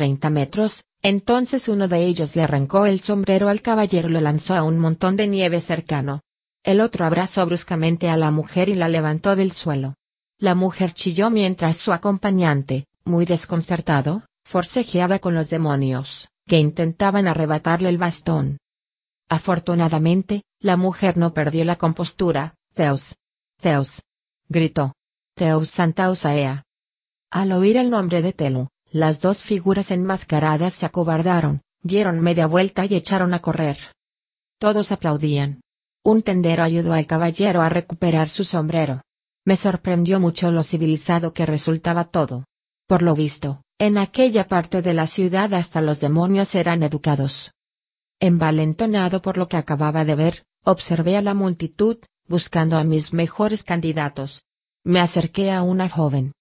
treinta metros, entonces uno de ellos le arrancó el sombrero al caballero y lo lanzó a un montón de nieve cercano. El otro abrazó bruscamente a la mujer y la levantó del suelo. La mujer chilló mientras su acompañante, muy desconcertado, forcejeaba con los demonios, que intentaban arrebatarle el bastón. Afortunadamente, la mujer no perdió la compostura, Zeus. Zeus. Gritó. Zeus Santausaea. Al oír el nombre de Telu, las dos figuras enmascaradas se acobardaron, dieron media vuelta y echaron a correr. Todos aplaudían. Un tendero ayudó al caballero a recuperar su sombrero. Me sorprendió mucho lo civilizado que resultaba todo. Por lo visto, en aquella parte de la ciudad hasta los demonios eran educados. Envalentonado por lo que acababa de ver, observé a la multitud, buscando a mis mejores candidatos. Me acerqué a una joven.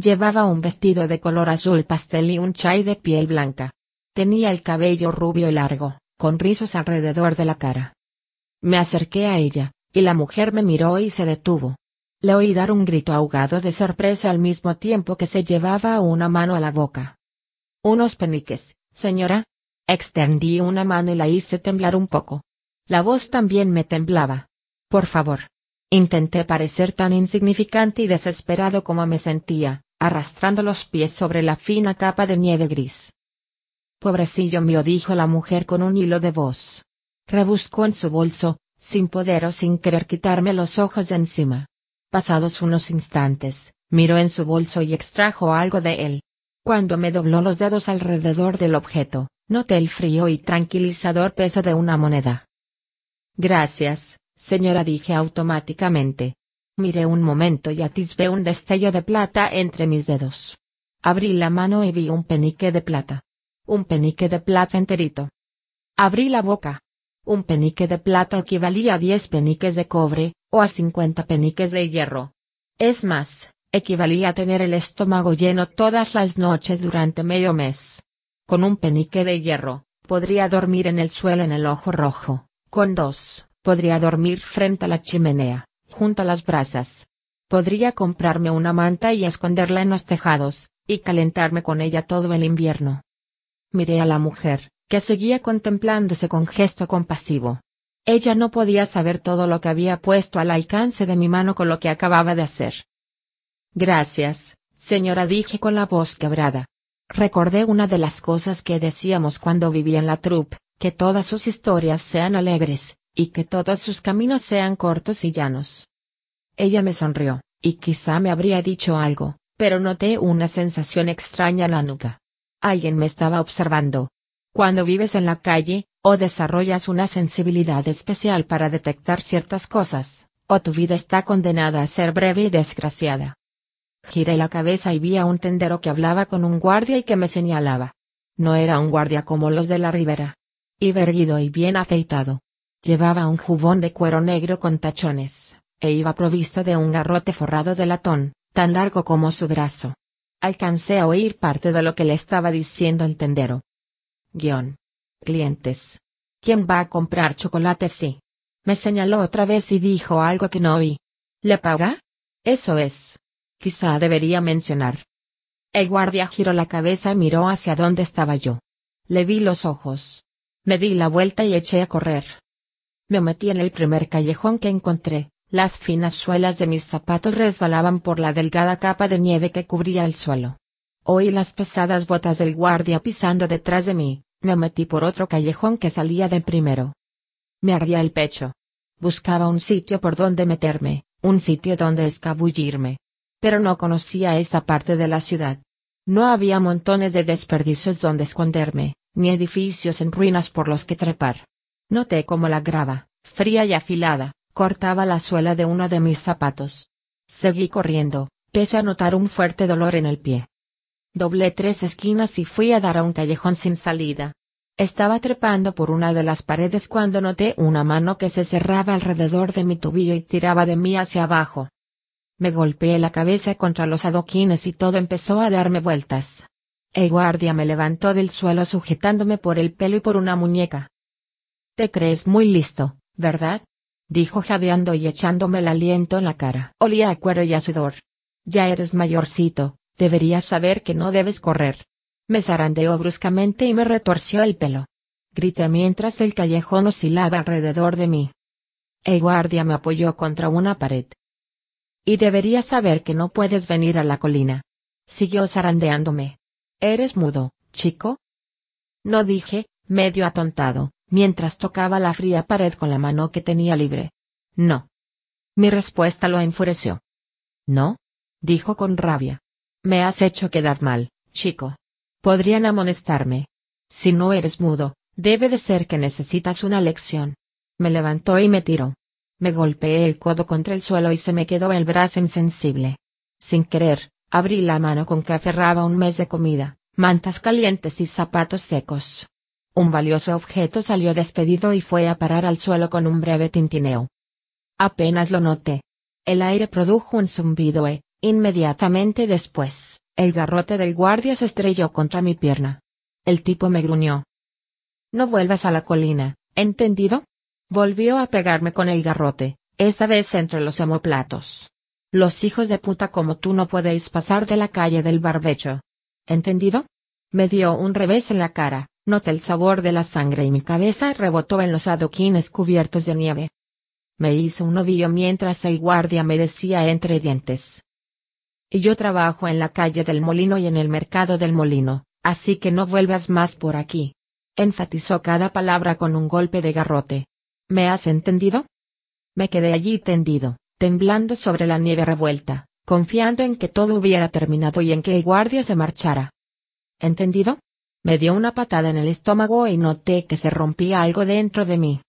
Llevaba un vestido de color azul pastel y un chai de piel blanca. Tenía el cabello rubio y largo, con rizos alrededor de la cara. Me acerqué a ella, y la mujer me miró y se detuvo. Le oí dar un grito ahogado de sorpresa al mismo tiempo que se llevaba una mano a la boca. Unos peniques, señora. Extendí una mano y la hice temblar un poco. La voz también me temblaba. Por favor. Intenté parecer tan insignificante y desesperado como me sentía, arrastrando los pies sobre la fina capa de nieve gris. Pobrecillo mío, dijo la mujer con un hilo de voz. Rebuscó en su bolso, sin poder o sin querer quitarme los ojos de encima. Pasados unos instantes, miró en su bolso y extrajo algo de él. Cuando me dobló los dedos alrededor del objeto, noté el frío y tranquilizador peso de una moneda. Gracias, señora, dije automáticamente. Miré un momento y atisbé un destello de plata entre mis dedos. Abrí la mano y vi un penique de plata. Un penique de plata enterito. Abrí la boca. Un penique de plata equivalía a diez peniques de cobre, o a cincuenta peniques de hierro. Es más, equivalía a tener el estómago lleno todas las noches durante medio mes. Con un penique de hierro, podría dormir en el suelo en el ojo rojo. Con dos, podría dormir frente a la chimenea junto a las brasas. Podría comprarme una manta y esconderla en los tejados, y calentarme con ella todo el invierno. Miré a la mujer, que seguía contemplándose con gesto compasivo. Ella no podía saber todo lo que había puesto al alcance de mi mano con lo que acababa de hacer. Gracias, señora, dije con la voz quebrada. Recordé una de las cosas que decíamos cuando vivía en la troupe, que todas sus historias sean alegres, y que todos sus caminos sean cortos y llanos. Ella me sonrió, y quizá me habría dicho algo, pero noté una sensación extraña en la nuca. Alguien me estaba observando. Cuando vives en la calle, o desarrollas una sensibilidad especial para detectar ciertas cosas, o tu vida está condenada a ser breve y desgraciada. Giré la cabeza y vi a un tendero que hablaba con un guardia y que me señalaba. No era un guardia como los de la ribera. Iba erguido y bien afeitado. Llevaba un jubón de cuero negro con tachones, e iba provisto de un garrote forrado de latón, tan largo como su brazo. Alcancé a oír parte de lo que le estaba diciendo el tendero. Guión. Clientes. ¿Quién va a comprar chocolate sí? Me señaló otra vez y dijo algo que no oí. ¿Le paga? Eso es. Quizá debería mencionar. El guardia giró la cabeza y miró hacia donde estaba yo. Le vi los ojos. Me di la vuelta y eché a correr. Me metí en el primer callejón que encontré, las finas suelas de mis zapatos resbalaban por la delgada capa de nieve que cubría el suelo. Oí las pesadas botas del guardia pisando detrás de mí, me metí por otro callejón que salía del primero. Me ardía el pecho. Buscaba un sitio por donde meterme, un sitio donde escabullirme. Pero no conocía esa parte de la ciudad. No había montones de desperdicios donde esconderme, ni edificios en ruinas por los que trepar. Noté como la grava, fría y afilada, cortaba la suela de uno de mis zapatos. Seguí corriendo, pese a notar un fuerte dolor en el pie. Doblé tres esquinas y fui a dar a un callejón sin salida. Estaba trepando por una de las paredes cuando noté una mano que se cerraba alrededor de mi tobillo y tiraba de mí hacia abajo. Me golpeé la cabeza contra los adoquines y todo empezó a darme vueltas. El guardia me levantó del suelo sujetándome por el pelo y por una muñeca. Te crees muy listo, ¿verdad? dijo jadeando y echándome el aliento en la cara. Olía a cuero y a sudor. Ya eres mayorcito, deberías saber que no debes correr. Me zarandeó bruscamente y me retorció el pelo. Grité mientras el callejón oscilaba alrededor de mí. El guardia me apoyó contra una pared. Y deberías saber que no puedes venir a la colina. Siguió zarandeándome. ¿Eres mudo, chico? No dije, medio atontado, mientras tocaba la fría pared con la mano que tenía libre. No. Mi respuesta lo enfureció. ¿No? dijo con rabia. Me has hecho quedar mal, chico. Podrían amonestarme. Si no eres mudo, debe de ser que necesitas una lección. Me levantó y me tiró. Me golpeé el codo contra el suelo y se me quedó el brazo insensible. Sin querer, abrí la mano con que aferraba un mes de comida, mantas calientes y zapatos secos. Un valioso objeto salió despedido y fue a parar al suelo con un breve tintineo. Apenas lo noté. El aire produjo un zumbido e, inmediatamente después, el garrote del guardia se estrelló contra mi pierna. El tipo me gruñó. No vuelvas a la colina, ¿entendido? Volvió a pegarme con el garrote, esa vez entre los hemoplatos. Los hijos de puta como tú no podéis pasar de la calle del barbecho. ¿Entendido? Me dio un revés en la cara, noté el sabor de la sangre y mi cabeza rebotó en los adoquines cubiertos de nieve. Me hizo un ovillo mientras el guardia me decía entre dientes. Y yo trabajo en la calle del molino y en el mercado del molino, así que no vuelvas más por aquí. Enfatizó cada palabra con un golpe de garrote. ¿Me has entendido? Me quedé allí tendido, temblando sobre la nieve revuelta, confiando en que todo hubiera terminado y en que el guardia se marchara. ¿Entendido? Me dio una patada en el estómago y noté que se rompía algo dentro de mí.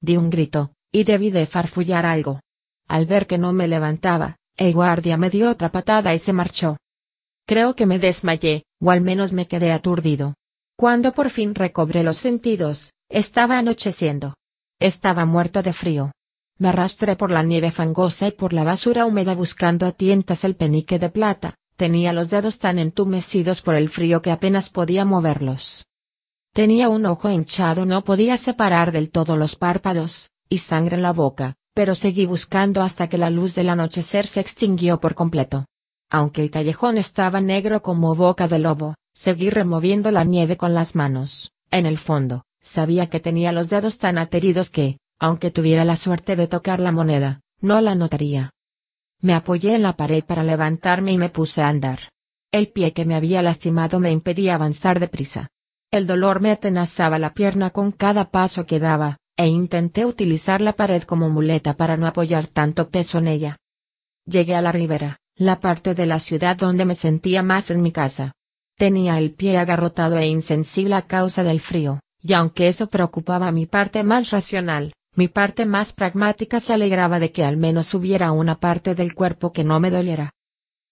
Di un grito, y debí de farfullar algo. Al ver que no me levantaba, el guardia me dio otra patada y se marchó. Creo que me desmayé, o al menos me quedé aturdido. Cuando por fin recobré los sentidos, estaba anocheciendo. Estaba muerto de frío. Me arrastré por la nieve fangosa y por la basura húmeda buscando a tientas el penique de plata, tenía los dedos tan entumecidos por el frío que apenas podía moverlos. Tenía un ojo hinchado, no podía separar del todo los párpados, y sangre en la boca, pero seguí buscando hasta que la luz del anochecer se extinguió por completo. Aunque el callejón estaba negro como boca de lobo, seguí removiendo la nieve con las manos. En el fondo, sabía que tenía los dedos tan ateridos que, aunque tuviera la suerte de tocar la moneda, no la notaría. Me apoyé en la pared para levantarme y me puse a andar. El pie que me había lastimado me impedía avanzar deprisa. El dolor me atenazaba la pierna con cada paso que daba, e intenté utilizar la pared como muleta para no apoyar tanto peso en ella. Llegué a la ribera, la parte de la ciudad donde me sentía más en mi casa. Tenía el pie agarrotado e insensible a causa del frío, y aunque eso preocupaba mi parte más racional, mi parte más pragmática se alegraba de que al menos hubiera una parte del cuerpo que no me doliera.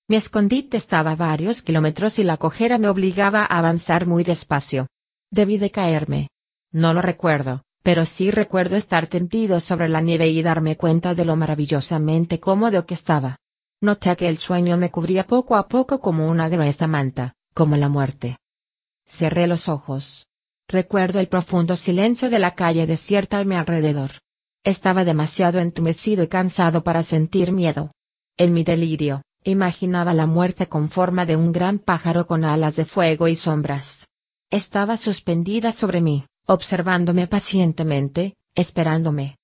Mi escondite estaba a varios kilómetros y la cojera me obligaba a avanzar muy despacio. Debí de caerme. No lo recuerdo, pero sí recuerdo estar tendido sobre la nieve y darme cuenta de lo maravillosamente cómodo que estaba. Noté que el sueño me cubría poco a poco como una gruesa manta, como la muerte. Cerré los ojos. Recuerdo el profundo silencio de la calle desierta a mi alrededor. Estaba demasiado entumecido y cansado para sentir miedo. En mi delirio, imaginaba la muerte con forma de un gran pájaro con alas de fuego y sombras. Estaba suspendida sobre mí, observándome pacientemente, esperándome.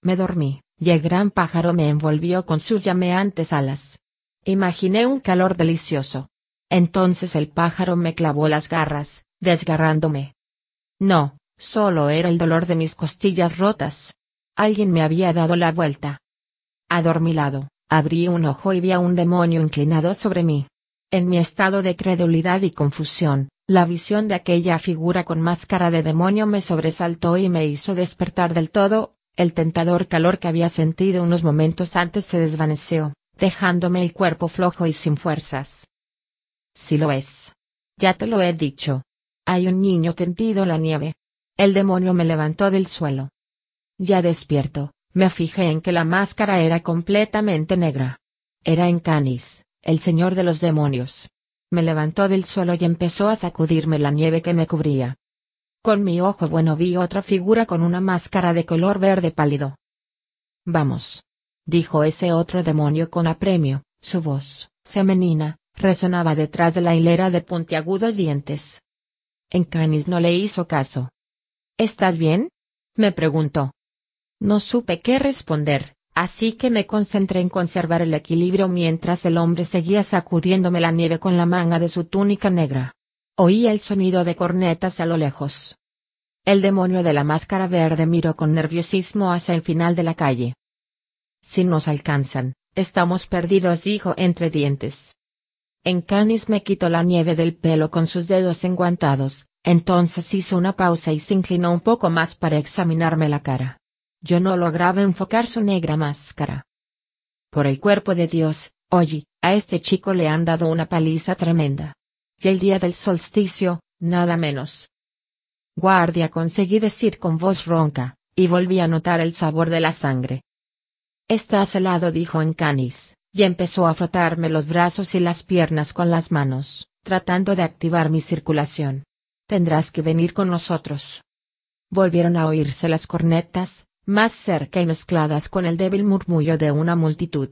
Me dormí, y el gran pájaro me envolvió con sus llameantes alas. Imaginé un calor delicioso. Entonces el pájaro me clavó las garras, desgarrándome. No, solo era el dolor de mis costillas rotas. Alguien me había dado la vuelta. Adormilado, abrí un ojo y vi a un demonio inclinado sobre mí. En mi estado de credulidad y confusión, la visión de aquella figura con máscara de demonio me sobresaltó y me hizo despertar del todo, el tentador calor que había sentido unos momentos antes se desvaneció, dejándome el cuerpo flojo y sin fuerzas. Si lo es. Ya te lo he dicho. Hay un niño tendido en la nieve. El demonio me levantó del suelo. Ya despierto, me fijé en que la máscara era completamente negra. Era en Canis, el señor de los demonios me levantó del suelo y empezó a sacudirme la nieve que me cubría. Con mi ojo bueno vi otra figura con una máscara de color verde pálido. Vamos. Dijo ese otro demonio con apremio, su voz, femenina, resonaba detrás de la hilera de puntiagudos dientes. Encanis no le hizo caso. ¿Estás bien? me preguntó. No supe qué responder, así que me concentré en conservar el equilibrio mientras el hombre seguía sacudiéndome la nieve con la manga de su túnica negra. Oí el sonido de cornetas a lo lejos. El demonio de la máscara verde miró con nerviosismo hacia el final de la calle. Si nos alcanzan, estamos perdidos, dijo entre dientes. Encanis me quitó la nieve del pelo con sus dedos enguantados, entonces hizo una pausa y se inclinó un poco más para examinarme la cara. Yo no lograba enfocar su negra máscara. Por el cuerpo de Dios, oye, a este chico le han dado una paliza tremenda. Y el día del solsticio, nada menos. Guardia conseguí decir con voz ronca, y volví a notar el sabor de la sangre. Estás helado, dijo Encanis, y empezó a frotarme los brazos y las piernas con las manos, tratando de activar mi circulación. Tendrás que venir con nosotros. Volvieron a oírse las cornetas, más cerca y mezcladas con el débil murmullo de una multitud.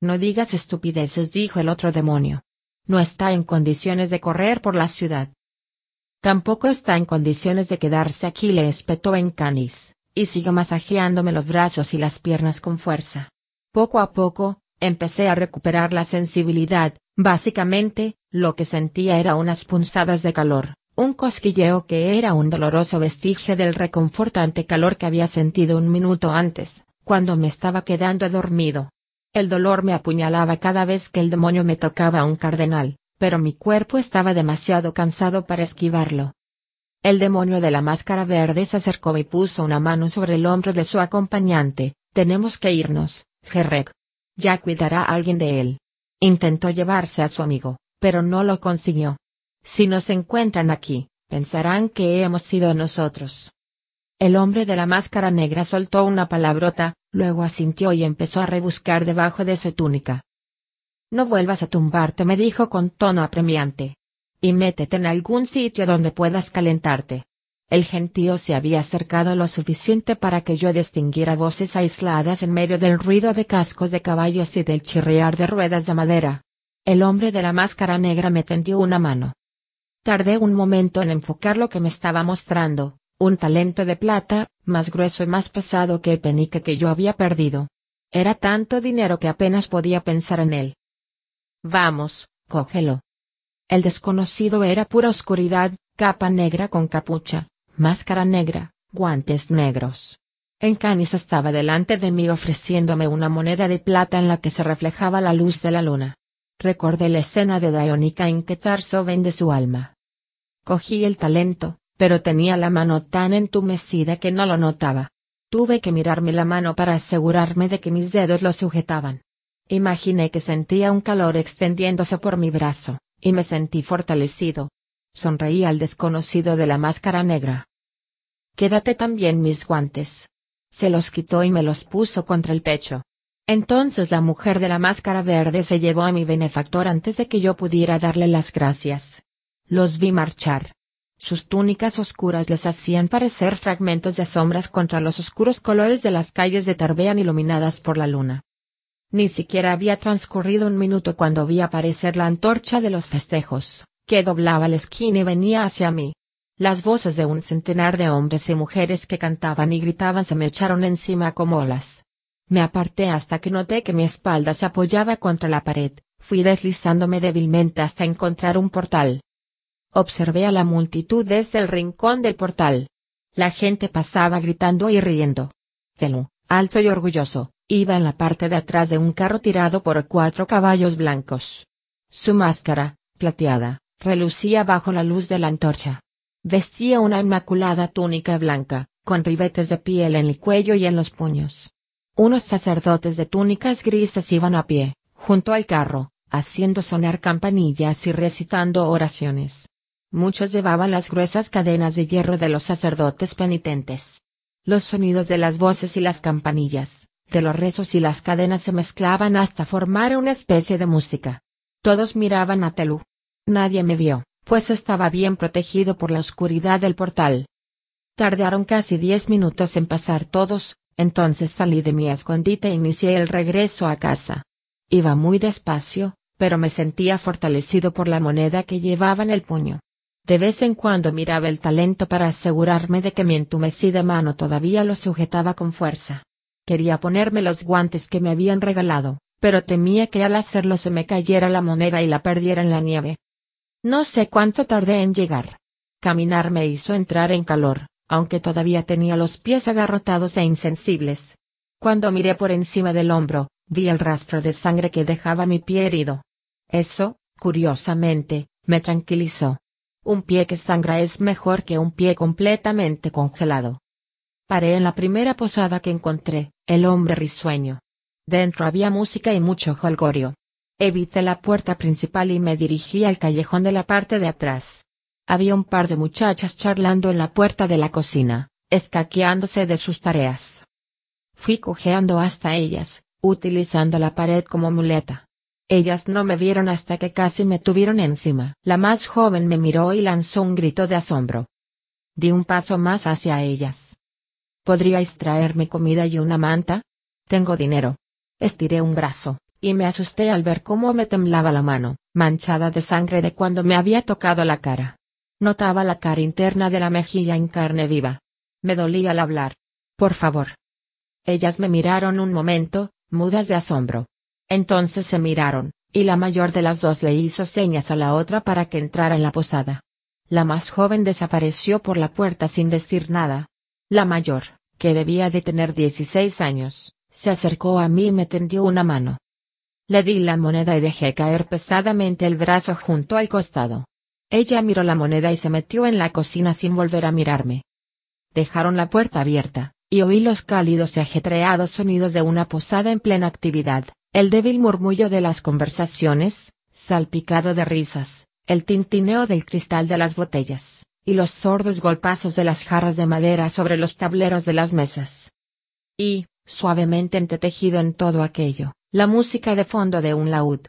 No digas estupideces, dijo el otro demonio. No está en condiciones de correr por la ciudad. Tampoco está en condiciones de quedarse aquí, le espetó en Canis, y siguió masajeándome los brazos y las piernas con fuerza. Poco a poco, empecé a recuperar la sensibilidad, básicamente, lo que sentía era unas punzadas de calor, un cosquilleo que era un doloroso vestigio del reconfortante calor que había sentido un minuto antes, cuando me estaba quedando dormido. El dolor me apuñalaba cada vez que el demonio me tocaba a un cardenal, pero mi cuerpo estaba demasiado cansado para esquivarlo. El demonio de la máscara verde se acercó y puso una mano sobre el hombro de su acompañante. Tenemos que irnos, Gerrek. Ya cuidará a alguien de él. Intentó llevarse a su amigo, pero no lo consiguió. Si nos encuentran aquí, pensarán que hemos sido nosotros. El hombre de la máscara negra soltó una palabrota, luego asintió y empezó a rebuscar debajo de su túnica. No vuelvas a tumbarte, me dijo con tono apremiante. Y métete en algún sitio donde puedas calentarte. El gentío se había acercado lo suficiente para que yo distinguiera voces aisladas en medio del ruido de cascos de caballos y del chirriar de ruedas de madera. El hombre de la máscara negra me tendió una mano. Tardé un momento en enfocar lo que me estaba mostrando, un talento de plata, más grueso y más pesado que el penique que yo había perdido. Era tanto dinero que apenas podía pensar en él. Vamos, cógelo. El desconocido era pura oscuridad, capa negra con capucha, máscara negra, guantes negros. Encanis estaba delante de mí ofreciéndome una moneda de plata en la que se reflejaba la luz de la luna. Recordé la escena de Dionica en que Tarso vende su alma. Cogí el talento, pero tenía la mano tan entumecida que no lo notaba. Tuve que mirarme la mano para asegurarme de que mis dedos lo sujetaban. Imaginé que sentía un calor extendiéndose por mi brazo, y me sentí fortalecido. Sonreí al desconocido de la máscara negra. Quédate también mis guantes. Se los quitó y me los puso contra el pecho. Entonces la mujer de la máscara verde se llevó a mi benefactor antes de que yo pudiera darle las gracias. Los vi marchar. Sus túnicas oscuras les hacían parecer fragmentos de sombras contra los oscuros colores de las calles de Tarbean iluminadas por la luna. Ni siquiera había transcurrido un minuto cuando vi aparecer la antorcha de los festejos, que doblaba la esquina y venía hacia mí. Las voces de un centenar de hombres y mujeres que cantaban y gritaban se me echaron encima como olas. Me aparté hasta que noté que mi espalda se apoyaba contra la pared, fui deslizándome débilmente hasta encontrar un portal. Observé a la multitud desde el rincón del portal. La gente pasaba gritando y riendo. Telu, alto y orgulloso, iba en la parte de atrás de un carro tirado por cuatro caballos blancos. Su máscara, plateada, relucía bajo la luz de la antorcha. Vestía una inmaculada túnica blanca, con ribetes de piel en el cuello y en los puños. Unos sacerdotes de túnicas grises iban a pie, junto al carro, haciendo sonar campanillas y recitando oraciones. Muchos llevaban las gruesas cadenas de hierro de los sacerdotes penitentes. Los sonidos de las voces y las campanillas, de los rezos y las cadenas se mezclaban hasta formar una especie de música. Todos miraban a Telú. Nadie me vio, pues estaba bien protegido por la oscuridad del portal. Tardaron casi diez minutos en pasar todos, entonces salí de mi escondite e inicié el regreso a casa. Iba muy despacio, pero me sentía fortalecido por la moneda que llevaba en el puño. De vez en cuando miraba el talento para asegurarme de que mi entumecida mano todavía lo sujetaba con fuerza. Quería ponerme los guantes que me habían regalado, pero temía que al hacerlo se me cayera la moneda y la perdiera en la nieve. No sé cuánto tardé en llegar. Caminar me hizo entrar en calor, aunque todavía tenía los pies agarrotados e insensibles. Cuando miré por encima del hombro, vi el rastro de sangre que dejaba mi pie herido. Eso, curiosamente, me tranquilizó. Un pie que sangra es mejor que un pie completamente congelado. Paré en la primera posada que encontré, el hombre risueño. Dentro había música y mucho jolgorio. Evité la puerta principal y me dirigí al callejón de la parte de atrás. Había un par de muchachas charlando en la puerta de la cocina, escaqueándose de sus tareas. Fui cojeando hasta ellas, utilizando la pared como muleta. Ellas no me vieron hasta que casi me tuvieron encima. La más joven me miró y lanzó un grito de asombro. Di un paso más hacia ellas. ¿Podríais traerme comida y una manta? Tengo dinero. Estiré un brazo, y me asusté al ver cómo me temblaba la mano, manchada de sangre de cuando me había tocado la cara. Notaba la cara interna de la mejilla en carne viva. Me dolía al hablar. Por favor. Ellas me miraron un momento, mudas de asombro. Entonces se miraron, y la mayor de las dos le hizo señas a la otra para que entrara en la posada. La más joven desapareció por la puerta sin decir nada. La mayor, que debía de tener 16 años, se acercó a mí y me tendió una mano. Le di la moneda y dejé caer pesadamente el brazo junto al costado. Ella miró la moneda y se metió en la cocina sin volver a mirarme. Dejaron la puerta abierta, y oí los cálidos y ajetreados sonidos de una posada en plena actividad el débil murmullo de las conversaciones, salpicado de risas, el tintineo del cristal de las botellas, y los sordos golpazos de las jarras de madera sobre los tableros de las mesas. Y, suavemente entretejido en todo aquello, la música de fondo de un laúd.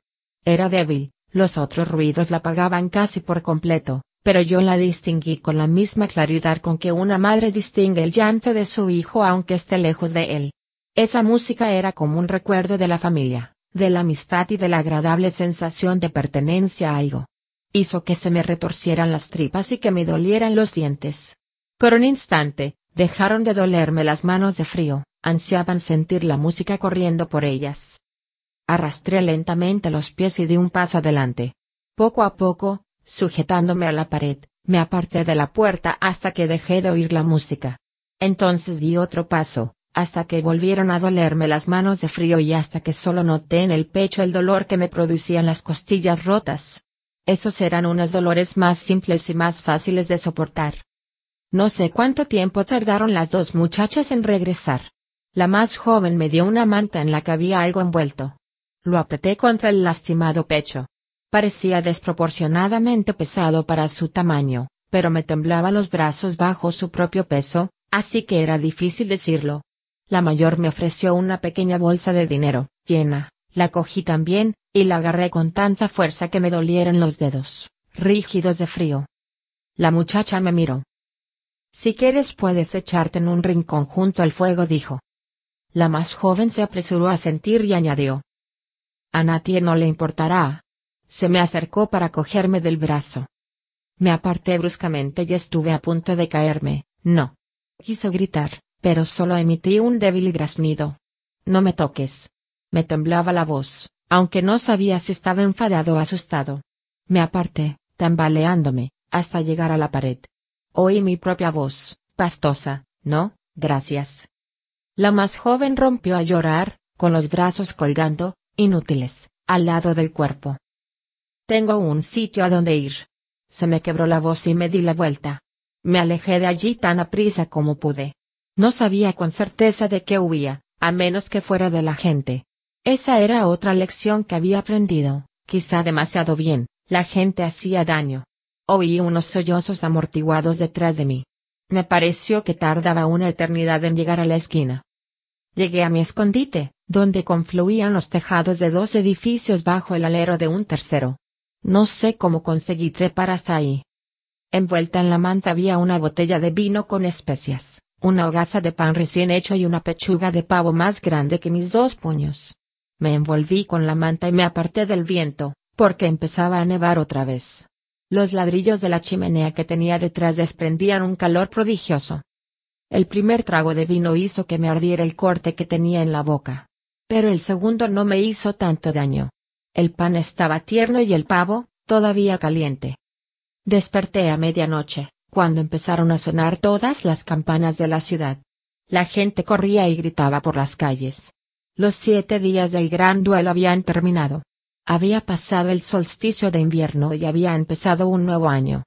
Era débil, los otros ruidos la apagaban casi por completo, pero yo la distinguí con la misma claridad con que una madre distingue el llanto de su hijo aunque esté lejos de él. Esa música era como un recuerdo de la familia, de la amistad y de la agradable sensación de pertenencia a algo. Hizo que se me retorcieran las tripas y que me dolieran los dientes. Por un instante, dejaron de dolerme las manos de frío, ansiaban sentir la música corriendo por ellas. Arrastré lentamente los pies y di un paso adelante. Poco a poco, sujetándome a la pared, me aparté de la puerta hasta que dejé de oír la música. Entonces di otro paso, hasta que volvieron a dolerme las manos de frío y hasta que solo noté en el pecho el dolor que me producían las costillas rotas. Esos eran unos dolores más simples y más fáciles de soportar. No sé cuánto tiempo tardaron las dos muchachas en regresar. La más joven me dio una manta en la que había algo envuelto. Lo apreté contra el lastimado pecho. Parecía desproporcionadamente pesado para su tamaño, pero me temblaban los brazos bajo su propio peso, así que era difícil decirlo. La mayor me ofreció una pequeña bolsa de dinero, llena, la cogí también, y la agarré con tanta fuerza que me dolieron los dedos, rígidos de frío. La muchacha me miró. Si quieres puedes echarte en un rincón junto al fuego, dijo. La más joven se apresuró a sentir y añadió. A nadie no le importará. Se me acercó para cogerme del brazo. Me aparté bruscamente y estuve a punto de caerme. No. Quiso gritar, pero solo emití un débil graznido. No me toques. Me temblaba la voz, aunque no sabía si estaba enfadado o asustado. Me aparté, tambaleándome, hasta llegar a la pared. Oí mi propia voz, pastosa, no, gracias. La más joven rompió a llorar, con los brazos colgando, inútiles, al lado del cuerpo. Tengo un sitio a donde ir. Se me quebró la voz y me di la vuelta. Me alejé de allí tan aprisa como pude. No sabía con certeza de qué huía, a menos que fuera de la gente. Esa era otra lección que había aprendido, quizá demasiado bien, la gente hacía daño. Oí unos sollozos amortiguados detrás de mí. Me pareció que tardaba una eternidad en llegar a la esquina. Llegué a mi escondite, donde confluían los tejados de dos edificios bajo el alero de un tercero. No sé cómo conseguí trepar hasta ahí. Envuelta en la manta había una botella de vino con especias una hogaza de pan recién hecho y una pechuga de pavo más grande que mis dos puños. Me envolví con la manta y me aparté del viento, porque empezaba a nevar otra vez. Los ladrillos de la chimenea que tenía detrás desprendían un calor prodigioso. El primer trago de vino hizo que me ardiera el corte que tenía en la boca. Pero el segundo no me hizo tanto daño. El pan estaba tierno y el pavo, todavía caliente. Desperté a medianoche, cuando empezaron a sonar todas las campanas de la ciudad. La gente corría y gritaba por las calles. Los siete días del gran duelo habían terminado. Había pasado el solsticio de invierno y había empezado un nuevo año.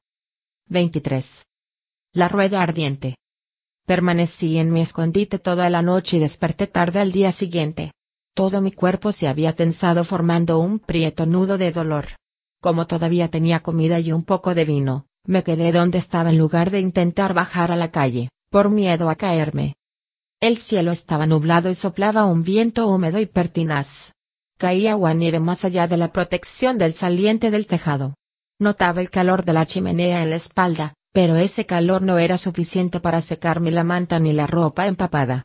23. La rueda ardiente. Permanecí en mi escondite toda la noche y desperté tarde al día siguiente. Todo mi cuerpo se había tensado formando un prieto nudo de dolor. Como todavía tenía comida y un poco de vino, me quedé donde estaba en lugar de intentar bajar a la calle, por miedo a caerme. El cielo estaba nublado y soplaba un viento húmedo y pertinaz. Caía agua nieve más allá de la protección del saliente del tejado. Notaba el calor de la chimenea en la espalda, pero ese calor no era suficiente para secarme la manta ni la ropa empapada.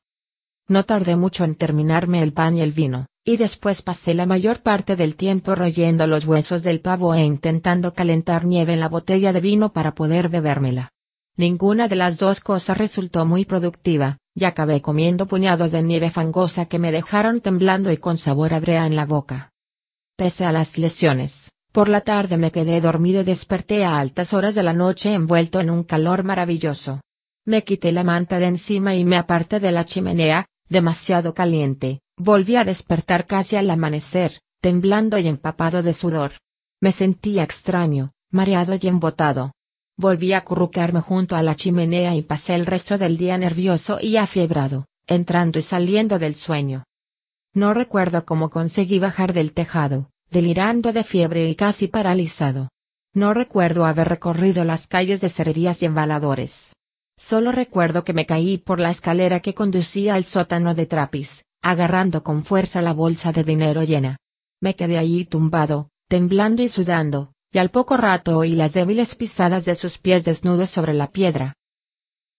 No tardé mucho en terminarme el pan y el vino, y después pasé la mayor parte del tiempo royendo los huesos del pavo e intentando calentar nieve en la botella de vino para poder bebérmela. Ninguna de las dos cosas resultó muy productiva, y acabé comiendo puñados de nieve fangosa que me dejaron temblando y con sabor a brea en la boca. Pese a las lesiones, por la tarde me quedé dormido y desperté a altas horas de la noche envuelto en un calor maravilloso. Me quité la manta de encima y me aparté de la chimenea, demasiado caliente, volví a despertar casi al amanecer, temblando y empapado de sudor. Me sentía extraño, mareado y embotado. Volví a acurrucarme junto a la chimenea y pasé el resto del día nervioso y afiebrado, entrando y saliendo del sueño. No recuerdo cómo conseguí bajar del tejado, delirando de fiebre y casi paralizado. No recuerdo haber recorrido las calles de cererías y embaladores. Solo recuerdo que me caí por la escalera que conducía al sótano de Trapis, agarrando con fuerza la bolsa de dinero llena. Me quedé allí tumbado, temblando y sudando, y al poco rato oí las débiles pisadas de sus pies desnudos sobre la piedra.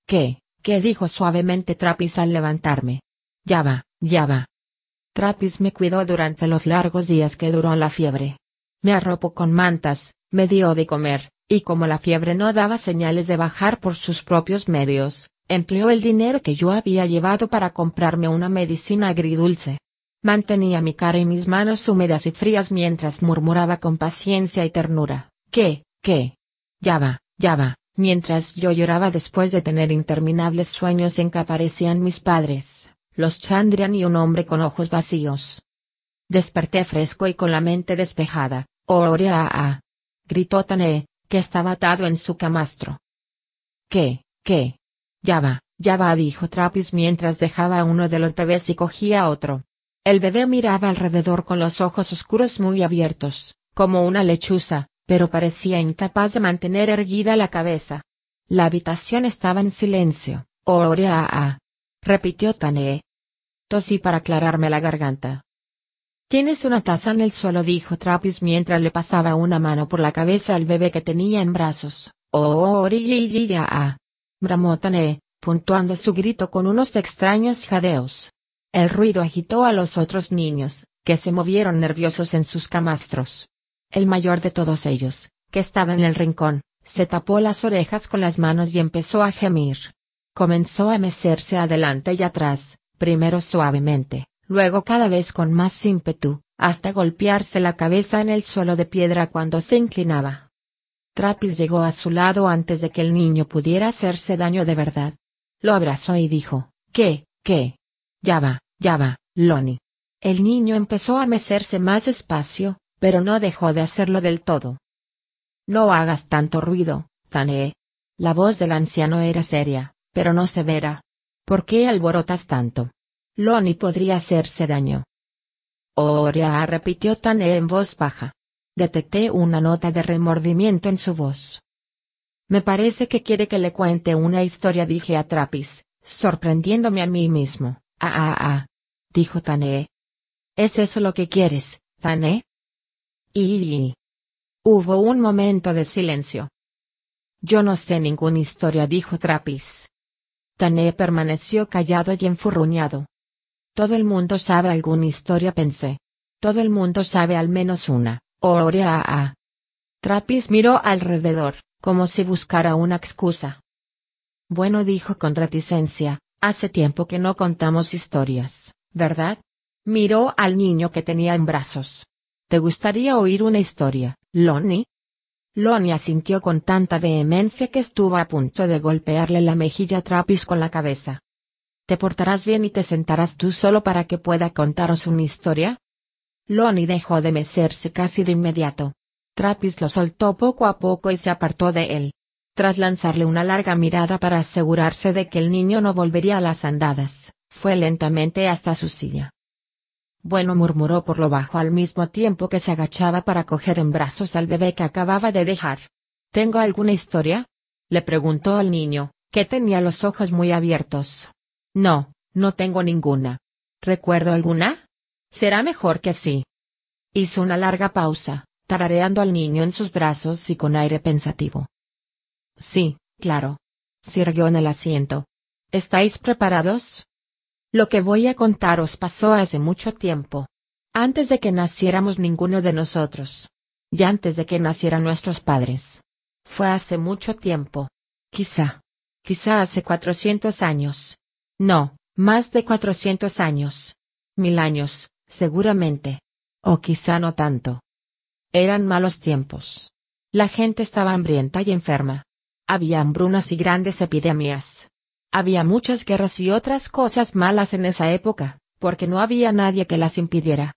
¿Qué? ¿Qué dijo suavemente Trapis al levantarme? Ya va, ya va. Trapis me cuidó durante los largos días que duró la fiebre. Me arropó con mantas, me dio de comer, y como la fiebre no daba señales de bajar por sus propios medios, empleó el dinero que yo había llevado para comprarme una medicina agridulce. Mantenía mi cara y mis manos húmedas y frías mientras murmuraba con paciencia y ternura. ¿Qué? ¿Qué? Ya va, ya va. Mientras yo lloraba después de tener interminables sueños en que aparecían mis padres, los Chandrian y un hombre con ojos vacíos. Desperté fresco y con la mente despejada. ¡Orea! gritó Tané, que estaba atado en su camastro. ¿Qué? ¿Qué? Ya va, ya va, dijo Trapis mientras dejaba uno de los bebés y cogía otro. El bebé miraba alrededor con los ojos oscuros muy abiertos, como una lechuza, pero parecía incapaz de mantener erguida la cabeza. La habitación estaba en silencio. Orea, repitió Tane. Tosí para aclararme la garganta. Tienes una taza en el suelo, dijo Trapis mientras le pasaba una mano por la cabeza al bebé que tenía en brazos. Orea, bramó puntuando su grito con unos extraños jadeos. El ruido agitó a los otros niños, que se movieron nerviosos en sus camastros. El mayor de todos ellos, que estaba en el rincón, se tapó las orejas con las manos y empezó a gemir. Comenzó a mecerse adelante y atrás, primero suavemente, luego cada vez con más ímpetu, hasta golpearse la cabeza en el suelo de piedra cuando se inclinaba. Trapis llegó a su lado antes de que el niño pudiera hacerse daño de verdad. Lo abrazó y dijo, ¿qué, qué? Ya va, ya va, Loni. El niño empezó a mecerse más despacio, pero no dejó de hacerlo del todo. No hagas tanto ruido, Tané. La voz del anciano era seria, pero no severa. ¿Por qué alborotas tanto? Loni podría hacerse daño. Oria repitió Tané en voz baja. Detecté una nota de remordimiento en su voz. Me parece que quiere que le cuente una historia, dije a Trapis, sorprendiéndome a mí mismo. Ah, ah, ah, dijo Tané. ¿Es eso lo que quieres, Tané? Y... Hubo un momento de silencio. Yo no sé ninguna historia, dijo Trapis. Tané permaneció callado y enfurruñado. Todo el mundo sabe alguna historia, pensé. Todo el mundo sabe al menos una, Orea. Trapis miró alrededor, como si buscara una excusa. Bueno, dijo con reticencia, hace tiempo que no contamos historias, ¿verdad? Miró al niño que tenía en brazos. ¿Te gustaría oír una historia, Lonnie? Lonnie asintió con tanta vehemencia que estuvo a punto de golpearle la mejilla a Trapis con la cabeza. ¿Te portarás bien y te sentarás tú solo para que pueda contaros una historia? Lonnie dejó de mecerse casi de inmediato. Trappis lo soltó poco a poco y se apartó de él. Tras lanzarle una larga mirada para asegurarse de que el niño no volvería a las andadas, fue lentamente hasta su silla. Bueno murmuró por lo bajo al mismo tiempo que se agachaba para coger en brazos al bebé que acababa de dejar. ¿Tengo alguna historia? le preguntó al niño, que tenía los ojos muy abiertos. No, no tengo ninguna. ¿Recuerdo alguna? Será mejor que sí. Hizo una larga pausa, tarareando al niño en sus brazos y con aire pensativo. Sí, claro. Sirvió en el asiento. ¿Estáis preparados? Lo que voy a contaros pasó hace mucho tiempo. Antes de que naciéramos ninguno de nosotros. Y antes de que nacieran nuestros padres. Fue hace mucho tiempo. Quizá. Quizá hace cuatrocientos años. No, más de cuatrocientos años. Mil años, seguramente. O quizá no tanto. Eran malos tiempos. La gente estaba hambrienta y enferma. Había hambrunas y grandes epidemias. Había muchas guerras y otras cosas malas en esa época, porque no había nadie que las impidiera.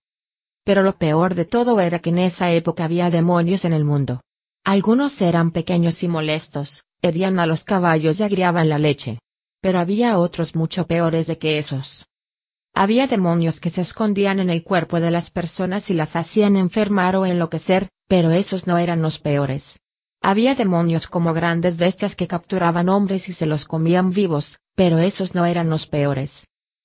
Pero lo peor de todo era que en esa época había demonios en el mundo. Algunos eran pequeños y molestos, herían a los caballos y agriaban la leche. Pero había otros mucho peores de que esos. Había demonios que se escondían en el cuerpo de las personas y las hacían enfermar o enloquecer, pero esos no eran los peores. Había demonios como grandes bestias que capturaban hombres y se los comían vivos, pero esos no eran los peores.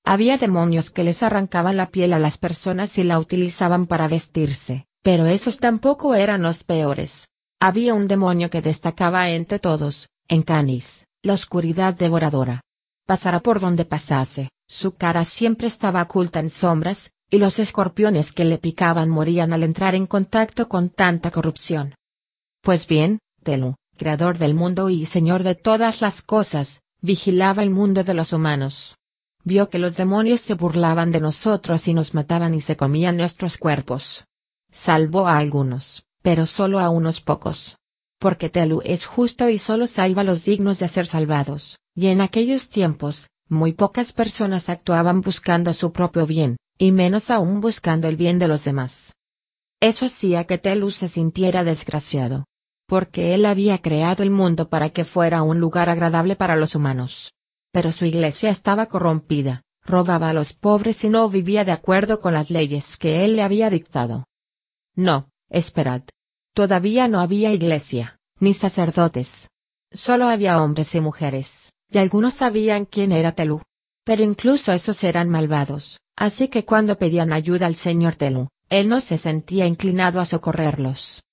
Había demonios que les arrancaban la piel a las personas y la utilizaban para vestirse, pero esos tampoco eran los peores. Había un demonio que destacaba entre todos, en Canis, la oscuridad devoradora. Pasara por donde pasase, su cara siempre estaba oculta en sombras, y los escorpiones que le picaban morían al entrar en contacto con tanta corrupción. Pues bien, Telu, creador del mundo y señor de todas las cosas, vigilaba el mundo de los humanos. Vio que los demonios se burlaban de nosotros y nos mataban y se comían nuestros cuerpos. Salvó a algunos, pero solo a unos pocos. Porque Telu es justo y solo salva a los dignos de ser salvados, y en aquellos tiempos, muy pocas personas actuaban buscando su propio bien, y menos aún buscando el bien de los demás. Eso hacía que Telus se sintiera desgraciado, porque él había creado el mundo para que fuera un lugar agradable para los humanos. Pero su iglesia estaba corrompida, robaba a los pobres y no vivía de acuerdo con las leyes que él le había dictado. No, esperad. Todavía no había iglesia, ni sacerdotes. Solo había hombres y mujeres y algunos sabían quién era Telú. Pero incluso esos eran malvados, así que cuando pedían ayuda al señor Telú, él no se sentía inclinado a socorrerlos.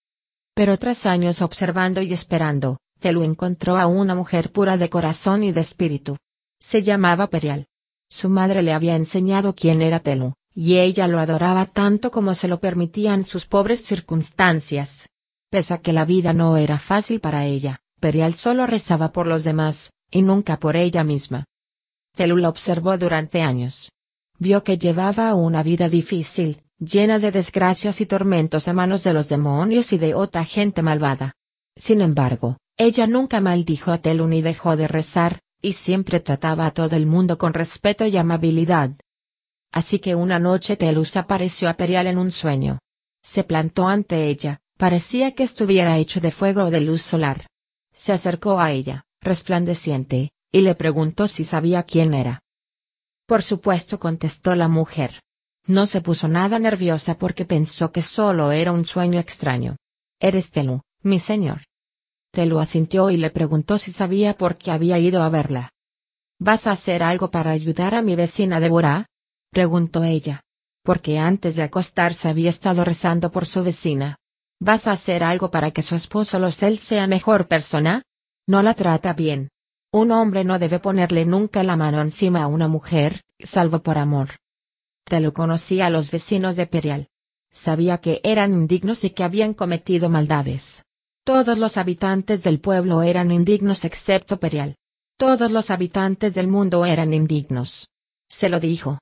Pero tras años observando y esperando, Telú encontró a una mujer pura de corazón y de espíritu. Se llamaba Perial. Su madre le había enseñado quién era Telú, y ella lo adoraba tanto como se lo permitían sus pobres circunstancias. Pese a que la vida no era fácil para ella, Perial solo rezaba por los demás, y nunca por ella misma. Telu la observó durante años. Vio que llevaba una vida difícil, llena de desgracias y tormentos a manos de los demonios y de otra gente malvada. Sin embargo, ella nunca maldijo a Telu ni dejó de rezar, y siempre trataba a todo el mundo con respeto y amabilidad. Así que una noche Telus apareció a Perial en un sueño. Se plantó ante ella, parecía que estuviera hecho de fuego o de luz solar. Se acercó a ella, resplandeciente, y le preguntó si sabía quién era. Por supuesto contestó la mujer. No se puso nada nerviosa porque pensó que solo era un sueño extraño. Eres Telu, mi señor. Telu asintió y le preguntó si sabía por qué había ido a verla. ¿Vas a hacer algo para ayudar a mi vecina Deborah? preguntó ella. Porque antes de acostarse había estado rezando por su vecina. ¿Vas a hacer algo para que su esposo Losel sea mejor persona? No la trata bien. Un hombre no debe ponerle nunca la mano encima a una mujer, salvo por amor. Te lo conocí a los vecinos de Perial. Sabía que eran indignos y que habían cometido maldades. Todos los habitantes del pueblo eran indignos excepto Perial. Todos los habitantes del mundo eran indignos. Se lo dijo.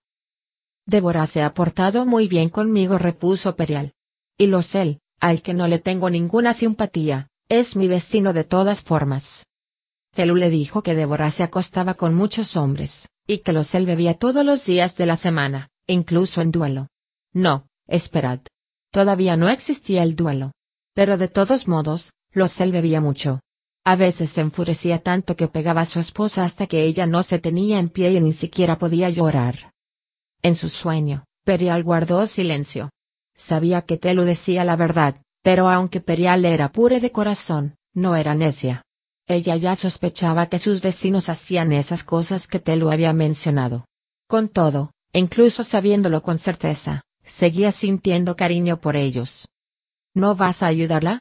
Débora se ha portado muy bien conmigo, repuso Perial. Y Losel, al que no le tengo ninguna simpatía, es mi vecino de todas formas. Telu le dijo que Débora se acostaba con muchos hombres, y que Losel bebía todos los días de la semana, incluso en duelo. No, esperad. Todavía no existía el duelo. Pero de todos modos, Losel bebía mucho. A veces se enfurecía tanto que pegaba a su esposa hasta que ella no se tenía en pie y ni siquiera podía llorar. En su sueño, Perial guardó silencio. Sabía que Telu decía la verdad, pero aunque Perial era pura de corazón, no era necia. Ella ya sospechaba que sus vecinos hacían esas cosas que Telu había mencionado. Con todo, incluso sabiéndolo con certeza, seguía sintiendo cariño por ellos. ¿No vas a ayudarla?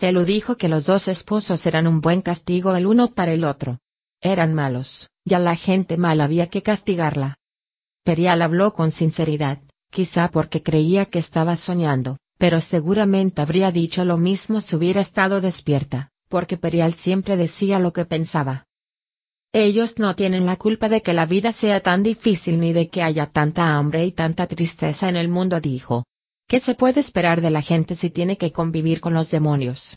Telu dijo que los dos esposos eran un buen castigo el uno para el otro. Eran malos, y a la gente mala había que castigarla. Perial habló con sinceridad, quizá porque creía que estaba soñando, pero seguramente habría dicho lo mismo si hubiera estado despierta, porque Perial siempre decía lo que pensaba. Ellos no tienen la culpa de que la vida sea tan difícil ni de que haya tanta hambre y tanta tristeza en el mundo, dijo. ¿Qué se puede esperar de la gente si tiene que convivir con los demonios?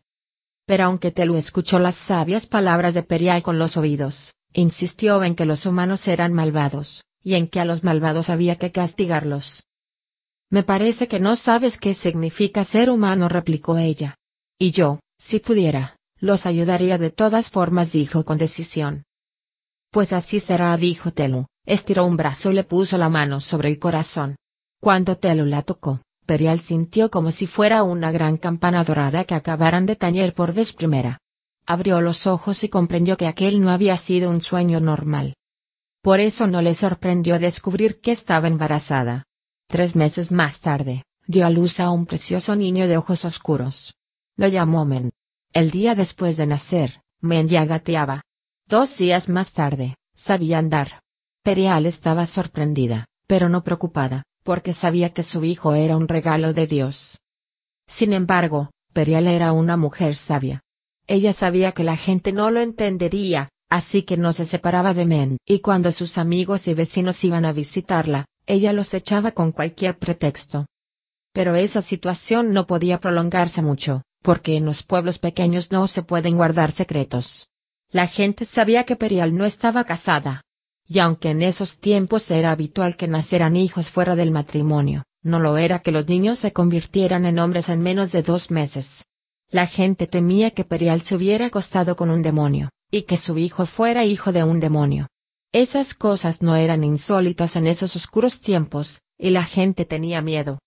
Pero aunque Telu escuchó las sabias palabras de Perial con los oídos, insistió en que los humanos eran malvados, y en que a los malvados había que castigarlos. Me parece que no sabes qué significa ser humano, replicó ella. Y yo, si pudiera, los ayudaría de todas formas, dijo con decisión. Pues así será, dijo Telu, estiró un brazo y le puso la mano sobre el corazón. Cuando Telu la tocó, Perial sintió como si fuera una gran campana dorada que acabaran de tañer por vez primera. Abrió los ojos y comprendió que aquel no había sido un sueño normal. Por eso no le sorprendió descubrir que estaba embarazada. Tres meses más tarde, dio a luz a un precioso niño de ojos oscuros. Lo llamó Men. El día después de nacer, Men ya gateaba. Dos días más tarde, sabía andar. Perial estaba sorprendida, pero no preocupada, porque sabía que su hijo era un regalo de Dios. Sin embargo, Perial era una mujer sabia. Ella sabía que la gente no lo entendería, así que no se separaba de Men, y cuando sus amigos y vecinos iban a visitarla, ella los echaba con cualquier pretexto. Pero esa situación no podía prolongarse mucho, porque en los pueblos pequeños no se pueden guardar secretos. La gente sabía que Perial no estaba casada. Y aunque en esos tiempos era habitual que nacieran hijos fuera del matrimonio, no lo era que los niños se convirtieran en hombres en menos de dos meses. La gente temía que Perial se hubiera acostado con un demonio, y que su hijo fuera hijo de un demonio. Esas cosas no eran insólitas en esos oscuros tiempos, y la gente tenía miedo.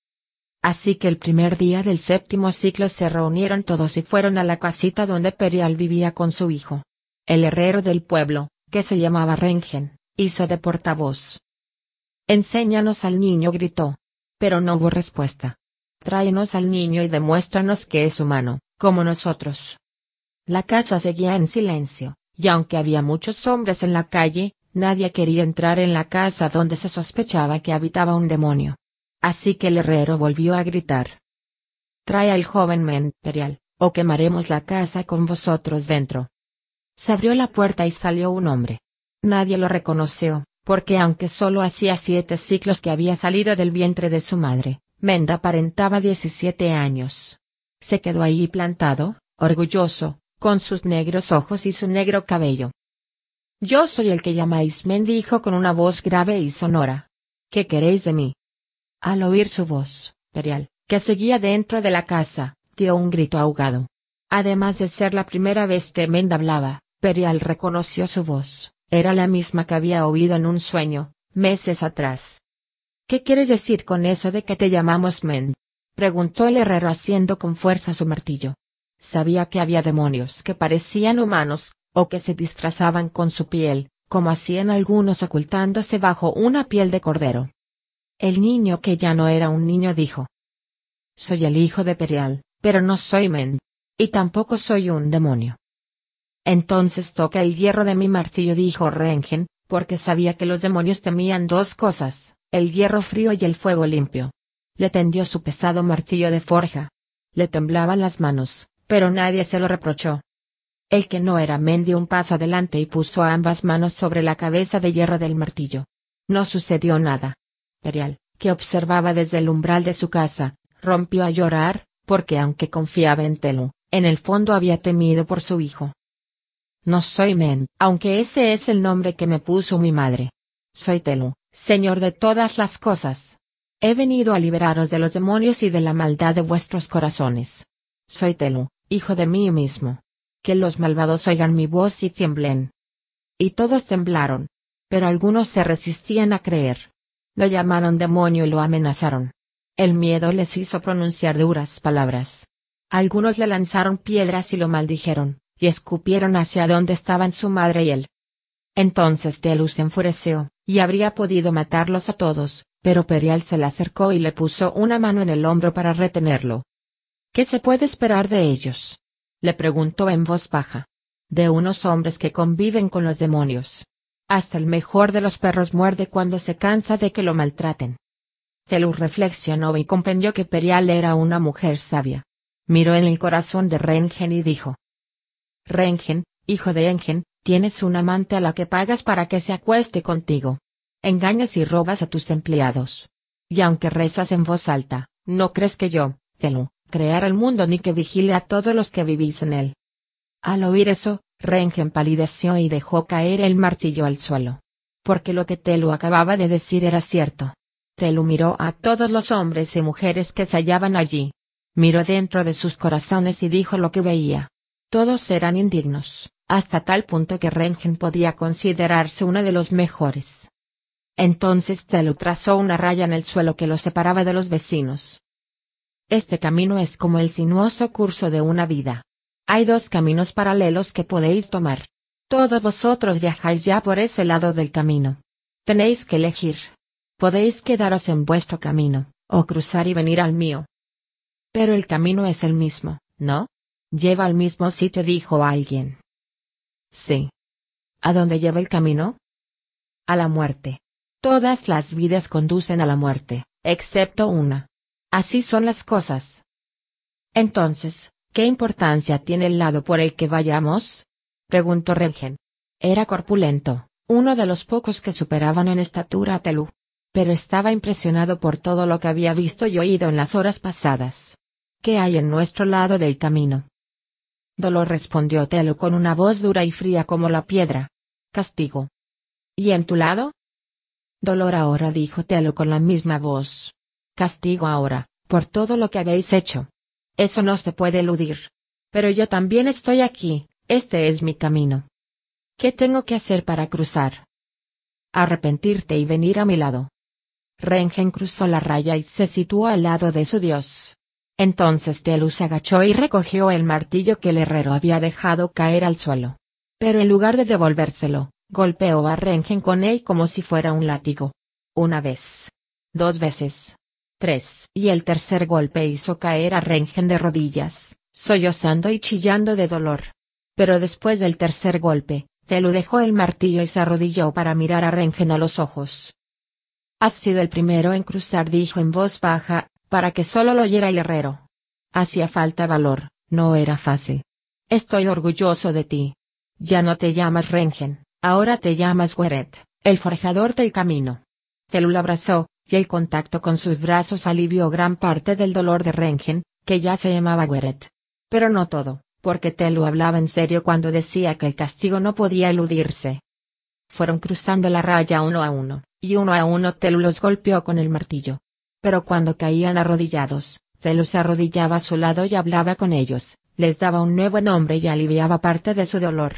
Así que el primer día del séptimo ciclo se reunieron todos y fueron a la casita donde Perial vivía con su hijo. El herrero del pueblo, que se llamaba Rengen, hizo de portavoz. Enséñanos al niño, gritó. Pero no hubo respuesta. Tráenos al niño y demuéstranos que es humano, como nosotros. La casa seguía en silencio, y aunque había muchos hombres en la calle, Nadie quería entrar en la casa donde se sospechaba que habitaba un demonio. Así que el herrero volvió a gritar. Trae al joven Menperial, o quemaremos la casa con vosotros dentro. Se abrió la puerta y salió un hombre. Nadie lo reconoció, porque aunque solo hacía siete ciclos que había salido del vientre de su madre, Menda aparentaba diecisiete años. Se quedó ahí plantado, orgulloso, con sus negros ojos y su negro cabello. Yo soy el que llamáis, Men dijo con una voz grave y sonora. ¿Qué queréis de mí? Al oír su voz, Perial, que seguía dentro de la casa, dio un grito ahogado. Además de ser la primera vez que Mend hablaba, Perial reconoció su voz, era la misma que había oído en un sueño, meses atrás. ¿Qué quieres decir con eso de que te llamamos Mend? preguntó el herrero haciendo con fuerza su martillo. Sabía que había demonios que parecían humanos, o que se disfrazaban con su piel, como hacían algunos ocultándose bajo una piel de cordero. El niño que ya no era un niño dijo. Soy el hijo de Perial, pero no soy Men. Y tampoco soy un demonio. Entonces toca el hierro de mi martillo, dijo Rengen, porque sabía que los demonios temían dos cosas, el hierro frío y el fuego limpio. le tendió su pesado martillo de forja. Le temblaban las manos, pero nadie se lo reprochó. El que no era Men dio un paso adelante y puso ambas manos sobre la cabeza de hierro del martillo. No sucedió nada. Perial, que observaba desde el umbral de su casa, rompió a llorar, porque aunque confiaba en Telu, en el fondo había temido por su hijo. No soy Men, aunque ese es el nombre que me puso mi madre. Soy Telu, Señor de todas las cosas. He venido a liberaros de los demonios y de la maldad de vuestros corazones. Soy Telu, hijo de mí mismo. Que los malvados oigan mi voz y tiemblen. Y todos temblaron. Pero algunos se resistían a creer. Lo llamaron demonio y lo amenazaron. El miedo les hizo pronunciar duras palabras. Algunos le lanzaron piedras y lo maldijeron, y escupieron hacia donde estaban su madre y él. Entonces Telu se enfureció, y habría podido matarlos a todos, pero Perial se le acercó y le puso una mano en el hombro para retenerlo. ¿Qué se puede esperar de ellos? Le preguntó en voz baja. De unos hombres que conviven con los demonios. Hasta el mejor de los perros muerde cuando se cansa de que lo maltraten. Telu reflexionó y comprendió que Perial era una mujer sabia. Miró en el corazón de Rengen y dijo. Rengen, hijo de Engen, tienes un amante a la que pagas para que se acueste contigo engañas y robas a tus empleados. Y aunque rezas en voz alta, no crees que yo, Telu, crear el mundo ni que vigile a todos los que vivís en él. Al oír eso, Rengen palideció y dejó caer el martillo al suelo. Porque lo que Telu acababa de decir era cierto. Telu miró a todos los hombres y mujeres que se hallaban allí. Miró dentro de sus corazones y dijo lo que veía. Todos eran indignos, hasta tal punto que Rengen podía considerarse uno de los mejores. Entonces Telu trazó una raya en el suelo que lo separaba de los vecinos. Este camino es como el sinuoso curso de una vida. Hay dos caminos paralelos que podéis tomar. Todos vosotros viajáis ya por ese lado del camino. Tenéis que elegir. Podéis quedaros en vuestro camino, o cruzar y venir al mío. Pero el camino es el mismo, ¿no? Lleva al mismo sitio, dijo alguien. Sí. ¿A dónde lleva el camino? A la muerte. Todas las vidas conducen a la muerte, excepto una. Así son las cosas. Entonces, ¿qué importancia tiene el lado por el que vayamos? preguntó Rengen. Era corpulento, uno de los pocos que superaban en estatura a Telú. Pero estaba impresionado por todo lo que había visto y oído en las horas pasadas. ¿Qué hay en nuestro lado del camino? Dolor respondió Telu con una voz dura y fría como la piedra. Castigo. ¿Y en tu lado? Dolor ahora dijo Telo con la misma voz. Castigo ahora, por todo lo que habéis hecho. Eso no se puede eludir. Pero yo también estoy aquí, este es mi camino. ¿Qué tengo que hacer para cruzar? Arrepentirte y venir a mi lado. Rengen cruzó la raya y se situó al lado de su dios. Entonces Telu se agachó y recogió el martillo que el herrero había dejado caer al suelo. Pero en lugar de devolvérselo, Golpeó a Rengen con él como si fuera un látigo. Una vez. Dos veces. Tres. Y el tercer golpe hizo caer a Rengen de rodillas, sollozando y chillando de dolor. Pero después del tercer golpe, Telu dejó el martillo y se arrodilló para mirar a Rengen a los ojos. Has sido el primero en cruzar, dijo en voz baja, para que solo lo oyera el herrero. Hacía falta valor, no era fácil. Estoy orgulloso de ti. Ya no te llamas Rengen, Ahora te llamas Weret, el forjador del camino. Telu lo abrazó, y el contacto con sus brazos alivió gran parte del dolor de Rengen, que ya se llamaba Weret. Pero no todo, porque Telu hablaba en serio cuando decía que el castigo no podía eludirse. Fueron cruzando la raya uno a uno, y uno a uno Telu los golpeó con el martillo. Pero cuando caían arrodillados, Telu se arrodillaba a su lado y hablaba con ellos, les daba un nuevo nombre y aliviaba parte de su dolor.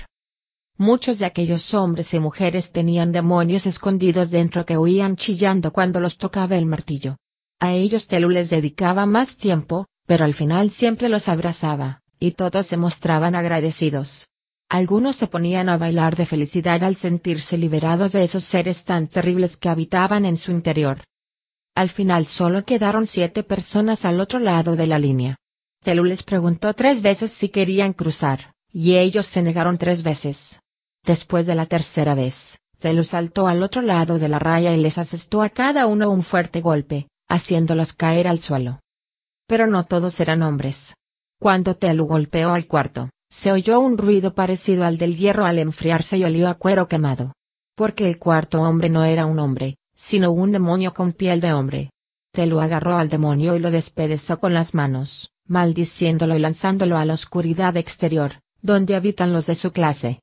Muchos de aquellos hombres y mujeres tenían demonios escondidos dentro que huían chillando cuando los tocaba el martillo. A ellos Telu les dedicaba más tiempo, pero al final siempre los abrazaba, y todos se mostraban agradecidos. Algunos se ponían a bailar de felicidad al sentirse liberados de esos seres tan terribles que habitaban en su interior. Al final solo quedaron siete personas al otro lado de la línea. Telu les preguntó tres veces si querían cruzar, y ellos se negaron tres veces. Después de la tercera vez, Telu saltó al otro lado de la raya y les asestó a cada uno un fuerte golpe, haciéndolos caer al suelo. Pero no todos eran hombres. Cuando Telu golpeó al cuarto, se oyó un ruido parecido al del hierro al enfriarse y olió a cuero quemado. Porque el cuarto hombre no era un hombre, sino un demonio con piel de hombre. Telu agarró al demonio y lo despedazó con las manos, maldiciéndolo y lanzándolo a la oscuridad exterior, donde habitan los de su clase.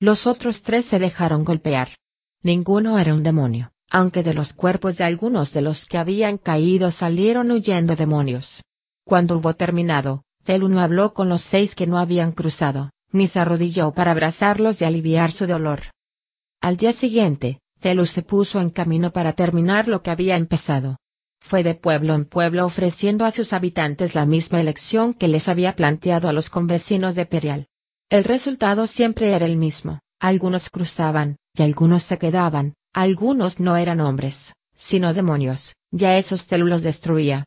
Los otros tres se dejaron golpear. Ninguno era un demonio, aunque de los cuerpos de algunos de los que habían caído salieron huyendo demonios. Cuando hubo terminado, Telu no habló con los seis que no habían cruzado, ni se arrodilló para abrazarlos y aliviar su dolor. Al día siguiente, Telu se puso en camino para terminar lo que había empezado. Fue de pueblo en pueblo ofreciendo a sus habitantes la misma elección que les había planteado a los convecinos de Perial. El resultado siempre era el mismo, algunos cruzaban, y algunos se quedaban, algunos no eran hombres, sino demonios, ya esos Telu los destruía.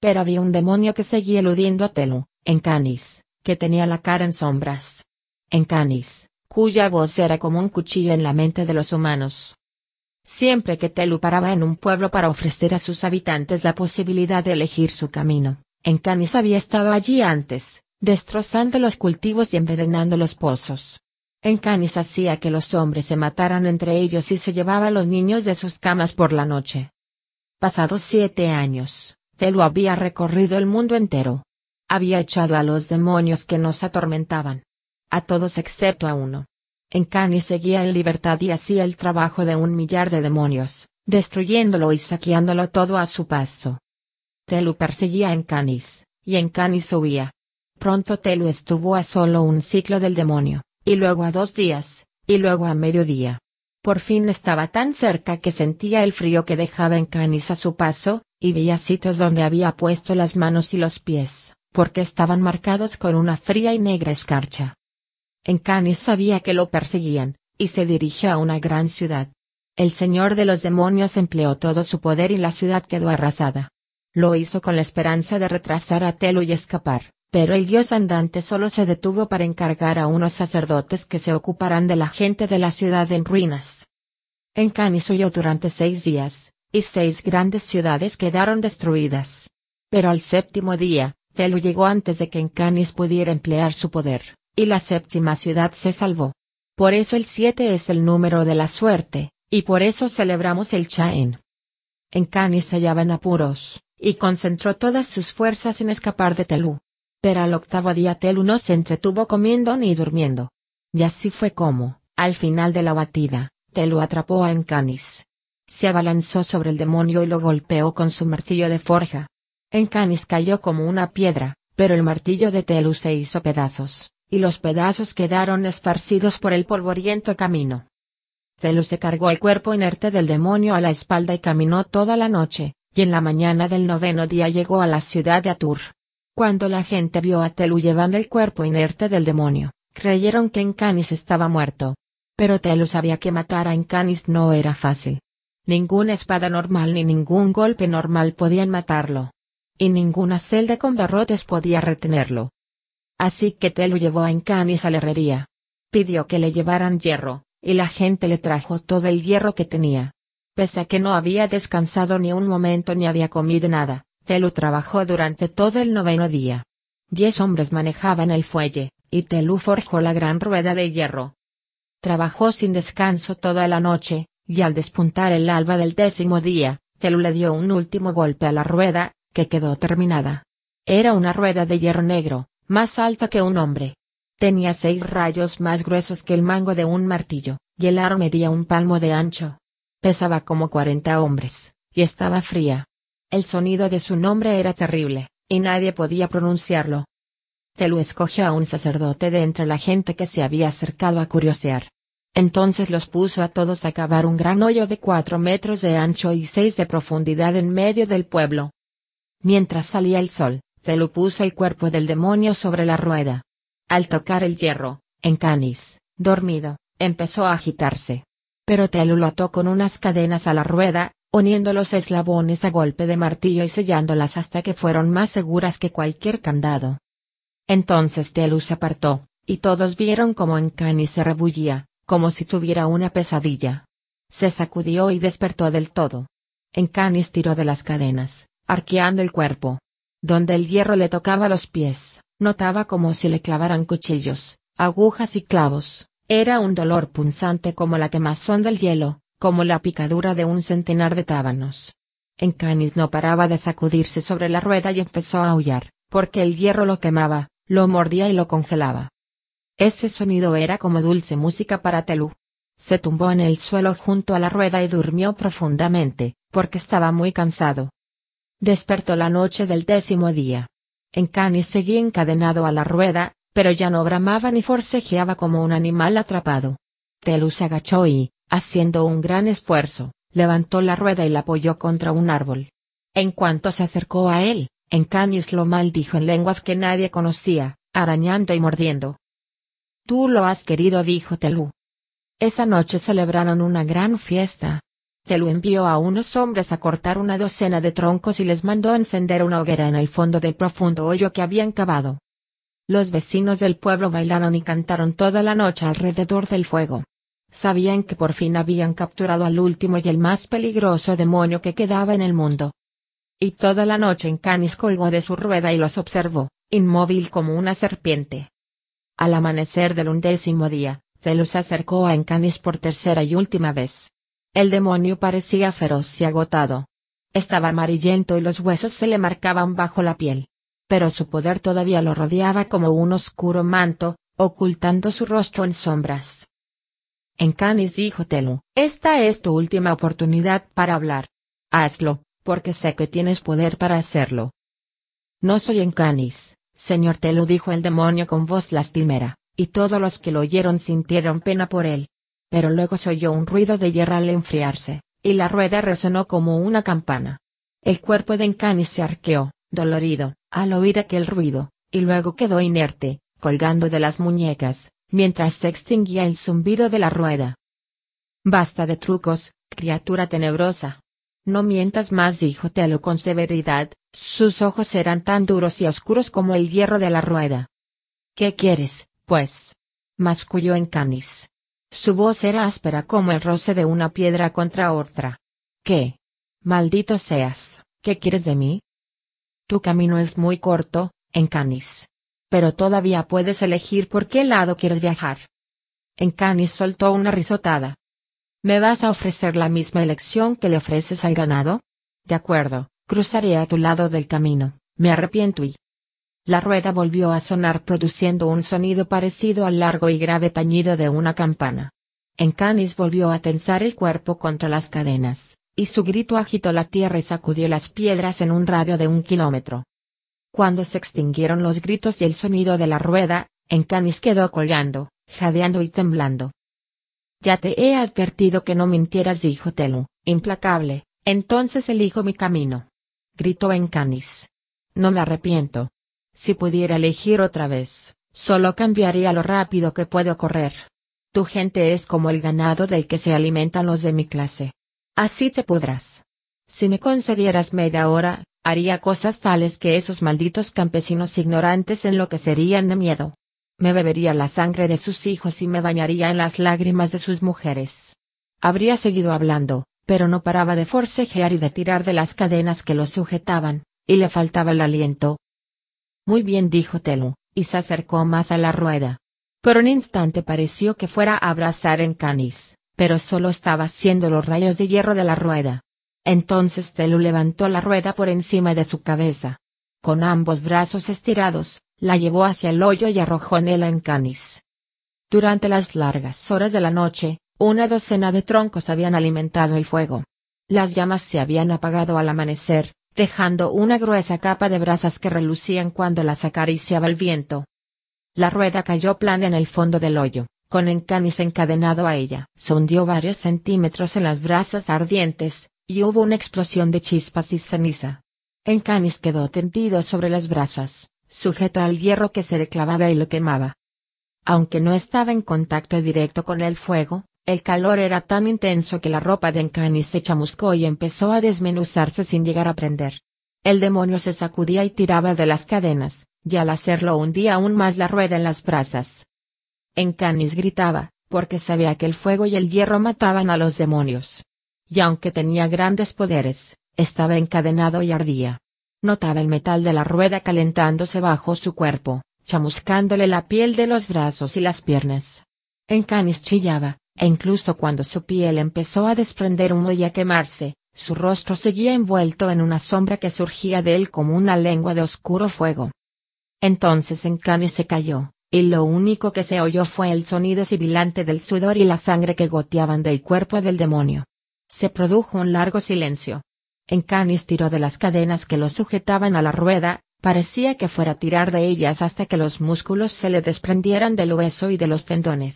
Pero había un demonio que seguía eludiendo a Telu, en Canis, que tenía la cara en sombras. En Canis, cuya voz era como un cuchillo en la mente de los humanos. Siempre que Telu paraba en un pueblo para ofrecer a sus habitantes la posibilidad de elegir su camino, en Canis había estado allí antes, destrozando los cultivos y envenenando los pozos. En Canis hacía que los hombres se mataran entre ellos y se llevaba a los niños de sus camas por la noche. Pasados siete años, Telu había recorrido el mundo entero. Había echado a los demonios que nos atormentaban. A todos excepto a uno. En Canis seguía en libertad y hacía el trabajo de un millar de demonios, destruyéndolo y saqueándolo todo a su paso. Telu perseguía en Canis, y en Canis huía. Pronto Telu estuvo a solo un ciclo del demonio, y luego a dos días, y luego a mediodía. Por fin estaba tan cerca que sentía el frío que dejaba en Canis a su paso, y veía sitios donde había puesto las manos y los pies, porque estaban marcados con una fría y negra escarcha. En Canis sabía que lo perseguían, y se dirigió a una gran ciudad. El señor de los demonios empleó todo su poder y la ciudad quedó arrasada. Lo hizo con la esperanza de retrasar a Telo y escapar, pero el dios andante solo se detuvo para encargar a unos sacerdotes que se ocuparán de la gente de la ciudad en ruinas. En Canis huyó durante seis días, y seis grandes ciudades quedaron destruidas. Pero al séptimo día, Telu llegó antes de que en Canis pudiera emplear su poder, y la séptima ciudad se salvó. Por eso el siete es el número de la suerte, y por eso celebramos el Chaen. En Canis se hallaba en apuros, y concentró todas sus fuerzas en escapar de Telu pero al octavo día Telu no se entretuvo comiendo ni durmiendo. Y así fue como, al final de la batida, Telu atrapó a Encanis. Se abalanzó sobre el demonio y lo golpeó con su martillo de forja. Encanis cayó como una piedra, pero el martillo de Telu se hizo pedazos, y los pedazos quedaron esparcidos por el polvoriento camino. Telu se cargó el cuerpo inerte del demonio a la espalda y caminó toda la noche, y en la mañana del noveno día llegó a la ciudad de Atur. Cuando la gente vio a Telu llevando el cuerpo inerte del demonio, creyeron que Encanis estaba muerto. Pero Telu sabía que matar a Encanis no era fácil. Ninguna espada normal ni ningún golpe normal podían matarlo. Y ninguna celda con barrotes podía retenerlo. Así que Telu llevó a Encanis a la herrería. Pidió que le llevaran hierro, y la gente le trajo todo el hierro que tenía. Pese a que no había descansado ni un momento ni había comido nada, Telu trabajó durante todo el noveno día. Diez hombres manejaban el fuelle, y Telu forjó la gran rueda de hierro. Trabajó sin descanso toda la noche, y al despuntar el alba del décimo día, Telu le dio un último golpe a la rueda, que quedó terminada. Era una rueda de hierro negro, más alta que un hombre. Tenía seis rayos más gruesos que el mango de un martillo, y el aro medía un palmo de ancho. Pesaba como cuarenta hombres, y estaba fría. El sonido de su nombre era terrible, y nadie podía pronunciarlo. Telu escogió a un sacerdote de entre la gente que se había acercado a curiosear. Entonces los puso a todos a cavar un gran hoyo de cuatro metros de ancho y seis de profundidad en medio del pueblo. Mientras salía el sol, Telu puso el cuerpo del demonio sobre la rueda. Al tocar el hierro, en Canis, dormido, empezó a agitarse. Pero Telu lo ató con unas cadenas a la rueda, uniendo los eslabones a golpe de martillo y sellándolas hasta que fueron más seguras que cualquier candado. Entonces Telu se apartó, y todos vieron cómo Encani se rebullía, como si tuviera una pesadilla. Se sacudió y despertó del todo. Encanis tiró de las cadenas, arqueando el cuerpo. Donde el hierro le tocaba los pies, notaba como si le clavaran cuchillos, agujas y clavos. Era un dolor punzante como la quemazón del hielo, como la picadura de un centenar de tábanos. Encanis no paraba de sacudirse sobre la rueda y empezó a aullar, porque el hierro lo quemaba, lo mordía y lo congelaba. Ese sonido era como dulce música para Telú. Se tumbó en el suelo junto a la rueda y durmió profundamente, porque estaba muy cansado. Despertó la noche del décimo día. Encanis seguía encadenado a la rueda, pero ya no bramaba ni forcejeaba como un animal atrapado. Telú se agachó y, haciendo un gran esfuerzo, levantó la rueda y la apoyó contra un árbol. En cuanto se acercó a él, Encanis lo maldijo en lenguas que nadie conocía, arañando y mordiendo. Tú lo has querido, dijo Telú. Esa noche celebraron una gran fiesta. Telú envió a unos hombres a cortar una docena de troncos y les mandó encender una hoguera en el fondo del profundo hoyo que habían cavado. Los vecinos del pueblo bailaron y cantaron toda la noche alrededor del fuego. Sabían que por fin habían capturado al último y el más peligroso demonio que quedaba en el mundo. Y toda la noche en Canis colgó de su rueda y los observó, inmóvil como una serpiente. Al amanecer del undécimo día, se los acercó a Encanis por tercera y última vez. El demonio parecía feroz y agotado. Estaba amarillento y los huesos se le marcaban bajo la piel. Pero su poder todavía lo rodeaba como un oscuro manto, ocultando su rostro en sombras. Encanis dijo Telu, esta es tu última oportunidad para hablar. Hazlo, porque sé que tienes poder para hacerlo. No soy Encanis, Señor Telu dijo el demonio con voz lastimera, y todos los que lo oyeron sintieron pena por él. Pero luego se oyó un ruido de hierro al enfriarse, y la rueda resonó como una campana. El cuerpo de Encanis se arqueó, dolorido, al oír aquel ruido, y luego quedó inerte, colgando de las muñecas, mientras se extinguía el zumbido de la rueda. Basta de trucos, criatura tenebrosa. No mientas más, dijo Telo con severidad, sus ojos eran tan duros y oscuros como el hierro de la rueda. ¿Qué quieres, pues? masculló Encanis. Su voz era áspera como el roce de una piedra contra otra. ¿Qué? Maldito seas, ¿qué quieres de mí? Tu camino es muy corto, Encanis. Pero todavía puedes elegir por qué lado quieres viajar. Encanis soltó una risotada. ¿Me vas a ofrecer la misma elección que le ofreces al ganado? De acuerdo, Cruzaré a tu lado del camino, me arrepiento y... La rueda volvió a sonar produciendo un sonido parecido al largo y grave tañido de una campana. Encanis volvió a tensar el cuerpo contra las cadenas, y su grito agitó la tierra y sacudió las piedras en un radio de un kilómetro. Cuando se extinguieron los gritos y el sonido de la rueda, Encanis quedó colgando, jadeando y temblando. Ya te he advertido que no mintieras, dijo Telu, implacable, entonces elijo mi camino gritó Encanis. No me arrepiento. Si pudiera elegir otra vez, solo cambiaría lo rápido que puedo correr. Tu gente es como el ganado del que se alimentan los de mi clase. Así te podrás. Si me concedieras media hora, haría cosas tales que esos malditos campesinos ignorantes enloquecerían de miedo. Me bebería la sangre de sus hijos y me bañaría en las lágrimas de sus mujeres. Habría seguido hablando, pero no paraba de forcejear y de tirar de las cadenas que lo sujetaban, y le faltaba el aliento. Muy bien, dijo Telu, y se acercó más a la rueda. Por un instante pareció que fuera a abrazar en Canis, pero solo estaba haciendo los rayos de hierro de la rueda. Entonces Telu levantó la rueda por encima de su cabeza. Con ambos brazos estirados, la llevó hacia el hoyo y arrojó en él a Encanis. Durante las largas horas de la noche, una docena de troncos habían alimentado el fuego. Las llamas se habían apagado al amanecer, dejando una gruesa capa de brasas que relucían cuando las acariciaba el viento. La rueda cayó plana en el fondo del hoyo, con Encanis encadenado a ella. Se hundió varios centímetros en las brasas ardientes, y hubo una explosión de chispas y ceniza. Encanis quedó tendido sobre las brasas, sujeto al hierro que se le clavaba y lo quemaba. Aunque no estaba en contacto directo con el fuego, el calor era tan intenso que la ropa de Encanis se chamuscó y empezó a desmenuzarse sin llegar a prender. El demonio se sacudía y tiraba de las cadenas, y al hacerlo hundía aún más la rueda en las brasas. Encanis gritaba, porque sabía que el fuego y el hierro mataban a los demonios. Y aunque tenía grandes poderes, estaba encadenado y ardía. Notaba el metal de la rueda calentándose bajo su cuerpo, chamuscándole la piel de los brazos y las piernas. Encanis chillaba, e incluso cuando su piel empezó a desprender humo y a quemarse, su rostro seguía envuelto en una sombra que surgía de él como una lengua de oscuro fuego. Entonces Encanis se cayó, y lo único que se oyó fue el sonido sibilante del sudor y la sangre que goteaban del cuerpo del demonio. Se produjo un largo silencio. Encanis tiró de las cadenas que lo sujetaban a la rueda, parecía que fuera a tirar de ellas hasta que los músculos se le desprendieran del hueso y de los tendones.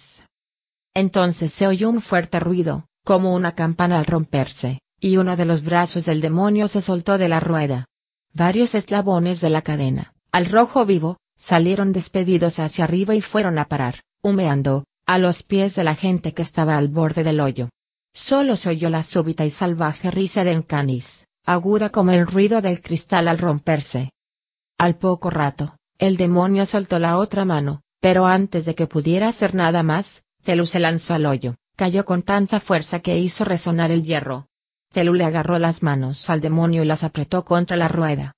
Entonces se oyó un fuerte ruido, como una campana al romperse, y uno de los brazos del demonio se soltó de la rueda. Varios eslabones de la cadena, al rojo vivo, salieron despedidos hacia arriba y fueron a parar, humeando, a los pies de la gente que estaba al borde del hoyo. Solo se oyó la súbita y salvaje risa de Encanis, aguda como el ruido del cristal al romperse. Al poco rato, el demonio soltó la otra mano, pero antes de que pudiera hacer nada más, Telu se lanzó al hoyo, cayó con tanta fuerza que hizo resonar el hierro. Telu le agarró las manos al demonio y las apretó contra la rueda.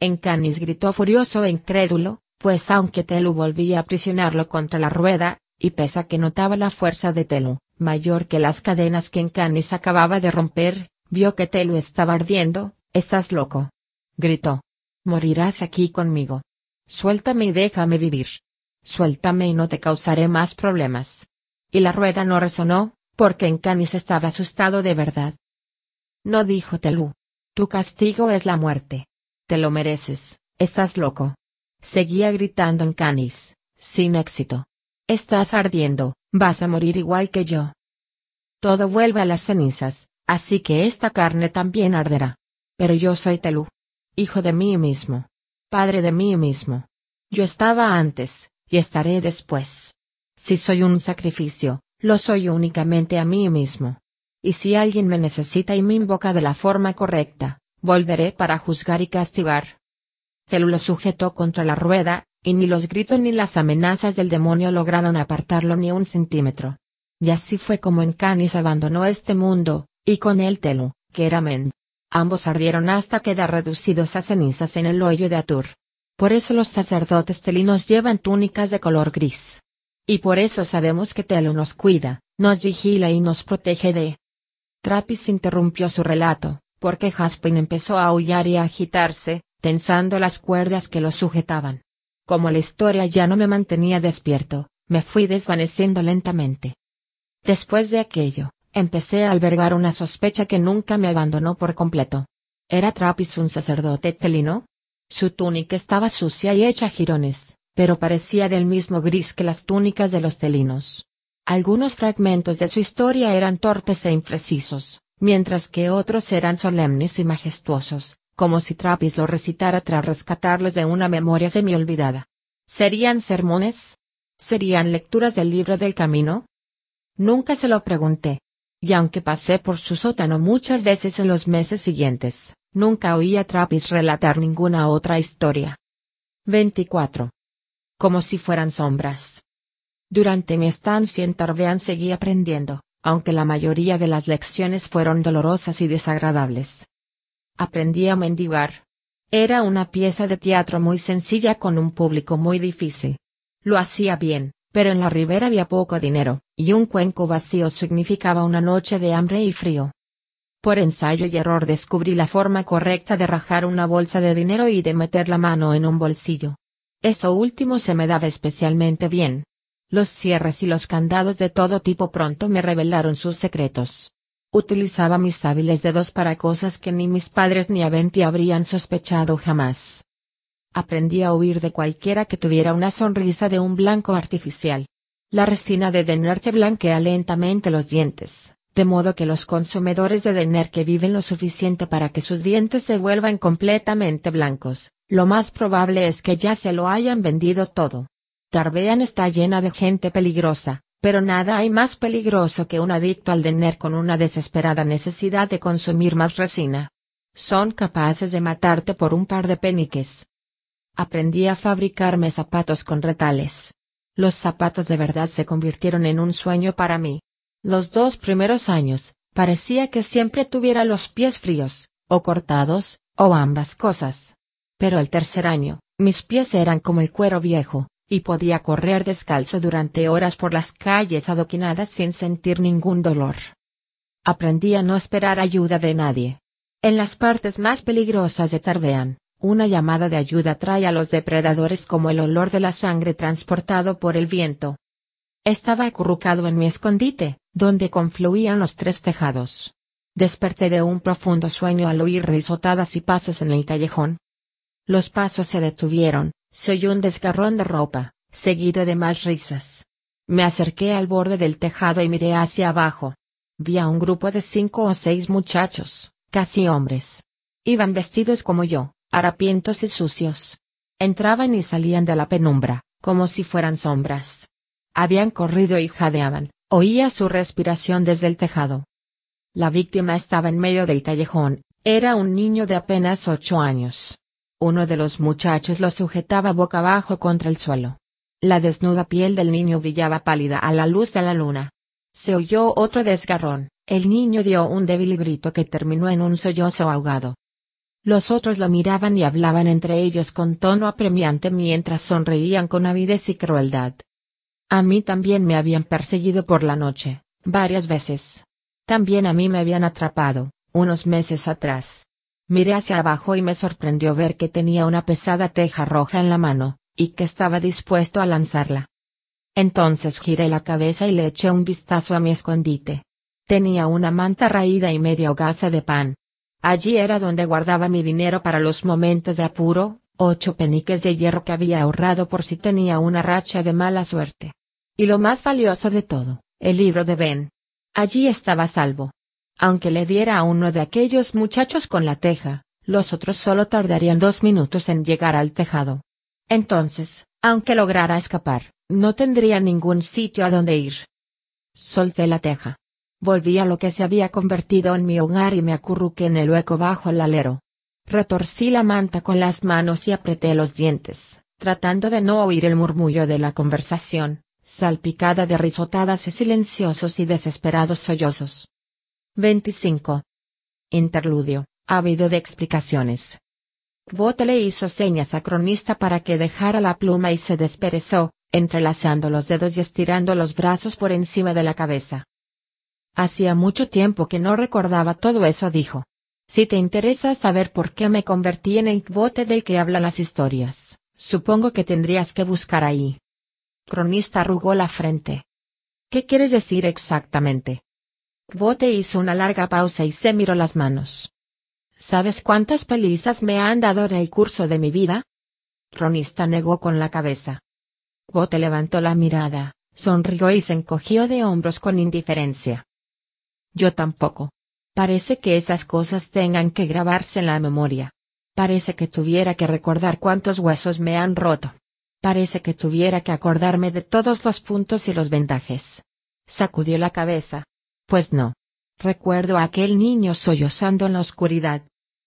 Encanis gritó furioso e incrédulo, pues aunque Telu volvía a aprisionarlo contra la rueda, y pese a que notaba la fuerza de Telu, mayor que las cadenas que Encanis acababa de romper, vio que Telu estaba ardiendo, estás loco. Gritó. Morirás aquí conmigo. Suéltame y déjame vivir. Suéltame y no te causaré más problemas y la rueda no resonó, porque Encanis estaba asustado de verdad. No dijo Telú. Tu castigo es la muerte. Te lo mereces, estás loco. Seguía gritando Encanis, sin éxito. Estás ardiendo, vas a morir igual que yo. Todo vuelve a las cenizas, así que esta carne también arderá. Pero yo soy Telú. Hijo de mí mismo. Padre de mí mismo. Yo estaba antes, y estaré después. Si soy un sacrificio, lo soy únicamente a mí mismo. Y si alguien me necesita y me invoca de la forma correcta, volveré para juzgar y castigar. Celu lo sujetó contra la rueda, y ni los gritos ni las amenazas del demonio lograron apartarlo ni un centímetro. Y así fue como Encanis abandonó este mundo, y con él Telu, que era Men. Ambos ardieron hasta quedar reducidos a cenizas en el hoyo de Atur. Por eso los sacerdotes telinos llevan túnicas de color gris. Y por eso sabemos que Telo nos cuida, nos vigila y nos protege de... Trapis interrumpió su relato, porque Jaspin empezó a aullar y a agitarse, tensando las cuerdas que lo sujetaban. Como la historia ya no me mantenía despierto, me fui desvaneciendo lentamente. Después de aquello, empecé a albergar una sospecha que nunca me abandonó por completo. ¿Era Trapis un sacerdote telino? Su túnica estaba sucia y hecha jirones, pero parecía del mismo gris que las túnicas de los telinos. Algunos fragmentos de su historia eran torpes e imprecisos, mientras que otros eran solemnes y majestuosos, como si Trapis lo recitara tras rescatarlos de una memoria semi-olvidada. ¿Serían sermones? ¿Serían lecturas del libro del camino? Nunca se lo pregunté. Y aunque pasé por su sótano muchas veces en los meses siguientes, nunca oí a Trapis relatar ninguna otra historia. 24 como si fueran sombras. Durante mi estancia en Tarbean seguí aprendiendo, aunque la mayoría de las lecciones fueron dolorosas y desagradables. Aprendí a mendigar. Era una pieza de teatro muy sencilla con un público muy difícil. Lo hacía bien, pero en la ribera había poco dinero, y un cuenco vacío significaba una noche de hambre y frío. Por ensayo y error descubrí la forma correcta de rajar una bolsa de dinero y de meter la mano en un bolsillo. Eso último se me daba especialmente bien. Los cierres y los candados de todo tipo pronto me revelaron sus secretos. Utilizaba mis hábiles dedos para cosas que ni mis padres ni Aventi habrían sospechado jamás. Aprendí a huir de cualquiera que tuviera una sonrisa de un blanco artificial. La resina de Denerte blanquea lentamente los dientes, de modo que los consumidores de Dener que viven lo suficiente para que sus dientes se vuelvan completamente blancos, lo más probable es que ya se lo hayan vendido todo. Tarbean está llena de gente peligrosa, pero nada hay más peligroso que un adicto al dener con una desesperada necesidad de consumir más resina. Son capaces de matarte por un par de peniques. Aprendí a fabricarme zapatos con retales. Los zapatos de verdad se convirtieron en un sueño para mí. Los dos primeros años, Parecía que siempre tuviera los pies fríos, o cortados, o ambas cosas. Pero el tercer año, mis pies eran como el cuero viejo, y podía correr descalzo durante horas por las calles adoquinadas sin sentir ningún dolor. Aprendí a no esperar ayuda de nadie. En las partes más peligrosas de Tarbean, una llamada de ayuda trae a los depredadores como el olor de la sangre transportado por el viento. Estaba acurrucado en mi escondite, donde confluían los tres tejados. Desperté de un profundo sueño al oír risotadas y pasos en el callejón. Los pasos se detuvieron, se oyó un desgarrón de ropa, seguido de más risas. Me acerqué al borde del tejado y miré hacia abajo. Vi a un grupo de cinco o seis muchachos, casi hombres. Iban vestidos como yo, harapientos y sucios. Entraban y salían de la penumbra, como si fueran sombras. Habían corrido y jadeaban, oía su respiración desde el tejado. La víctima estaba en medio del callejón, era un niño de apenas ocho años. Uno de los muchachos lo sujetaba boca abajo contra el suelo. La desnuda piel del niño brillaba pálida a la luz de la luna. Se oyó otro desgarrón, el niño dio un débil grito que terminó en un sollozo ahogado. Los otros lo miraban y hablaban entre ellos con tono apremiante mientras sonreían con avidez y crueldad. A mí también me habían perseguido por la noche, varias veces. También a mí me habían atrapado, unos meses atrás. Miré hacia abajo y me sorprendió ver que tenía una pesada teja roja en la mano, y que estaba dispuesto a lanzarla. Entonces giré la cabeza y le eché un vistazo a mi escondite. Tenía una manta raída y media hogaza de pan. Allí era donde guardaba mi dinero para los momentos de apuro, ocho peniques de hierro que había ahorrado por si tenía una racha de mala suerte. Y lo más valioso de todo, el libro de Ben. Allí estaba salvo aunque le diera a uno de aquellos muchachos con la teja, los otros solo tardarían dos minutos en llegar al tejado. Entonces, aunque lograra escapar, no tendría ningún sitio a donde ir. Solté la teja. Volví a lo que se había convertido en mi hogar y me acurruqué en el hueco bajo el alero. Retorcí la manta con las manos y apreté los dientes, tratando de no oír el murmullo de la conversación, salpicada de risotadas y silenciosos y desesperados sollozos. 25. Interludio. Ávido de explicaciones. Bote le hizo señas a Cronista para que dejara la pluma y se desperezó, entrelazando los dedos y estirando los brazos por encima de la cabeza. Hacía mucho tiempo que no recordaba todo eso, dijo. Si te interesa saber por qué me convertí en el bote del que hablan las historias, supongo que tendrías que buscar ahí. Cronista arrugó la frente. ¿Qué quieres decir exactamente? Bote hizo una larga pausa y se miró las manos. ¿Sabes cuántas palizas me han dado en el curso de mi vida? Ronista negó con la cabeza. Bote levantó la mirada, sonrió y se encogió de hombros con indiferencia. Yo tampoco. Parece que esas cosas tengan que grabarse en la memoria. Parece que tuviera que recordar cuántos huesos me han roto. Parece que tuviera que acordarme de todos los puntos y los vendajes. Sacudió la cabeza, pues no. Recuerdo a aquel niño sollozando en la oscuridad.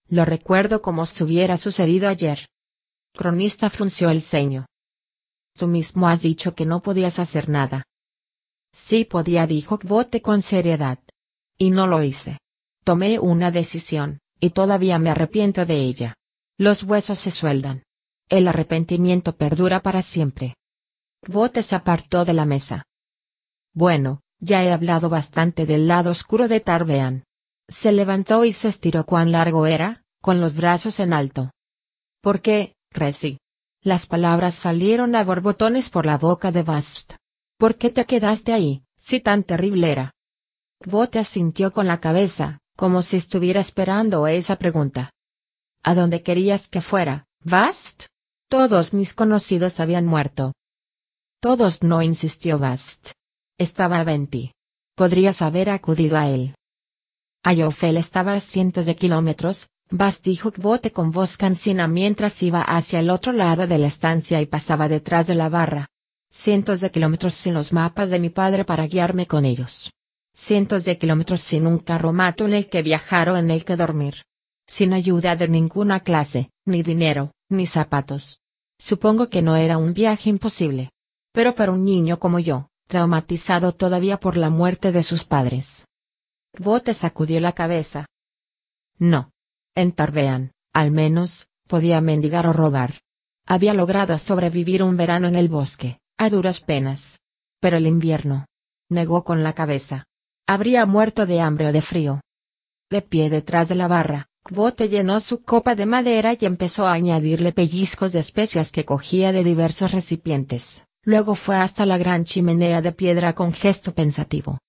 Lo recuerdo como si hubiera sucedido ayer. Cronista frunció el ceño. Tú mismo has dicho que no podías hacer nada. Sí podía, dijo Bote con seriedad. Y no lo hice. Tomé una decisión, y todavía me arrepiento de ella. Los huesos se sueldan. El arrepentimiento perdura para siempre. Bote se apartó de la mesa. Bueno, ya he hablado bastante del lado oscuro de Tarbean. Se levantó y se estiró cuán largo era, con los brazos en alto. ¿Por qué, Resi? Las palabras salieron a borbotones por la boca de Bast. ¿Por qué te quedaste ahí, si tan terrible era? Bote asintió con la cabeza, como si estuviera esperando esa pregunta. ¿A dónde querías que fuera, Bast? Todos mis conocidos habían muerto. Todos no insistió Bast. Estaba a Venti. Podrías haber acudido a él. Ayofel estaba a cientos de kilómetros, Bast dijo Bote con voz cansina mientras iba hacia el otro lado de la estancia y pasaba detrás de la barra. Cientos de kilómetros sin los mapas de mi padre para guiarme con ellos. Cientos de kilómetros sin un carromato en el que viajar o en el que dormir. Sin ayuda de ninguna clase, ni dinero, ni zapatos. Supongo que no era un viaje imposible. Pero para un niño como yo, traumatizado todavía por la muerte de sus padres. Bote sacudió la cabeza. No. En Tarbean, al menos, podía mendigar o robar. Había logrado sobrevivir un verano en el bosque, a duras penas. Pero el invierno. Negó con la cabeza. Habría muerto de hambre o de frío. De pie detrás de la barra, Kvote llenó su copa de madera y empezó a añadirle pellizcos de especias que cogía de diversos recipientes. Luego fue hasta la gran chimenea de piedra con gesto pensativo.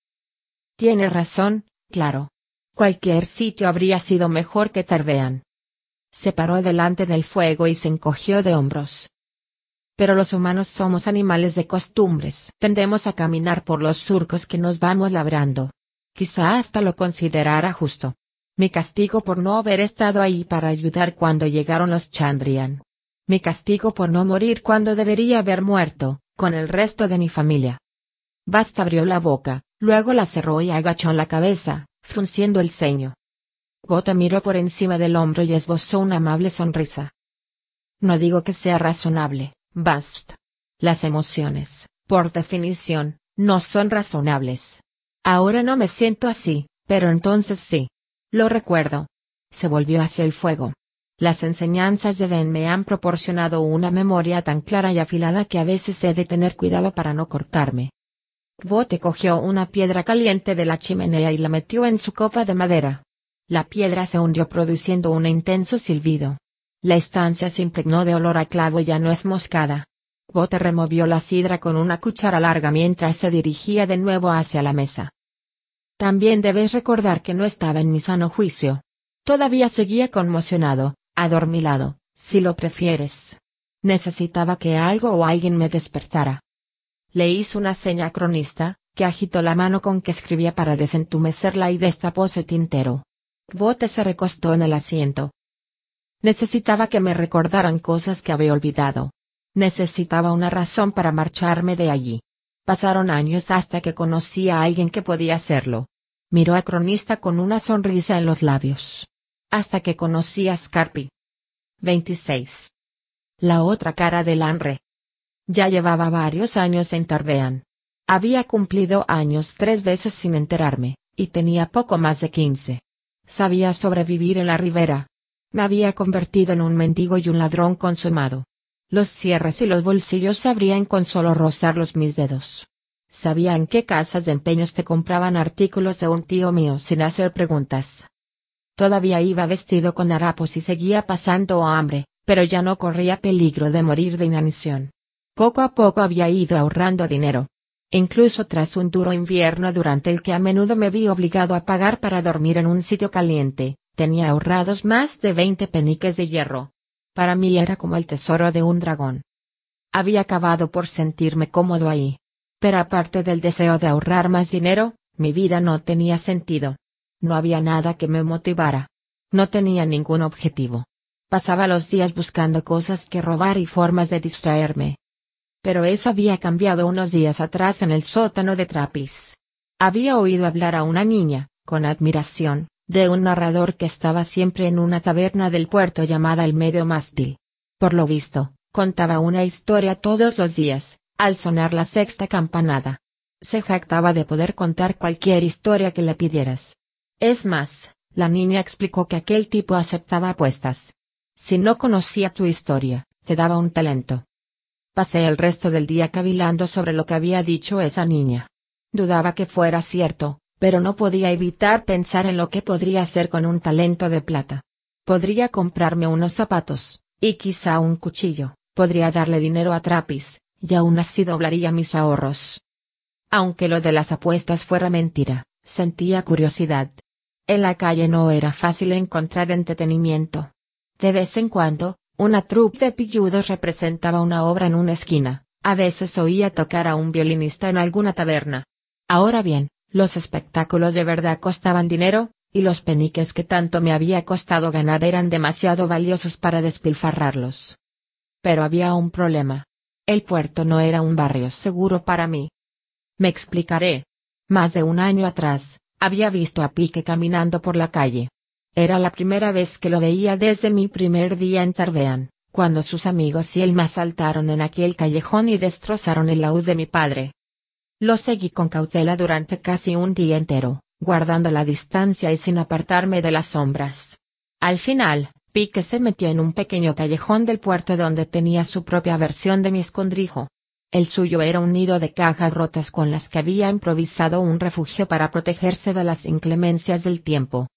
Tiene razón, claro. Cualquier sitio habría sido mejor que Tarbean. Se paró delante del fuego y se encogió de hombros. Pero los humanos somos animales de costumbres, tendemos a caminar por los surcos que nos vamos labrando. Quizá hasta lo considerara justo mi castigo por no haber estado ahí para ayudar cuando llegaron los Chandrian. Mi castigo por no morir cuando debería haber muerto, con el resto de mi familia. Basta abrió la boca, luego la cerró y agachó la cabeza, frunciendo el ceño. Gota miró por encima del hombro y esbozó una amable sonrisa. No digo que sea razonable, Bast. Las emociones, por definición, no son razonables. Ahora no me siento así, pero entonces sí. Lo recuerdo. Se volvió hacia el fuego. Las enseñanzas de Ben me han proporcionado una memoria tan clara y afilada que a veces he de tener cuidado para no cortarme. Bote cogió una piedra caliente de la chimenea y la metió en su copa de madera. La piedra se hundió produciendo un intenso silbido. La estancia se impregnó de olor a clavo y ya no es moscada. Bote removió la sidra con una cuchara larga mientras se dirigía de nuevo hacia la mesa. También debes recordar que no estaba en mi sano juicio. Todavía seguía conmocionado, adormilado, si lo prefieres. Necesitaba que algo o alguien me despertara. Le hizo una seña cronista, que agitó la mano con que escribía para desentumecerla y destapó su tintero. Bote se recostó en el asiento. Necesitaba que me recordaran cosas que había olvidado. Necesitaba una razón para marcharme de allí. Pasaron años hasta que conocí a alguien que podía hacerlo. Miró a Cronista con una sonrisa en los labios. Hasta que conocí a Scarpi. 26. La otra cara del Anre. Ya llevaba varios años en Tarbean. Había cumplido años tres veces sin enterarme, y tenía poco más de quince. Sabía sobrevivir en la ribera. Me había convertido en un mendigo y un ladrón consumado. Los cierres y los bolsillos se abrían con solo rozarlos mis dedos. Sabía en qué casas de empeños te compraban artículos de un tío mío sin hacer preguntas. Todavía iba vestido con harapos y seguía pasando hambre, pero ya no corría peligro de morir de inanición. Poco a poco había ido ahorrando dinero. Incluso tras un duro invierno durante el que a menudo me vi obligado a pagar para dormir en un sitio caliente, tenía ahorrados más de veinte peniques de hierro. Para mí era como el tesoro de un dragón. Había acabado por sentirme cómodo ahí. Pero aparte del deseo de ahorrar más dinero, mi vida no tenía sentido. No había nada que me motivara. No tenía ningún objetivo. Pasaba los días buscando cosas que robar y formas de distraerme. Pero eso había cambiado unos días atrás en el sótano de Trapis. Había oído hablar a una niña, con admiración, de un narrador que estaba siempre en una taberna del puerto llamada el Medio Mástil. Por lo visto, contaba una historia todos los días, al sonar la sexta campanada. Se jactaba de poder contar cualquier historia que le pidieras. Es más, la niña explicó que aquel tipo aceptaba apuestas. Si no conocía tu historia, te daba un talento. Pasé el resto del día cavilando sobre lo que había dicho esa niña. Dudaba que fuera cierto, pero no podía evitar pensar en lo que podría hacer con un talento de plata. Podría comprarme unos zapatos, y quizá un cuchillo, podría darle dinero a Trapis, y aún así doblaría mis ahorros. Aunque lo de las apuestas fuera mentira, sentía curiosidad. En la calle no era fácil encontrar entretenimiento. De vez en cuando, una troupe de pilludos representaba una obra en una esquina, a veces oía tocar a un violinista en alguna taberna. Ahora bien, los espectáculos de verdad costaban dinero, y los peniques que tanto me había costado ganar eran demasiado valiosos para despilfarrarlos. Pero había un problema. El puerto no era un barrio seguro para mí. Me explicaré. Más de un año atrás, había visto a Pique caminando por la calle. Era la primera vez que lo veía desde mi primer día en Tarbean, cuando sus amigos y él me asaltaron en aquel callejón y destrozaron el laúd de mi padre. Lo seguí con cautela durante casi un día entero, guardando la distancia y sin apartarme de las sombras. Al final, Pique se metió en un pequeño callejón del puerto donde tenía su propia versión de mi escondrijo. El suyo era un nido de cajas rotas con las que había improvisado un refugio para protegerse de las inclemencias del tiempo.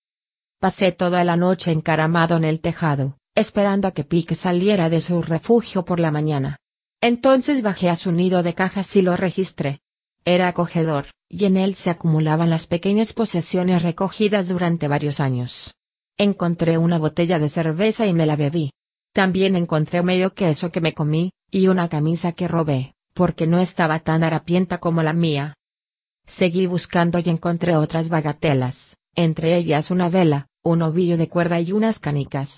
Pasé toda la noche encaramado en el tejado, esperando a que Pique saliera de su refugio por la mañana. Entonces bajé a su nido de cajas y lo registré. Era acogedor, y en él se acumulaban las pequeñas posesiones recogidas durante varios años. Encontré una botella de cerveza y me la bebí. También encontré medio queso que me comí, y una camisa que robé, porque no estaba tan harapienta como la mía. Seguí buscando y encontré otras bagatelas, entre ellas una vela, un ovillo de cuerda y unas canicas.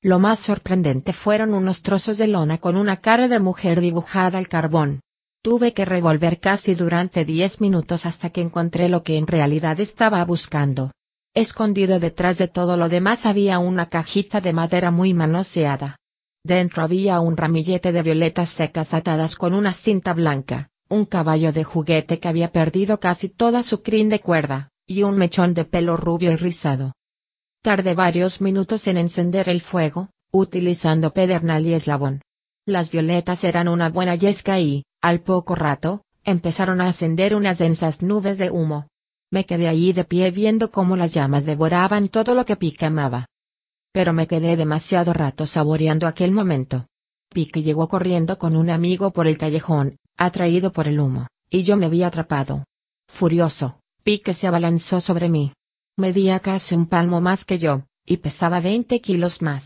Lo más sorprendente fueron unos trozos de lona con una cara de mujer dibujada al carbón. Tuve que revolver casi durante diez minutos hasta que encontré lo que en realidad estaba buscando. Escondido detrás de todo lo demás había una cajita de madera muy manoseada. Dentro había un ramillete de violetas secas atadas con una cinta blanca, un caballo de juguete que había perdido casi toda su crin de cuerda, y un mechón de pelo rubio y rizado. Tardé varios minutos en encender el fuego, utilizando pedernal y eslabón. Las violetas eran una buena yesca y, al poco rato, empezaron a ascender unas densas nubes de humo. Me quedé allí de pie viendo cómo las llamas devoraban todo lo que Pique amaba. Pero me quedé demasiado rato saboreando aquel momento. Pique llegó corriendo con un amigo por el callejón, atraído por el humo, y yo me vi atrapado. Furioso, Pique se abalanzó sobre mí. Medía casi un palmo más que yo, y pesaba 20 kilos más.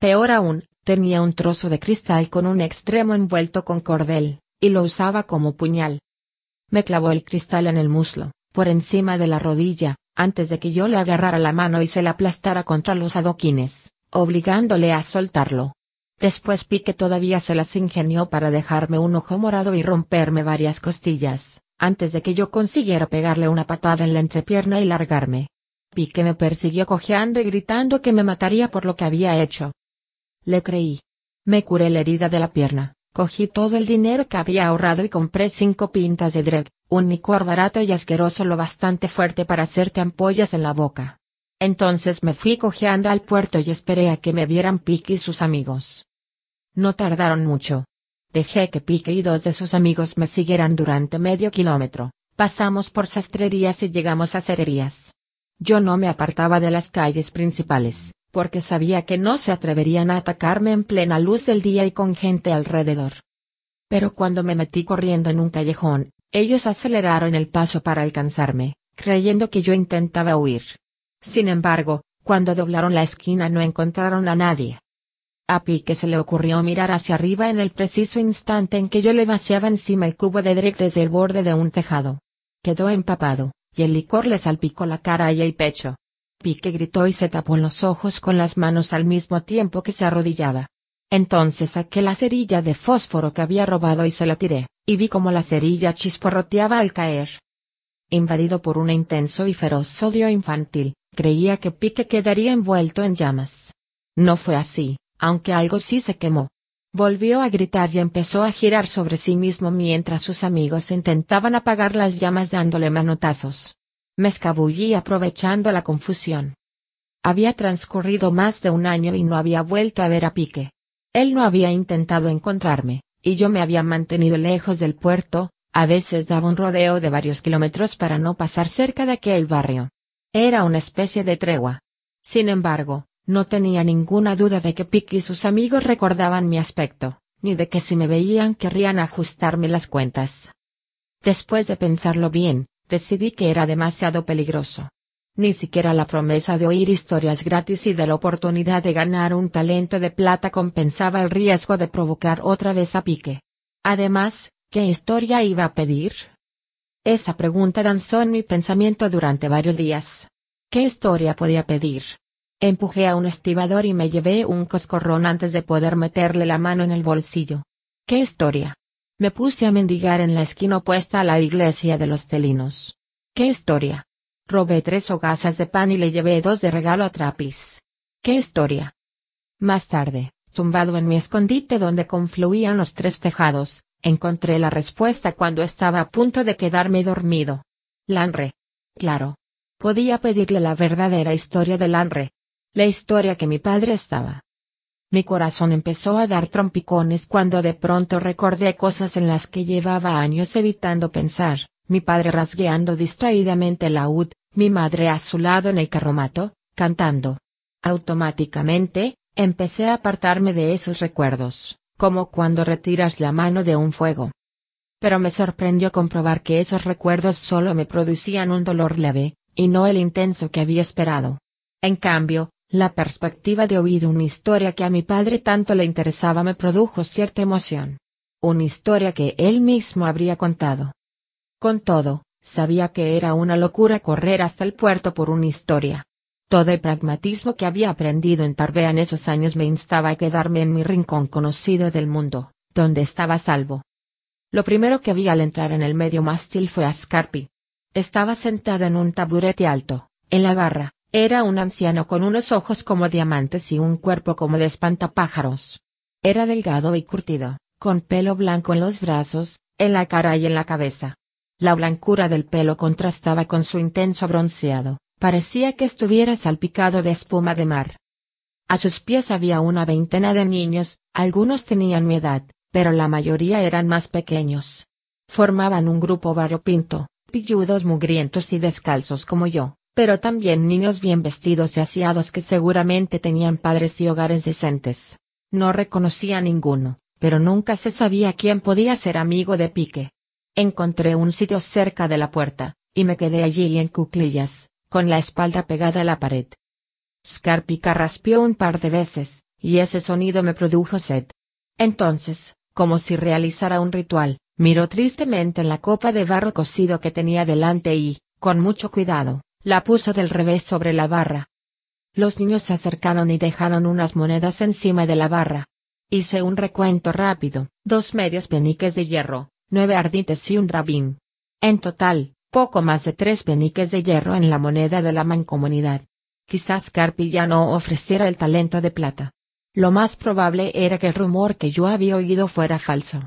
Peor aún, tenía un trozo de cristal con un extremo envuelto con cordel, y lo usaba como puñal. Me clavó el cristal en el muslo, por encima de la rodilla, antes de que yo le agarrara la mano y se la aplastara contra los adoquines, obligándole a soltarlo. Después Pique todavía se las ingenió para dejarme un ojo morado y romperme varias costillas, antes de que yo consiguiera pegarle una patada en la entrepierna y largarme. Pique me persiguió cojeando y gritando que me mataría por lo que había hecho. Le creí. Me curé la herida de la pierna, cogí todo el dinero que había ahorrado y compré cinco pintas de Dreg, un licor barato y asqueroso lo bastante fuerte para hacerte ampollas en la boca. Entonces me fui cojeando al puerto y esperé a que me vieran Pique y sus amigos. No tardaron mucho. Dejé que Pique y dos de sus amigos me siguieran durante medio kilómetro, pasamos por sastrerías y llegamos a cererías. Yo no me apartaba de las calles principales, porque sabía que no se atreverían a atacarme en plena luz del día y con gente alrededor. Pero cuando me metí corriendo en un callejón, ellos aceleraron el paso para alcanzarme, creyendo que yo intentaba huir. Sin embargo, cuando doblaron la esquina no encontraron a nadie. A Pique se le ocurrió mirar hacia arriba en el preciso instante en que yo le vaciaba encima el cubo de Drake desde el borde de un tejado. Quedó empapado, y el licor le salpicó la cara y el pecho. Pique gritó y se tapó los ojos con las manos al mismo tiempo que se arrodillaba. Entonces saqué la cerilla de fósforo que había robado y se la tiré, y vi como la cerilla chisporroteaba al caer. Invadido por un intenso y feroz odio infantil, creía que Pique quedaría envuelto en llamas. No fue así, aunque algo sí se quemó. Volvió a gritar y empezó a girar sobre sí mismo mientras sus amigos intentaban apagar las llamas dándole manotazos. Me escabullí aprovechando la confusión. Había transcurrido más de un año y no había vuelto a ver a Pique. Él no había intentado encontrarme, y yo me había mantenido lejos del puerto, a veces daba un rodeo de varios kilómetros para no pasar cerca de aquel barrio. Era una especie de tregua. Sin embargo, no tenía ninguna duda de que Pick y sus amigos recordaban mi aspecto, ni de que si me veían querrían ajustarme las cuentas. Después de pensarlo bien, decidí que era demasiado peligroso. Ni siquiera la promesa de oír historias gratis y de la oportunidad de ganar un talento de plata compensaba el riesgo de provocar otra vez a pique. Además, ¿qué historia iba a pedir? Esa pregunta danzó en mi pensamiento durante varios días. ¿Qué historia podía pedir? Empujé a un estibador y me llevé un coscorrón antes de poder meterle la mano en el bolsillo. ¿Qué historia? Me puse a mendigar en la esquina opuesta a la iglesia de los celinos. ¿Qué historia? Robé tres hogazas de pan y le llevé dos de regalo a Trapis. ¡Qué historia! Más tarde, tumbado en mi escondite donde confluían los tres tejados, encontré la respuesta cuando estaba a punto de quedarme dormido. Lanre. Claro. podía pedirle la verdadera historia del Lanre. La historia que mi padre estaba. Mi corazón empezó a dar trompicones cuando de pronto recordé cosas en las que llevaba años evitando pensar, mi padre rasgueando distraídamente el laúd, mi madre a su lado en el carromato, cantando. Automáticamente, empecé a apartarme de esos recuerdos, como cuando retiras la mano de un fuego. Pero me sorprendió comprobar que esos recuerdos solo me producían un dolor leve, y no el intenso que había esperado. En cambio, la perspectiva de oír una historia que a mi padre tanto le interesaba me produjo cierta emoción. Una historia que él mismo habría contado. Con todo, sabía que era una locura correr hasta el puerto por una historia. Todo el pragmatismo que había aprendido en Tarbea en esos años me instaba a quedarme en mi rincón conocido del mundo, donde estaba salvo. Lo primero que vi al entrar en el medio mástil fue a Scarpi. Estaba sentado en un taburete alto, en la barra, era un anciano con unos ojos como diamantes y un cuerpo como de espantapájaros. Era delgado y curtido, con pelo blanco en los brazos, en la cara y en la cabeza. La blancura del pelo contrastaba con su intenso bronceado, parecía que estuviera salpicado de espuma de mar. A sus pies había una veintena de niños, algunos tenían mi edad, pero la mayoría eran más pequeños. Formaban un grupo variopinto, pilludos mugrientos y descalzos como yo, pero también niños bien vestidos y aseados que seguramente tenían padres y hogares decentes. No reconocía a ninguno, pero nunca se sabía quién podía ser amigo de Pique. Encontré un sitio cerca de la puerta, y me quedé allí en cuclillas, con la espalda pegada a la pared. Scarpi carraspeó un par de veces, y ese sonido me produjo sed. Entonces, como si realizara un ritual, Miró tristemente en la copa de barro cocido que tenía delante y, con mucho cuidado, la puso del revés sobre la barra. Los niños se acercaron y dejaron unas monedas encima de la barra. Hice un recuento rápido, dos medios peniques de hierro, nueve ardites y un drabín. En total, poco más de tres peniques de hierro en la moneda de la mancomunidad. Quizás Carpi ya no ofreciera el talento de plata. Lo más probable era que el rumor que yo había oído fuera falso.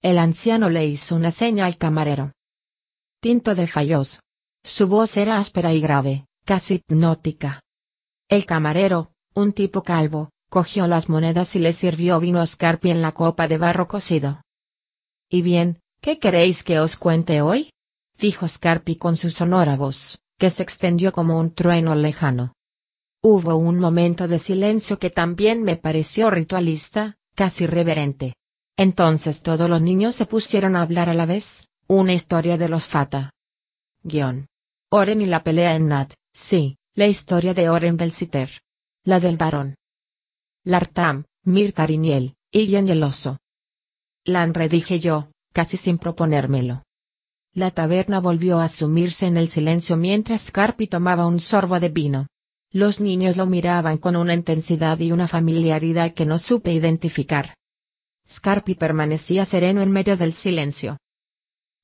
El anciano le hizo una seña al camarero. Tinto de fallos. Su voz era áspera y grave, casi hipnótica. El camarero, un tipo calvo, cogió las monedas y le sirvió vino a Scarpi en la copa de barro cocido. Y bien, ¿qué queréis que os cuente hoy? dijo Scarpi con su sonora voz, que se extendió como un trueno lejano. Hubo un momento de silencio que también me pareció ritualista, casi reverente. Entonces todos los niños se pusieron a hablar a la vez, una historia de los Fata. Guión. Oren y la pelea en Nat, sí, la historia de Oren Belciter. La del varón. Lartam, Mirtariniel, y el oso. Lanre dije yo, casi sin proponérmelo. La taberna volvió a sumirse en el silencio mientras Scarpi tomaba un sorbo de vino. Los niños lo miraban con una intensidad y una familiaridad que no supe identificar. Scarpi permanecía sereno en medio del silencio.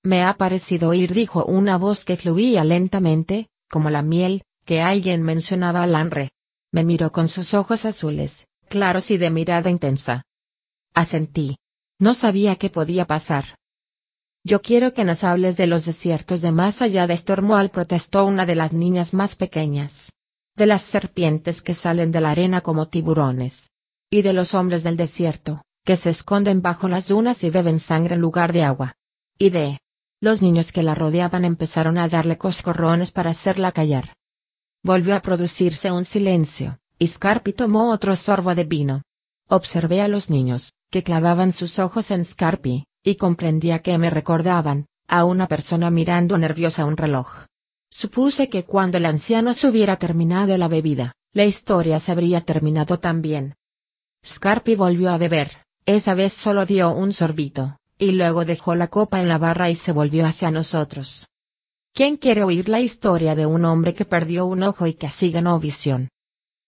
Me ha parecido oír, dijo una voz que fluía lentamente, como la miel, que alguien mencionaba a Lanre. Me miró con sus ojos azules, claros y de mirada intensa. Asentí. No sabía qué podía pasar. Yo quiero que nos hables de los desiertos de más allá de Stormoal, protestó una de las niñas más pequeñas. De las serpientes que salen de la arena como tiburones. Y de los hombres del desierto, que se esconden bajo las dunas y beben sangre en lugar de agua. Y de... Los niños que la rodeaban empezaron a darle coscorrones para hacerla callar. Volvió a producirse un silencio, y Scarpi tomó otro sorbo de vino. Observé a los niños, que clavaban sus ojos en Scarpi, y comprendía que me recordaban, a una persona mirando nerviosa un reloj. Supuse que cuando el anciano se hubiera terminado la bebida, la historia se habría terminado también. Scarpi volvió a beber, esa vez solo dio un sorbito, y luego dejó la copa en la barra y se volvió hacia nosotros. ¿Quién quiere oír la historia de un hombre que perdió un ojo y que así ganó visión?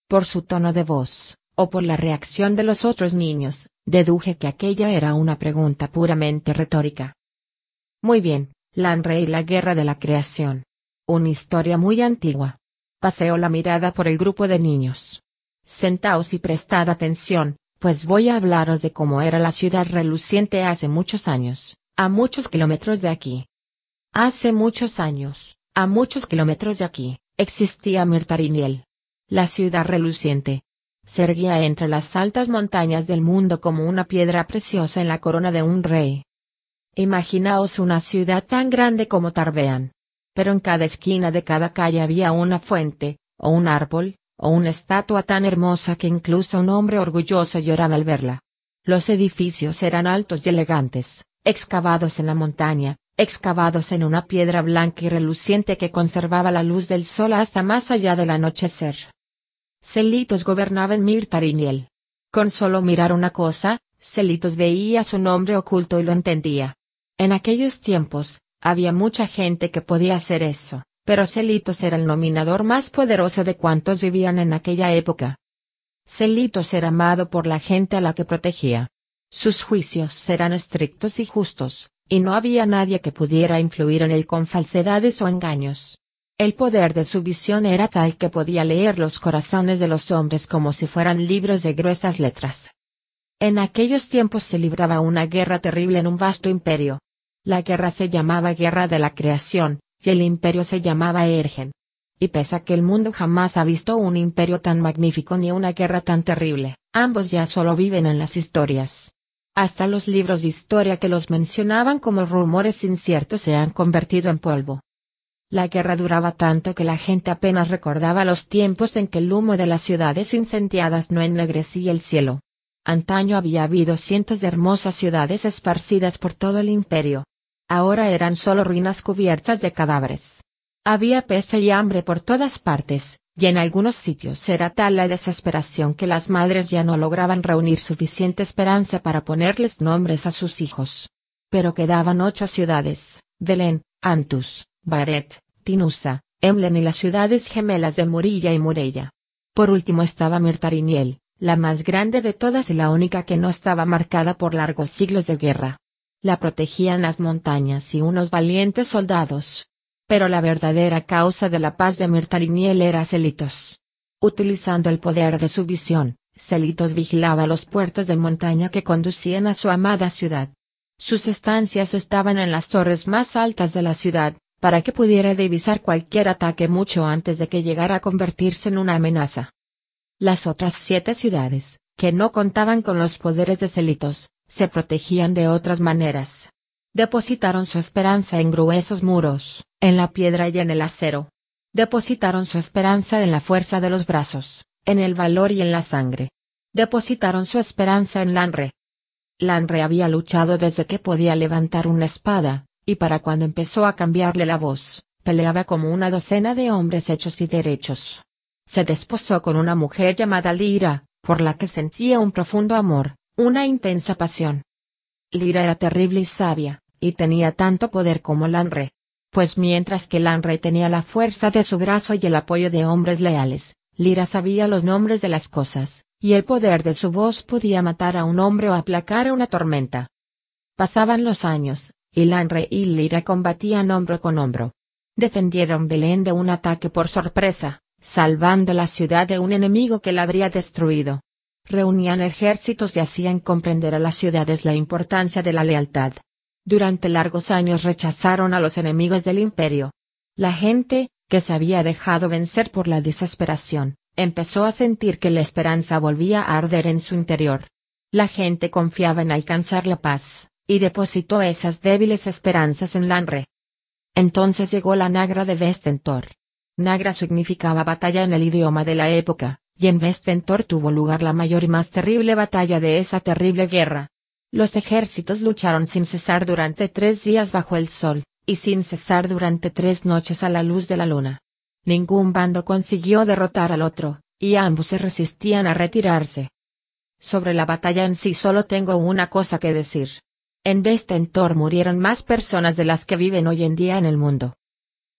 Por su tono de voz, o por la reacción de los otros niños, deduje que aquella era una pregunta puramente retórica. Muy bien, Lanre y la guerra de la creación. Una historia muy antigua. Paseó la mirada por el grupo de niños. Sentaos y prestad atención, pues voy a hablaros de cómo era la ciudad reluciente hace muchos años, a muchos kilómetros de aquí. Hace muchos años, a muchos kilómetros de aquí, existía Mirtariniel. La ciudad reluciente. Se erguía entre las altas montañas del mundo como una piedra preciosa en la corona de un rey. Imaginaos una ciudad tan grande como Tarbean. Pero en cada esquina de cada calle había una fuente, o un árbol, o una estatua tan hermosa que incluso un hombre orgulloso lloraba al verla. Los edificios eran altos y elegantes, excavados en la montaña, excavados en una piedra blanca y reluciente que conservaba la luz del sol hasta más allá del anochecer. Celitos gobernaba en Mirtariniel. Con solo mirar una cosa, Celitos veía su nombre oculto y lo entendía. En aquellos tiempos, había mucha gente que podía hacer eso, pero Celitos era el nominador más poderoso de cuantos vivían en aquella época. Celitos era amado por la gente a la que protegía. Sus juicios eran estrictos y justos, y no había nadie que pudiera influir en él con falsedades o engaños. El poder de su visión era tal que podía leer los corazones de los hombres como si fueran libros de gruesas letras. En aquellos tiempos se libraba una guerra terrible en un vasto imperio. La guerra se llamaba Guerra de la Creación, y el imperio se llamaba Ergen. Y pese a que el mundo jamás ha visto un imperio tan magnífico ni una guerra tan terrible, ambos ya solo viven en las historias. Hasta los libros de historia que los mencionaban como rumores inciertos se han convertido en polvo. La guerra duraba tanto que la gente apenas recordaba los tiempos en que el humo de las ciudades incendiadas no ennegrecía el cielo. Antaño había habido cientos de hermosas ciudades esparcidas por todo el imperio. Ahora eran solo ruinas cubiertas de cadáveres. Había peste y hambre por todas partes, y en algunos sitios era tal la desesperación que las madres ya no lograban reunir suficiente esperanza para ponerles nombres a sus hijos. Pero quedaban ocho ciudades, Belén, Antus, Baret, Tinusa, Emlen y las ciudades gemelas de Murilla y Murella. Por último estaba Mirtariniel, la más grande de todas y la única que no estaba marcada por largos siglos de guerra. La protegían las montañas y unos valientes soldados, pero la verdadera causa de la paz de Mirtaliniel era Celitos. Utilizando el poder de su visión, Celitos vigilaba los puertos de montaña que conducían a su amada ciudad. Sus estancias estaban en las torres más altas de la ciudad, para que pudiera divisar cualquier ataque mucho antes de que llegara a convertirse en una amenaza. Las otras siete ciudades, que no contaban con los poderes de Celitos, se protegían de otras maneras. Depositaron su esperanza en gruesos muros, en la piedra y en el acero. Depositaron su esperanza en la fuerza de los brazos, en el valor y en la sangre. Depositaron su esperanza en Lanre. Lanre había luchado desde que podía levantar una espada, y para cuando empezó a cambiarle la voz, peleaba como una docena de hombres hechos y derechos. Se desposó con una mujer llamada Lira, por la que sentía un profundo amor, una intensa pasión. Lira era terrible y sabia, y tenía tanto poder como Lanre. Pues mientras que Lanre tenía la fuerza de su brazo y el apoyo de hombres leales, Lira sabía los nombres de las cosas, y el poder de su voz podía matar a un hombre o aplacar una tormenta. Pasaban los años, y Lanre y Lira combatían hombro con hombro. Defendieron Belén de un ataque por sorpresa, salvando la ciudad de un enemigo que la habría destruido. Reunían ejércitos y hacían comprender a las ciudades la importancia de la lealtad. Durante largos años rechazaron a los enemigos del imperio. La gente, que se había dejado vencer por la desesperación, empezó a sentir que la esperanza volvía a arder en su interior. La gente confiaba en alcanzar la paz, y depositó esas débiles esperanzas en Lanre. Entonces llegó la Nagra de Vestentor. Nagra significaba batalla en el idioma de la época, y en Vestentor tuvo lugar la mayor y más terrible batalla de esa terrible guerra. Los ejércitos lucharon sin cesar durante tres días bajo el sol, y sin cesar durante tres noches a la luz de la luna. Ningún bando consiguió derrotar al otro, y ambos se resistían a retirarse. Sobre la batalla en sí solo tengo una cosa que decir. En Vestentor murieron más personas de las que viven hoy en día en el mundo.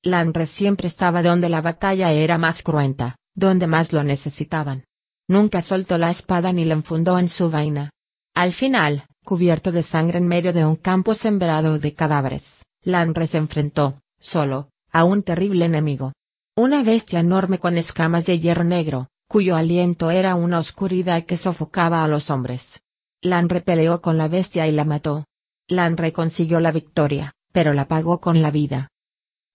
Lanre siempre estaba donde la batalla era más cruenta, donde más lo necesitaban. Nunca soltó la espada ni la enfundó en su vaina. Al final, cubierto de sangre en medio de un campo sembrado de cadáveres. Lanre se enfrentó, solo, a un terrible enemigo. Una bestia enorme con escamas de hierro negro, cuyo aliento era una oscuridad que sofocaba a los hombres. Lanre peleó con la bestia y la mató. Lanre consiguió la victoria, pero la pagó con la vida.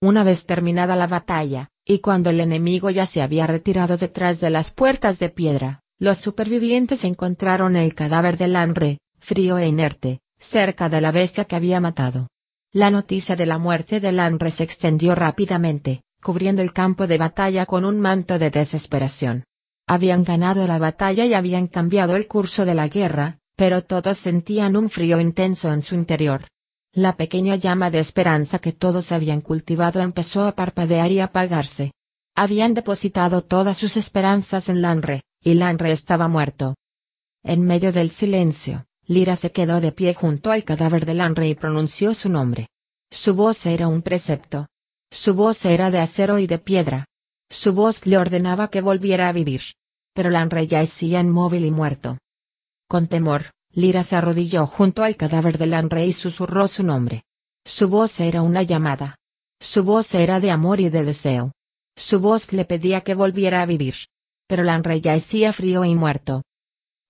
Una vez terminada la batalla, y cuando el enemigo ya se había retirado detrás de las puertas de piedra, los supervivientes encontraron el cadáver de Lanre, frío e inerte, cerca de la bestia que había matado. La noticia de la muerte de Lanre se extendió rápidamente, cubriendo el campo de batalla con un manto de desesperación. Habían ganado la batalla y habían cambiado el curso de la guerra, pero todos sentían un frío intenso en su interior. La pequeña llama de esperanza que todos habían cultivado empezó a parpadear y apagarse. Habían depositado todas sus esperanzas en Lanre, y Lanre estaba muerto. En medio del silencio, Lira se quedó de pie junto al cadáver de Lanre y pronunció su nombre. Su voz era un precepto. Su voz era de acero y de piedra. Su voz le ordenaba que volviera a vivir. Pero Lanre yacía inmóvil y muerto. Con temor, Lira se arrodilló junto al cadáver de Lanre y susurró su nombre. Su voz era una llamada. Su voz era de amor y de deseo. Su voz le pedía que volviera a vivir. Pero Lanre yacía frío y muerto.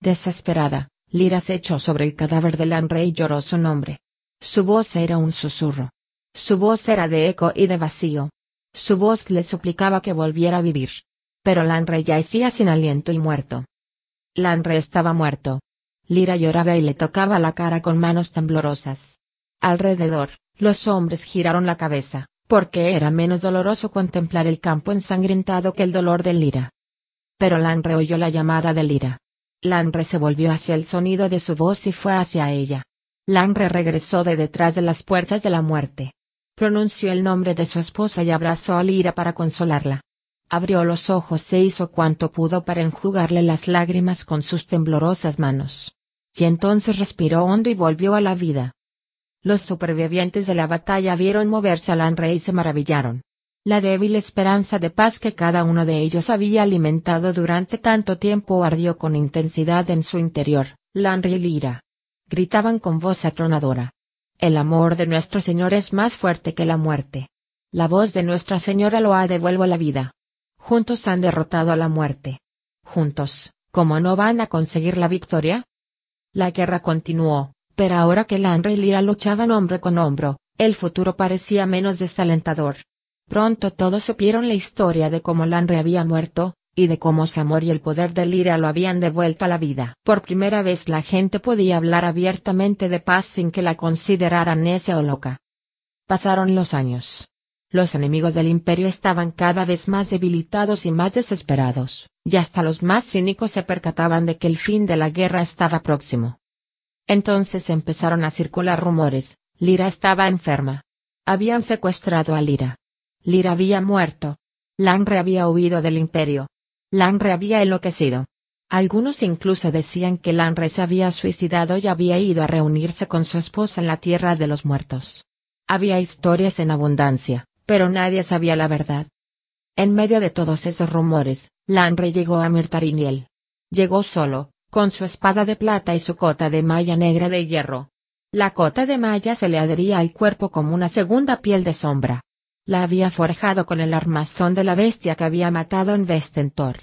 Desesperada, Lira se echó sobre el cadáver de Lanre y lloró su nombre. Su voz era un susurro. Su voz era de eco y de vacío. Su voz le suplicaba que volviera a vivir. Pero Lanre yacía sin aliento y muerto. Lanre estaba muerto. Lira lloraba y le tocaba la cara con manos temblorosas. Alrededor, los hombres giraron la cabeza, porque era menos doloroso contemplar el campo ensangrentado que el dolor de Lira. Pero Lanre oyó la llamada de Lira. Lanre se volvió hacia el sonido de su voz y fue hacia ella. Lanre regresó de detrás de las puertas de la muerte. Pronunció el nombre de su esposa y abrazó a Lira para consolarla. Abrió los ojos e hizo cuanto pudo para enjugarle las lágrimas con sus temblorosas manos y entonces respiró hondo y volvió a la vida. Los supervivientes de la batalla vieron moverse al Lanre y se maravillaron. La débil esperanza de paz que cada uno de ellos había alimentado durante tanto tiempo ardió con intensidad en su interior. Lanre y Lira. Gritaban con voz atronadora. El amor de nuestro Señor es más fuerte que la muerte. La voz de Nuestra Señora lo ha devuelto a la vida. Juntos han derrotado a la muerte. Juntos, ¿cómo no van a conseguir la victoria? La guerra continuó, pero ahora que Lanre y Lira luchaban hombro con hombro, el futuro parecía menos desalentador. Pronto todos supieron la historia de cómo Lanre había muerto, y de cómo su amor y el poder de Lira lo habían devuelto a la vida. Por primera vez la gente podía hablar abiertamente de paz sin que la consideraran necia o loca. Pasaron los años. Los enemigos del imperio estaban cada vez más debilitados y más desesperados, y hasta los más cínicos se percataban de que el fin de la guerra estaba próximo. Entonces empezaron a circular rumores, Lira estaba enferma. Habían secuestrado a Lira. Lira había muerto. Lanre había huido del imperio. Lanre había enloquecido. Algunos incluso decían que Lanre se había suicidado y había ido a reunirse con su esposa en la tierra de los muertos. Había historias en abundancia, pero nadie sabía la verdad. En medio de todos esos rumores, Lanre llegó a Mirtariniel. Llegó solo, con su espada de plata y su cota de malla negra de hierro. La cota de malla se le adhería al cuerpo como una segunda piel de sombra. La había forjado con el armazón de la bestia que había matado en Vestentor.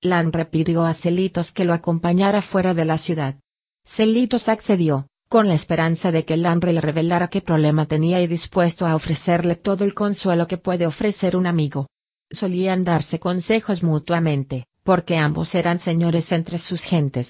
Lanre pidió a Celitos que lo acompañara fuera de la ciudad. Celitos accedió, con la esperanza de que Lanre le revelara qué problema tenía y dispuesto a ofrecerle todo el consuelo que puede ofrecer un amigo. Solían darse consejos mutuamente, porque ambos eran señores entre sus gentes.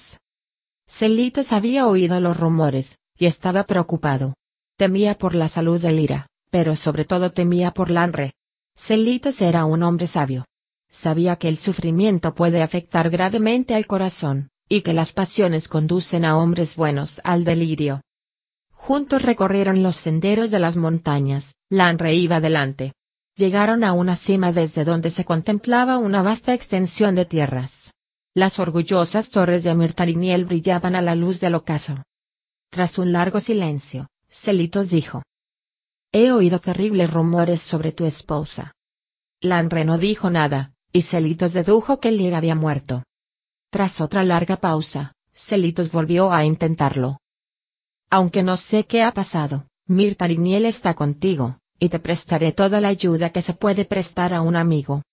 Celitos había oído los rumores, y estaba preocupado. Temía por la salud de Lira, pero sobre todo temía por Lanre. Celitos era un hombre sabio. Sabía que el sufrimiento puede afectar gravemente al corazón, y que las pasiones conducen a hombres buenos al delirio. Juntos recorrieron los senderos de las montañas, Lanre iba delante. Llegaron a una cima desde donde se contemplaba una vasta extensión de tierras. Las orgullosas torres de Amirtaliniel brillaban a la luz del ocaso. Tras un largo silencio, Celitos dijo. He oído terribles rumores sobre tu esposa. Lanre no dijo nada, y Celitos dedujo que Lira había muerto. Tras otra larga pausa, Celitos volvió a intentarlo. Aunque no sé qué ha pasado, Mirtariniel está contigo, y te prestaré toda la ayuda que se puede prestar a un amigo.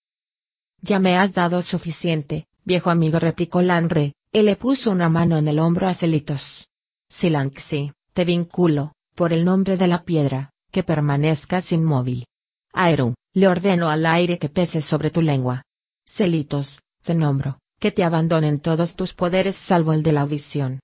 Ya me has dado suficiente, viejo amigo replicó Lanre, y le puso una mano en el hombro a Celitos. Silanxi, te vinculo, por el nombre de la piedra, que permanezcas inmóvil. Aeru, Le ordeno al aire que pese sobre tu lengua. Celitos, te nombro, que te abandonen todos tus poderes salvo el de la audición.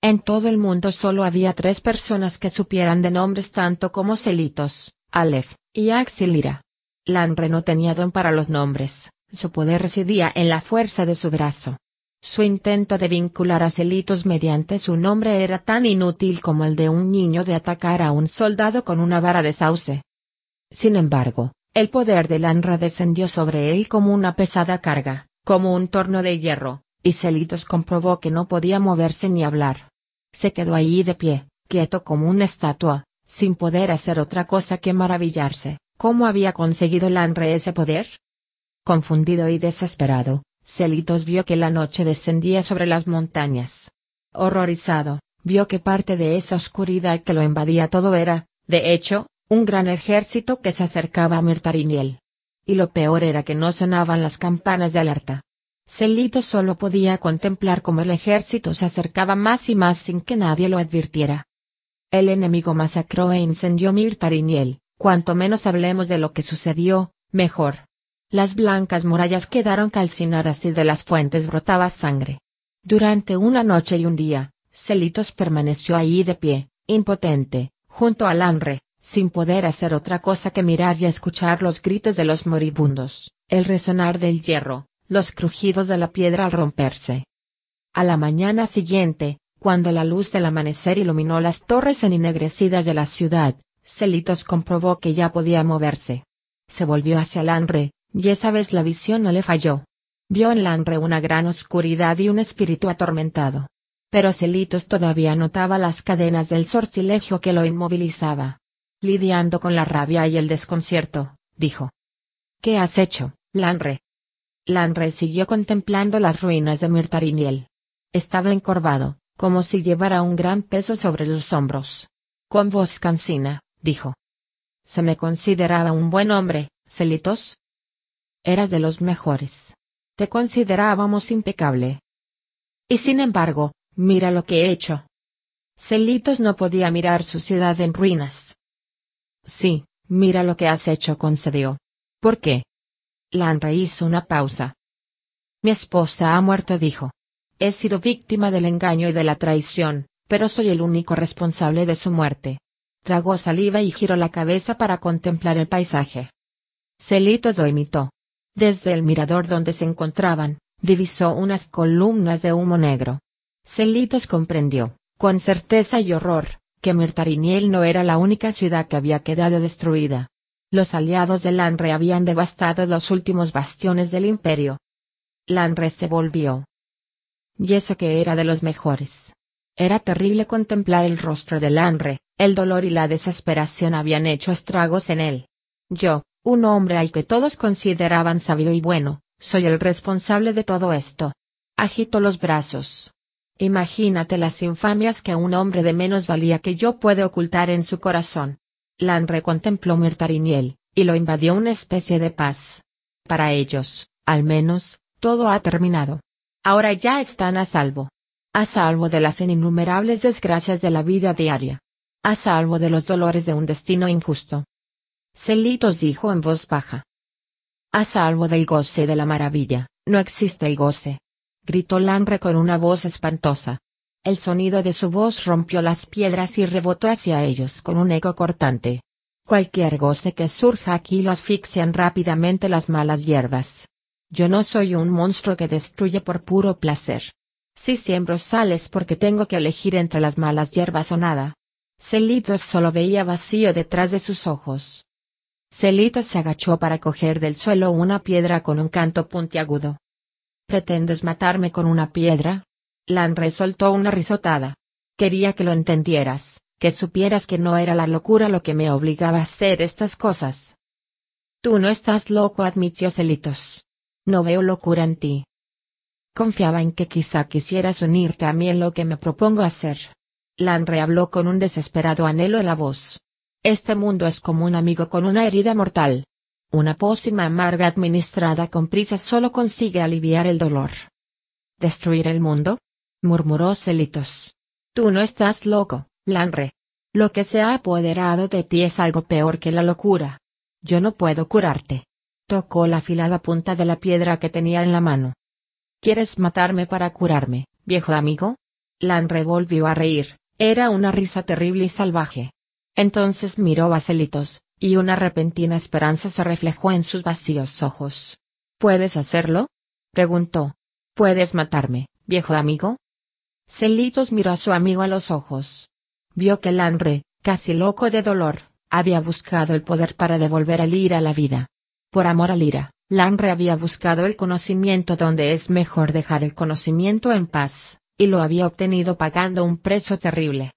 En todo el mundo solo había tres personas que supieran de nombres tanto como Celitos, Aleph, y Axilira. Lanre no tenía don para los nombres, su poder residía en la fuerza de su brazo. Su intento de vincular a Celitos mediante su nombre era tan inútil como el de un niño de atacar a un soldado con una vara de sauce. Sin embargo, el poder de Lanra descendió sobre él como una pesada carga, como un torno de hierro, y Celitos comprobó que no podía moverse ni hablar. Se quedó allí de pie, quieto como una estatua, sin poder hacer otra cosa que maravillarse. ¿Cómo había conseguido Lanre ese poder? Confundido y desesperado, Celitos vio que la noche descendía sobre las montañas. Horrorizado, vio que parte de esa oscuridad que lo invadía todo era, de hecho, un gran ejército que se acercaba a Mirtariniel. Y lo peor era que no sonaban las campanas de alerta. Celito solo podía contemplar cómo el ejército se acercaba más y más sin que nadie lo advirtiera. El enemigo masacró e incendió Mirtariniel, cuanto menos hablemos de lo que sucedió, mejor. Las blancas murallas quedaron calcinadas y de las fuentes brotaba sangre. Durante una noche y un día, Celitos permaneció allí de pie, impotente, junto al hambre, sin poder hacer otra cosa que mirar y escuchar los gritos de los moribundos, el resonar del hierro, los crujidos de la piedra al romperse. A la mañana siguiente, cuando la luz del amanecer iluminó las torres ennegrecidas de la ciudad, Celitos comprobó que ya podía moverse. Se volvió hacia Lanre, y esa vez la visión no le falló. Vio en Lanre una gran oscuridad y un espíritu atormentado. Pero Celitos todavía notaba las cadenas del sortilegio que lo inmovilizaba lidiando con la rabia y el desconcierto, dijo. ¿Qué has hecho, Lanre? Lanre siguió contemplando las ruinas de Mirtariniel. Estaba encorvado, como si llevara un gran peso sobre los hombros. Con voz cansina, dijo. Se me consideraba un buen hombre, Celitos. Eras de los mejores. Te considerábamos impecable. Y sin embargo, mira lo que he hecho. Celitos no podía mirar su ciudad en ruinas Sí, mira lo que has hecho, concedió. ¿Por qué? Lanre hizo una pausa. Mi esposa ha muerto, dijo. He sido víctima del engaño y de la traición, pero soy el único responsable de su muerte. Tragó saliva y giró la cabeza para contemplar el paisaje. Celito lo imitó. Desde el mirador donde se encontraban, divisó unas columnas de humo negro. Celitos comprendió, con certeza y horror, que Mirtariniel no era la única ciudad que había quedado destruida. Los aliados de Lanre habían devastado los últimos bastiones del imperio. Lanre se volvió. Y eso que era de los mejores. Era terrible contemplar el rostro de Lanre, el dolor y la desesperación habían hecho estragos en él. Yo, un hombre al que todos consideraban sabio y bueno, soy el responsable de todo esto. Agito los brazos. Imagínate las infamias que un hombre de menos valía que yo puede ocultar en su corazón. Lanre contempló Mirtariniel, y lo invadió una especie de paz. Para ellos, al menos, todo ha terminado. Ahora ya están a salvo. A salvo de las innumerables desgracias de la vida diaria. A salvo de los dolores de un destino injusto. Celitos dijo en voz baja. A salvo del goce de la maravilla, no existe el goce, gritó Langre con una voz espantosa. El sonido de su voz rompió las piedras y rebotó hacia ellos con un eco cortante. Cualquier goce que surja aquí lo asfixian rápidamente las malas hierbas. Yo no soy un monstruo que destruye por puro placer. Si siembro sales porque tengo que elegir entre las malas hierbas o nada. Celitos solo veía vacío detrás de sus ojos. Celitos se agachó para coger del suelo una piedra con un canto puntiagudo. ¿Pretendes matarme con una piedra? Lanre soltó una risotada. Quería que lo entendieras, que supieras que no era la locura lo que me obligaba a hacer estas cosas. Tú no estás loco, admitió Celitos. No veo locura en ti. Confiaba en que quizá quisieras unirte a mí en lo que me propongo hacer. Lanre habló con un desesperado anhelo en la voz. Este mundo es como un amigo con una herida mortal. Una pócima amarga administrada con prisa solo consigue aliviar el dolor. ¿Destruir el mundo? murmuró Celitos. Tú no estás loco, Lanre. Lo que se ha apoderado de ti es algo peor que la locura. yo no puedo curarte. Tocó la afilada punta de la piedra que tenía en la mano. ¿Quieres matarme para curarme, viejo amigo? Lanre volvió a reír, era una risa terrible y salvaje. Entonces miró a Celitos, y una repentina esperanza se reflejó en sus vacíos ojos. ¿Puedes hacerlo? preguntó. ¿Puedes matarme, viejo amigo? Celitos miró a su amigo a los ojos. Vio que Lanre, casi loco de dolor, había buscado el poder para devolver a Lira a la vida. Por amor a Lira, Lanre había buscado el conocimiento donde es mejor dejar el conocimiento en paz, y lo había obtenido pagando un precio terrible.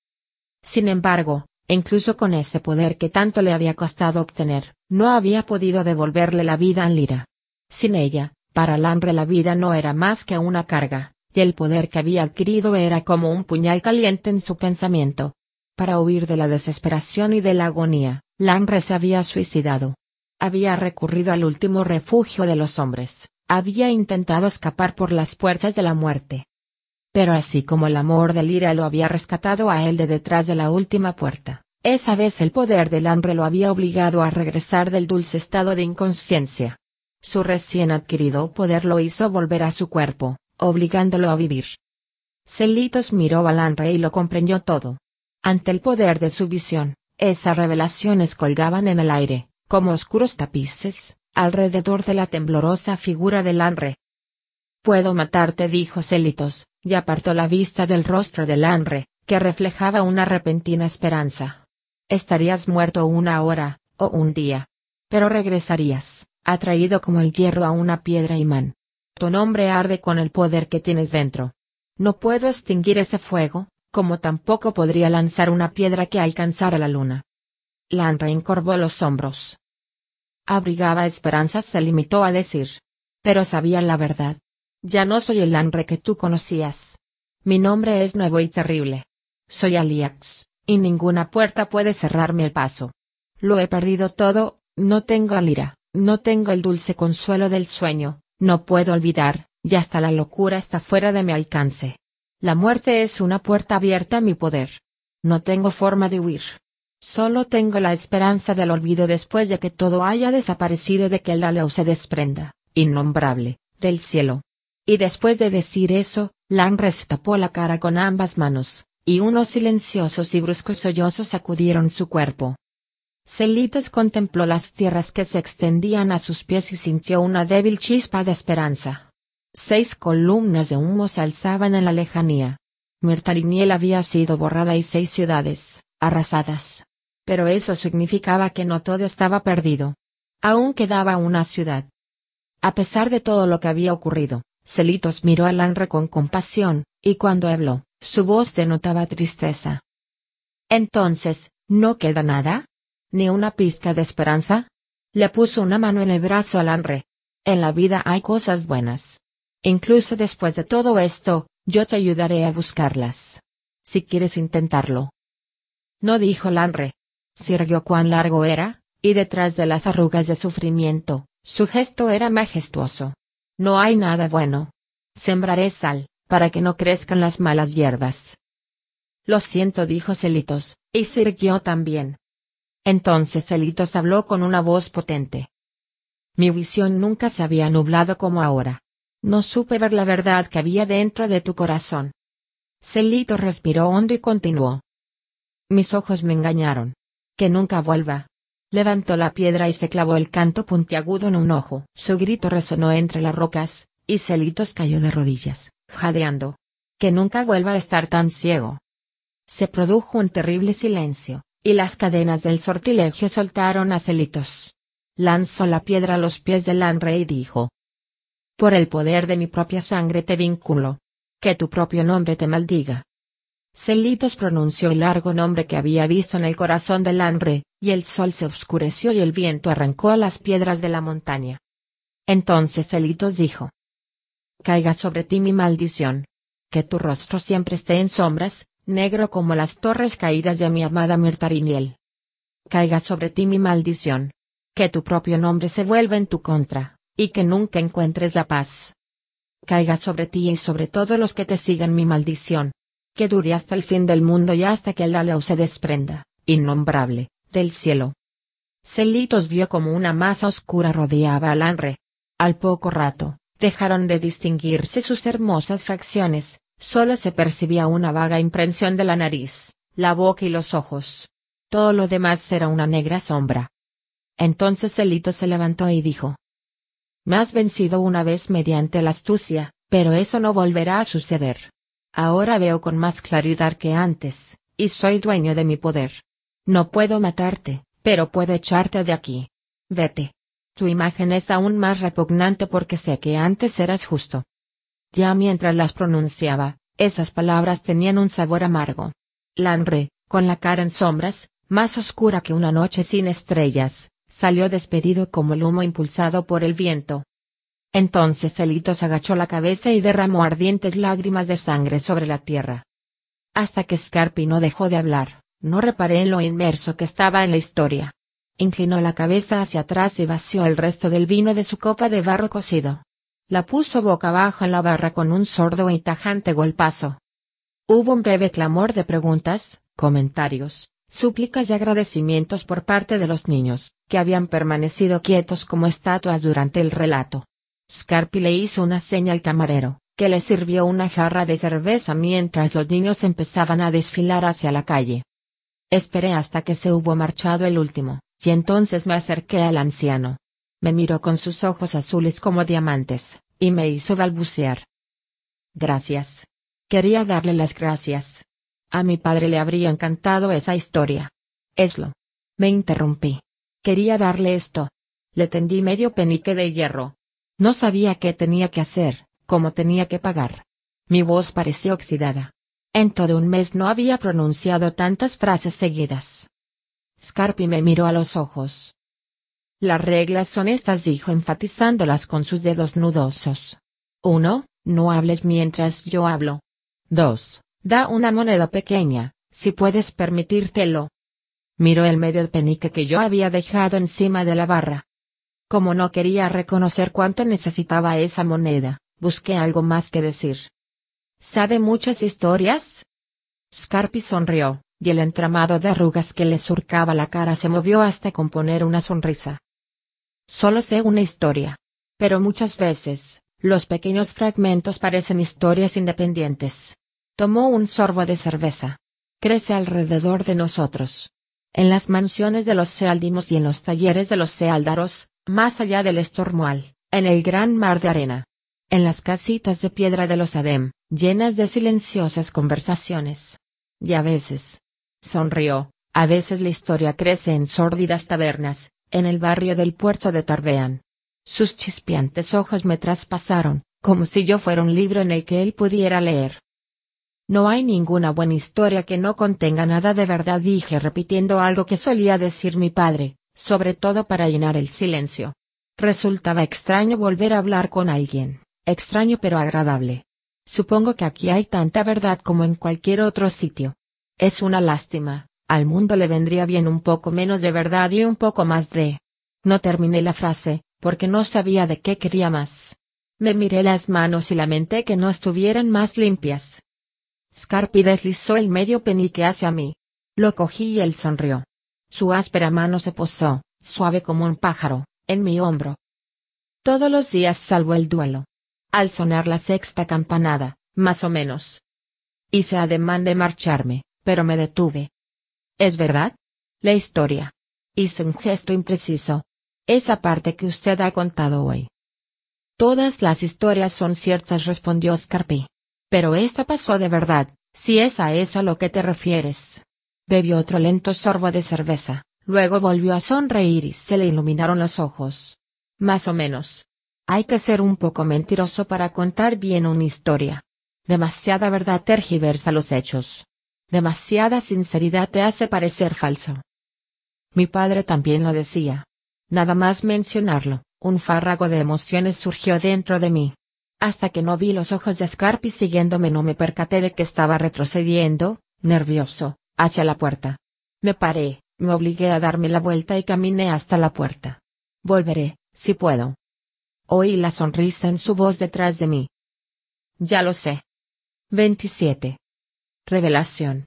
Sin embargo, incluso con ese poder que tanto le había costado obtener, no había podido devolverle la vida a Lira. Sin ella, para Lanre la vida no era más que una carga, y el poder que había adquirido era como un puñal caliente en su pensamiento. Para huir de la desesperación y de la agonía, Lanre se había suicidado. Había recurrido al último refugio de los hombres, había intentado escapar por las puertas de la muerte. Pero así como el amor de Lira lo había rescatado a él de detrás de la última puerta, esa vez el poder del hambre lo había obligado a regresar del dulce estado de inconsciencia. Su recién adquirido poder lo hizo volver a su cuerpo, obligándolo a vivir. Celitos miró a Lanre y lo comprendió todo. Ante el poder de su visión, esas revelaciones colgaban en el aire, como oscuros tapices, alrededor de la temblorosa figura de Lanre. Puedo matarte, dijo Celitos, y apartó la vista del rostro de Lanre, que reflejaba una repentina esperanza. Estarías muerto una hora, o un día. Pero regresarías, atraído como el hierro a una piedra imán. Tu nombre arde con el poder que tienes dentro. No puedo extinguir ese fuego, como tampoco podría lanzar una piedra que alcanzara la luna. Lanra encorvó los hombros. Abrigaba esperanzas, se limitó a decir. Pero sabía la verdad. Ya no soy el Lanre que tú conocías. Mi nombre es nuevo y terrible. Soy Aliax, y ninguna puerta puede cerrarme el paso. Lo he perdido todo, no tengo alira, no tengo el dulce consuelo del sueño, no puedo olvidar, y hasta la locura está fuera de mi alcance. La muerte es una puerta abierta a mi poder. No tengo forma de huir. Solo tengo la esperanza del olvido después de que todo haya desaparecido de que el aleo se desprenda, innombrable, del cielo. Y después de decir eso, Lanres tapó la cara con ambas manos, y unos silenciosos y bruscos sollozos sacudieron su cuerpo. Celitos contempló las tierras que se extendían a sus pies y sintió una débil chispa de esperanza. Seis columnas de humo se alzaban en la lejanía. Mirtariniel había sido borrada y seis ciudades, arrasadas. Pero eso significaba que no todo estaba perdido. Aún quedaba una ciudad. A pesar de todo lo que había ocurrido, Celitos miró a Lanre con compasión, y cuando habló, su voz denotaba tristeza. Entonces, ¿no queda nada? ¿Ni una pizca de esperanza? Le puso una mano en el brazo a Lanre. En la vida hay cosas buenas. Incluso después de todo esto, yo te ayudaré a buscarlas. Si quieres intentarlo. No dijo Lanre. Sirvió cuán largo era, y detrás de las arrugas de sufrimiento, su gesto era majestuoso. No hay nada bueno. Sembraré sal, para que no crezcan las malas hierbas. Lo siento, dijo Celitos, y sirvió también. Entonces Celitos habló con una voz potente. Mi visión nunca se había nublado como ahora. No supe ver la verdad que había dentro de tu corazón. Celito respiró hondo y continuó. Mis ojos me engañaron. Que nunca vuelva. Levantó la piedra y se clavó el canto puntiagudo en un ojo. Su grito resonó entre las rocas, y Celitos cayó de rodillas, jadeando. Que nunca vuelva a estar tan ciego. Se produjo un terrible silencio, y las cadenas del sortilegio soltaron a Celitos. Lanzó la piedra a los pies del Lanre y dijo, por el poder de mi propia sangre te vinculo. Que tu propio nombre te maldiga. Celitos pronunció el largo nombre que había visto en el corazón del Lanre, y el sol se oscureció y el viento arrancó a las piedras de la montaña. Entonces Celitos dijo, Caiga sobre ti mi maldición. Que tu rostro siempre esté en sombras, negro como las torres caídas de mi amada Mirtariniel. Caiga sobre ti mi maldición. Que tu propio nombre se vuelva en tu contra y que nunca encuentres la paz. Caiga sobre ti y sobre todos los que te sigan mi maldición, que dure hasta el fin del mundo y hasta que el aleo se desprenda, innombrable, del cielo. Celitos vio como una masa oscura rodeaba a Lanre. Al poco rato, dejaron de distinguirse sus hermosas facciones, solo se percibía una vaga impresión de la nariz, la boca y los ojos. Todo lo demás era una negra sombra. Entonces Celito se levantó y dijo. Me has vencido una vez mediante la astucia, pero eso no volverá a suceder. Ahora veo con más claridad que antes, y soy dueño de mi poder. No puedo matarte, pero puedo echarte de aquí. Vete. Tu imagen es aún más repugnante porque sé que antes eras justo. Ya mientras las pronunciaba, esas palabras tenían un sabor amargo. Lanre, con la cara en sombras, más oscura que una noche sin estrellas, salió despedido como el humo impulsado por el viento. Entonces Elitos agachó la cabeza y derramó ardientes lágrimas de sangre sobre la tierra. Hasta que Scarpi no dejó de hablar, no reparé en lo inmerso que estaba en la historia. Inclinó la cabeza hacia atrás y vació el resto del vino de su copa de barro cocido. La puso boca abajo en la barra con un sordo y tajante golpazo. Hubo un breve clamor de preguntas, comentarios, súplicas y agradecimientos por parte de los niños, que habían permanecido quietos como estatuas durante el relato. Scarpi le hizo una seña al camarero, que le sirvió una jarra de cerveza mientras los niños empezaban a desfilar hacia la calle. Esperé hasta que se hubo marchado el último, y entonces me acerqué al anciano. Me miró con sus ojos azules como diamantes, y me hizo balbucear. Gracias. Quería darle las gracias. A mi padre le habría encantado esa historia. Eslo. Me interrumpí. Quería darle esto. Le tendí medio penique de hierro. No sabía qué tenía que hacer, cómo tenía que pagar. Mi voz pareció oxidada. En todo un mes no había pronunciado tantas frases seguidas. Scarpi me miró a los ojos. Las reglas son estas, dijo enfatizándolas con sus dedos nudosos. 1. No hables mientras yo hablo. 2. Da una moneda pequeña, si puedes permitírtelo. Miró el medio penique que yo había dejado encima de la barra. Como no quería reconocer cuánto necesitaba esa moneda, busqué algo más que decir. ¿Sabe muchas historias? Scarpi sonrió, y el entramado de arrugas que le surcaba la cara se movió hasta componer una sonrisa. Solo sé una historia. Pero muchas veces, los pequeños fragmentos parecen historias independientes. Tomó un sorbo de cerveza. Crece alrededor de nosotros. En las mansiones de los Sealdimos y en los talleres de los Seáldaros, más allá del Estormual, en el gran mar de arena. En las casitas de piedra de los Adem, llenas de silenciosas conversaciones. Y a veces, sonrió, a veces la historia crece en sórdidas tabernas, en el barrio del puerto de Tarbean. Sus chispeantes ojos me traspasaron, como si yo fuera un libro en el que él pudiera leer. No hay ninguna buena historia que no contenga nada de verdad, dije repitiendo algo que solía decir mi padre, sobre todo para llenar el silencio. Resultaba extraño volver a hablar con alguien, extraño pero agradable. Supongo que aquí hay tanta verdad como en cualquier otro sitio. Es una lástima, al mundo le vendría bien un poco menos de verdad y un poco más de... No terminé la frase, porque no sabía de qué quería más. Me miré las manos y lamenté que no estuvieran más limpias. Scarpi deslizó el medio penique hacia mí. Lo cogí y él sonrió. Su áspera mano se posó, suave como un pájaro, en mi hombro. Todos los días salvo el duelo. Al sonar la sexta campanada, más o menos. Hice ademán de marcharme, pero me detuve. ¿Es verdad? La historia. Hice un gesto impreciso. Esa parte que usted ha contado hoy. Todas las historias son ciertas, respondió Scarpi. Pero esta pasó de verdad, si es a eso a lo que te refieres. Bebió otro lento sorbo de cerveza, luego volvió a sonreír y se le iluminaron los ojos. Más o menos. Hay que ser un poco mentiroso para contar bien una historia. Demasiada verdad tergiversa los hechos. Demasiada sinceridad te hace parecer falso. Mi padre también lo decía. Nada más mencionarlo, un fárrago de emociones surgió dentro de mí. Hasta que no vi los ojos de Scarpi siguiéndome no me percaté de que estaba retrocediendo, nervioso, hacia la puerta. Me paré, me obligué a darme la vuelta y caminé hasta la puerta. Volveré, si puedo. Oí la sonrisa en su voz detrás de mí. Ya lo sé. 27. Revelación.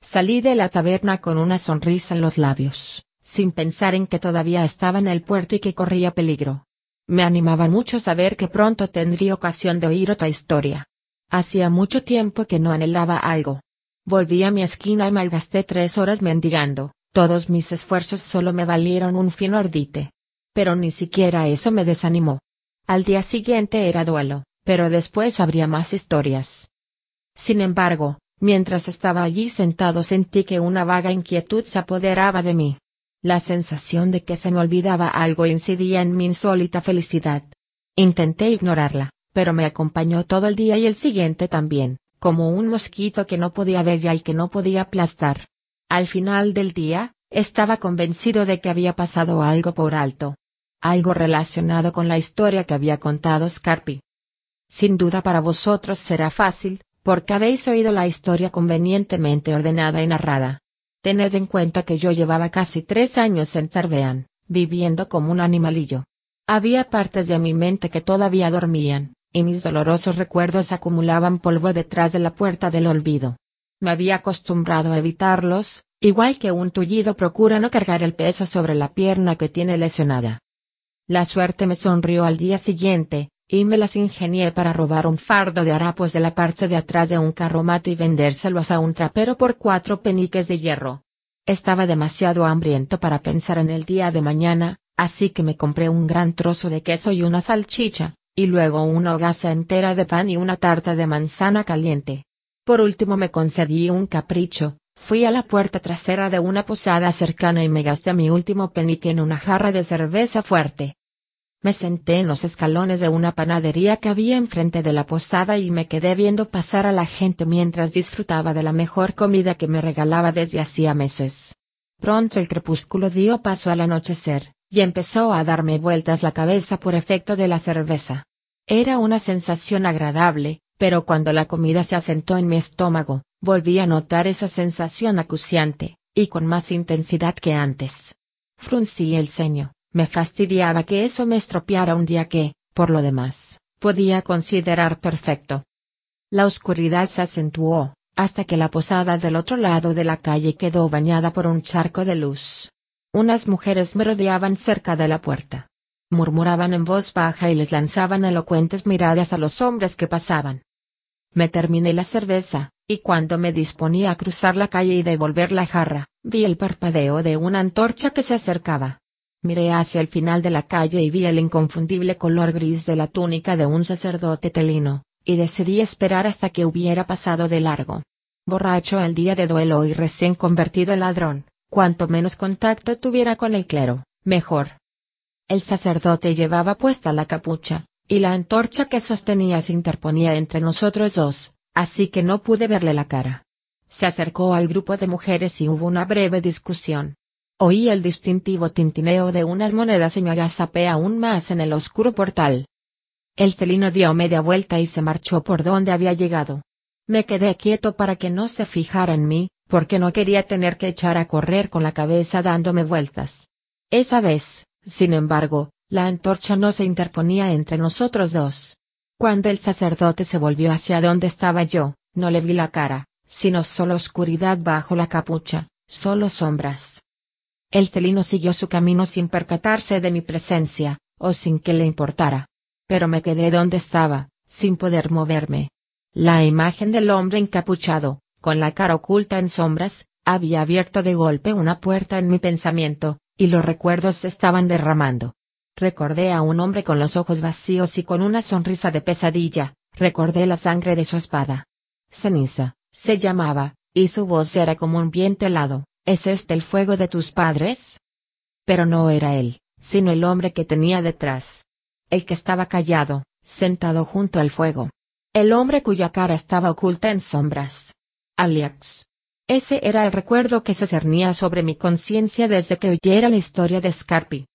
Salí de la taberna con una sonrisa en los labios. sin pensar en que todavía estaba en el puerto y que corría peligro. Me animaba mucho saber que pronto tendría ocasión de oír otra historia. Hacía mucho tiempo que no anhelaba algo. Volví a mi esquina y malgasté tres horas mendigando, todos mis esfuerzos solo me valieron un fino ardite. Pero ni siquiera eso me desanimó. Al día siguiente era duelo, pero después habría más historias. Sin embargo, mientras estaba allí sentado sentí que una vaga inquietud se apoderaba de mí. La sensación de que se me olvidaba algo incidía en mi insólita felicidad. Intenté ignorarla, pero me acompañó todo el día y el siguiente también, como un mosquito que no podía ver ya y que no podía aplastar. Al final del día, estaba convencido de que había pasado algo por alto. Algo relacionado con la historia que había contado Scarpi. Sin duda para vosotros será fácil, porque habéis oído la historia convenientemente ordenada y narrada. Tened en cuenta que yo llevaba casi tres años en Tarbean, viviendo como un animalillo. Había partes de mi mente que todavía dormían, y mis dolorosos recuerdos acumulaban polvo detrás de la puerta del olvido. Me había acostumbrado a evitarlos, igual que un tullido procura no cargar el peso sobre la pierna que tiene lesionada. La suerte me sonrió al día siguiente, y me las ingenié para robar un fardo de harapos de la parte de atrás de un carromato y vendérselos a un trapero por cuatro peniques de hierro. Estaba demasiado hambriento para pensar en el día de mañana, así que me compré un gran trozo de queso y una salchicha, y luego una hogaza entera de pan y una tarta de manzana caliente. Por último me concedí un capricho, fui a la puerta trasera de una posada cercana y me gasté mi último penique en una jarra de cerveza fuerte. Me senté en los escalones de una panadería que había enfrente de la posada y me quedé viendo pasar a la gente mientras disfrutaba de la mejor comida que me regalaba desde hacía meses. Pronto el crepúsculo dio paso al anochecer, y empezó a darme vueltas la cabeza por efecto de la cerveza. Era una sensación agradable, pero cuando la comida se asentó en mi estómago, volví a notar esa sensación acuciante, y con más intensidad que antes. Fruncí el ceño. Me fastidiaba que eso me estropeara un día que, por lo demás, podía considerar perfecto. La oscuridad se acentuó, hasta que la posada del otro lado de la calle quedó bañada por un charco de luz. Unas mujeres me rodeaban cerca de la puerta. Murmuraban en voz baja y les lanzaban elocuentes miradas a los hombres que pasaban. Me terminé la cerveza, y cuando me disponía a cruzar la calle y devolver la jarra, vi el parpadeo de una antorcha que se acercaba. Miré hacia el final de la calle y vi el inconfundible color gris de la túnica de un sacerdote telino, y decidí esperar hasta que hubiera pasado de largo. Borracho el día de duelo y recién convertido en ladrón, cuanto menos contacto tuviera con el clero, mejor. El sacerdote llevaba puesta la capucha, y la antorcha que sostenía se interponía entre nosotros dos, así que no pude verle la cara. Se acercó al grupo de mujeres y hubo una breve discusión. Oí el distintivo tintineo de unas monedas y me agazapé aún más en el oscuro portal. El celino dio media vuelta y se marchó por donde había llegado. Me quedé quieto para que no se fijara en mí, porque no quería tener que echar a correr con la cabeza dándome vueltas. Esa vez, sin embargo, la antorcha no se interponía entre nosotros dos. Cuando el sacerdote se volvió hacia donde estaba yo, no le vi la cara, sino solo oscuridad bajo la capucha, solo sombras. El celino siguió su camino sin percatarse de mi presencia, o sin que le importara. Pero me quedé donde estaba, sin poder moverme. La imagen del hombre encapuchado, con la cara oculta en sombras, había abierto de golpe una puerta en mi pensamiento, y los recuerdos se estaban derramando. Recordé a un hombre con los ojos vacíos y con una sonrisa de pesadilla, recordé la sangre de su espada. Ceniza, se llamaba, y su voz era como un viento helado. ¿Es este el fuego de tus padres? Pero no era él, sino el hombre que tenía detrás. El que estaba callado, sentado junto al fuego. El hombre cuya cara estaba oculta en sombras. Aliax. Ese era el recuerdo que se cernía sobre mi conciencia desde que oyera la historia de Scarpi.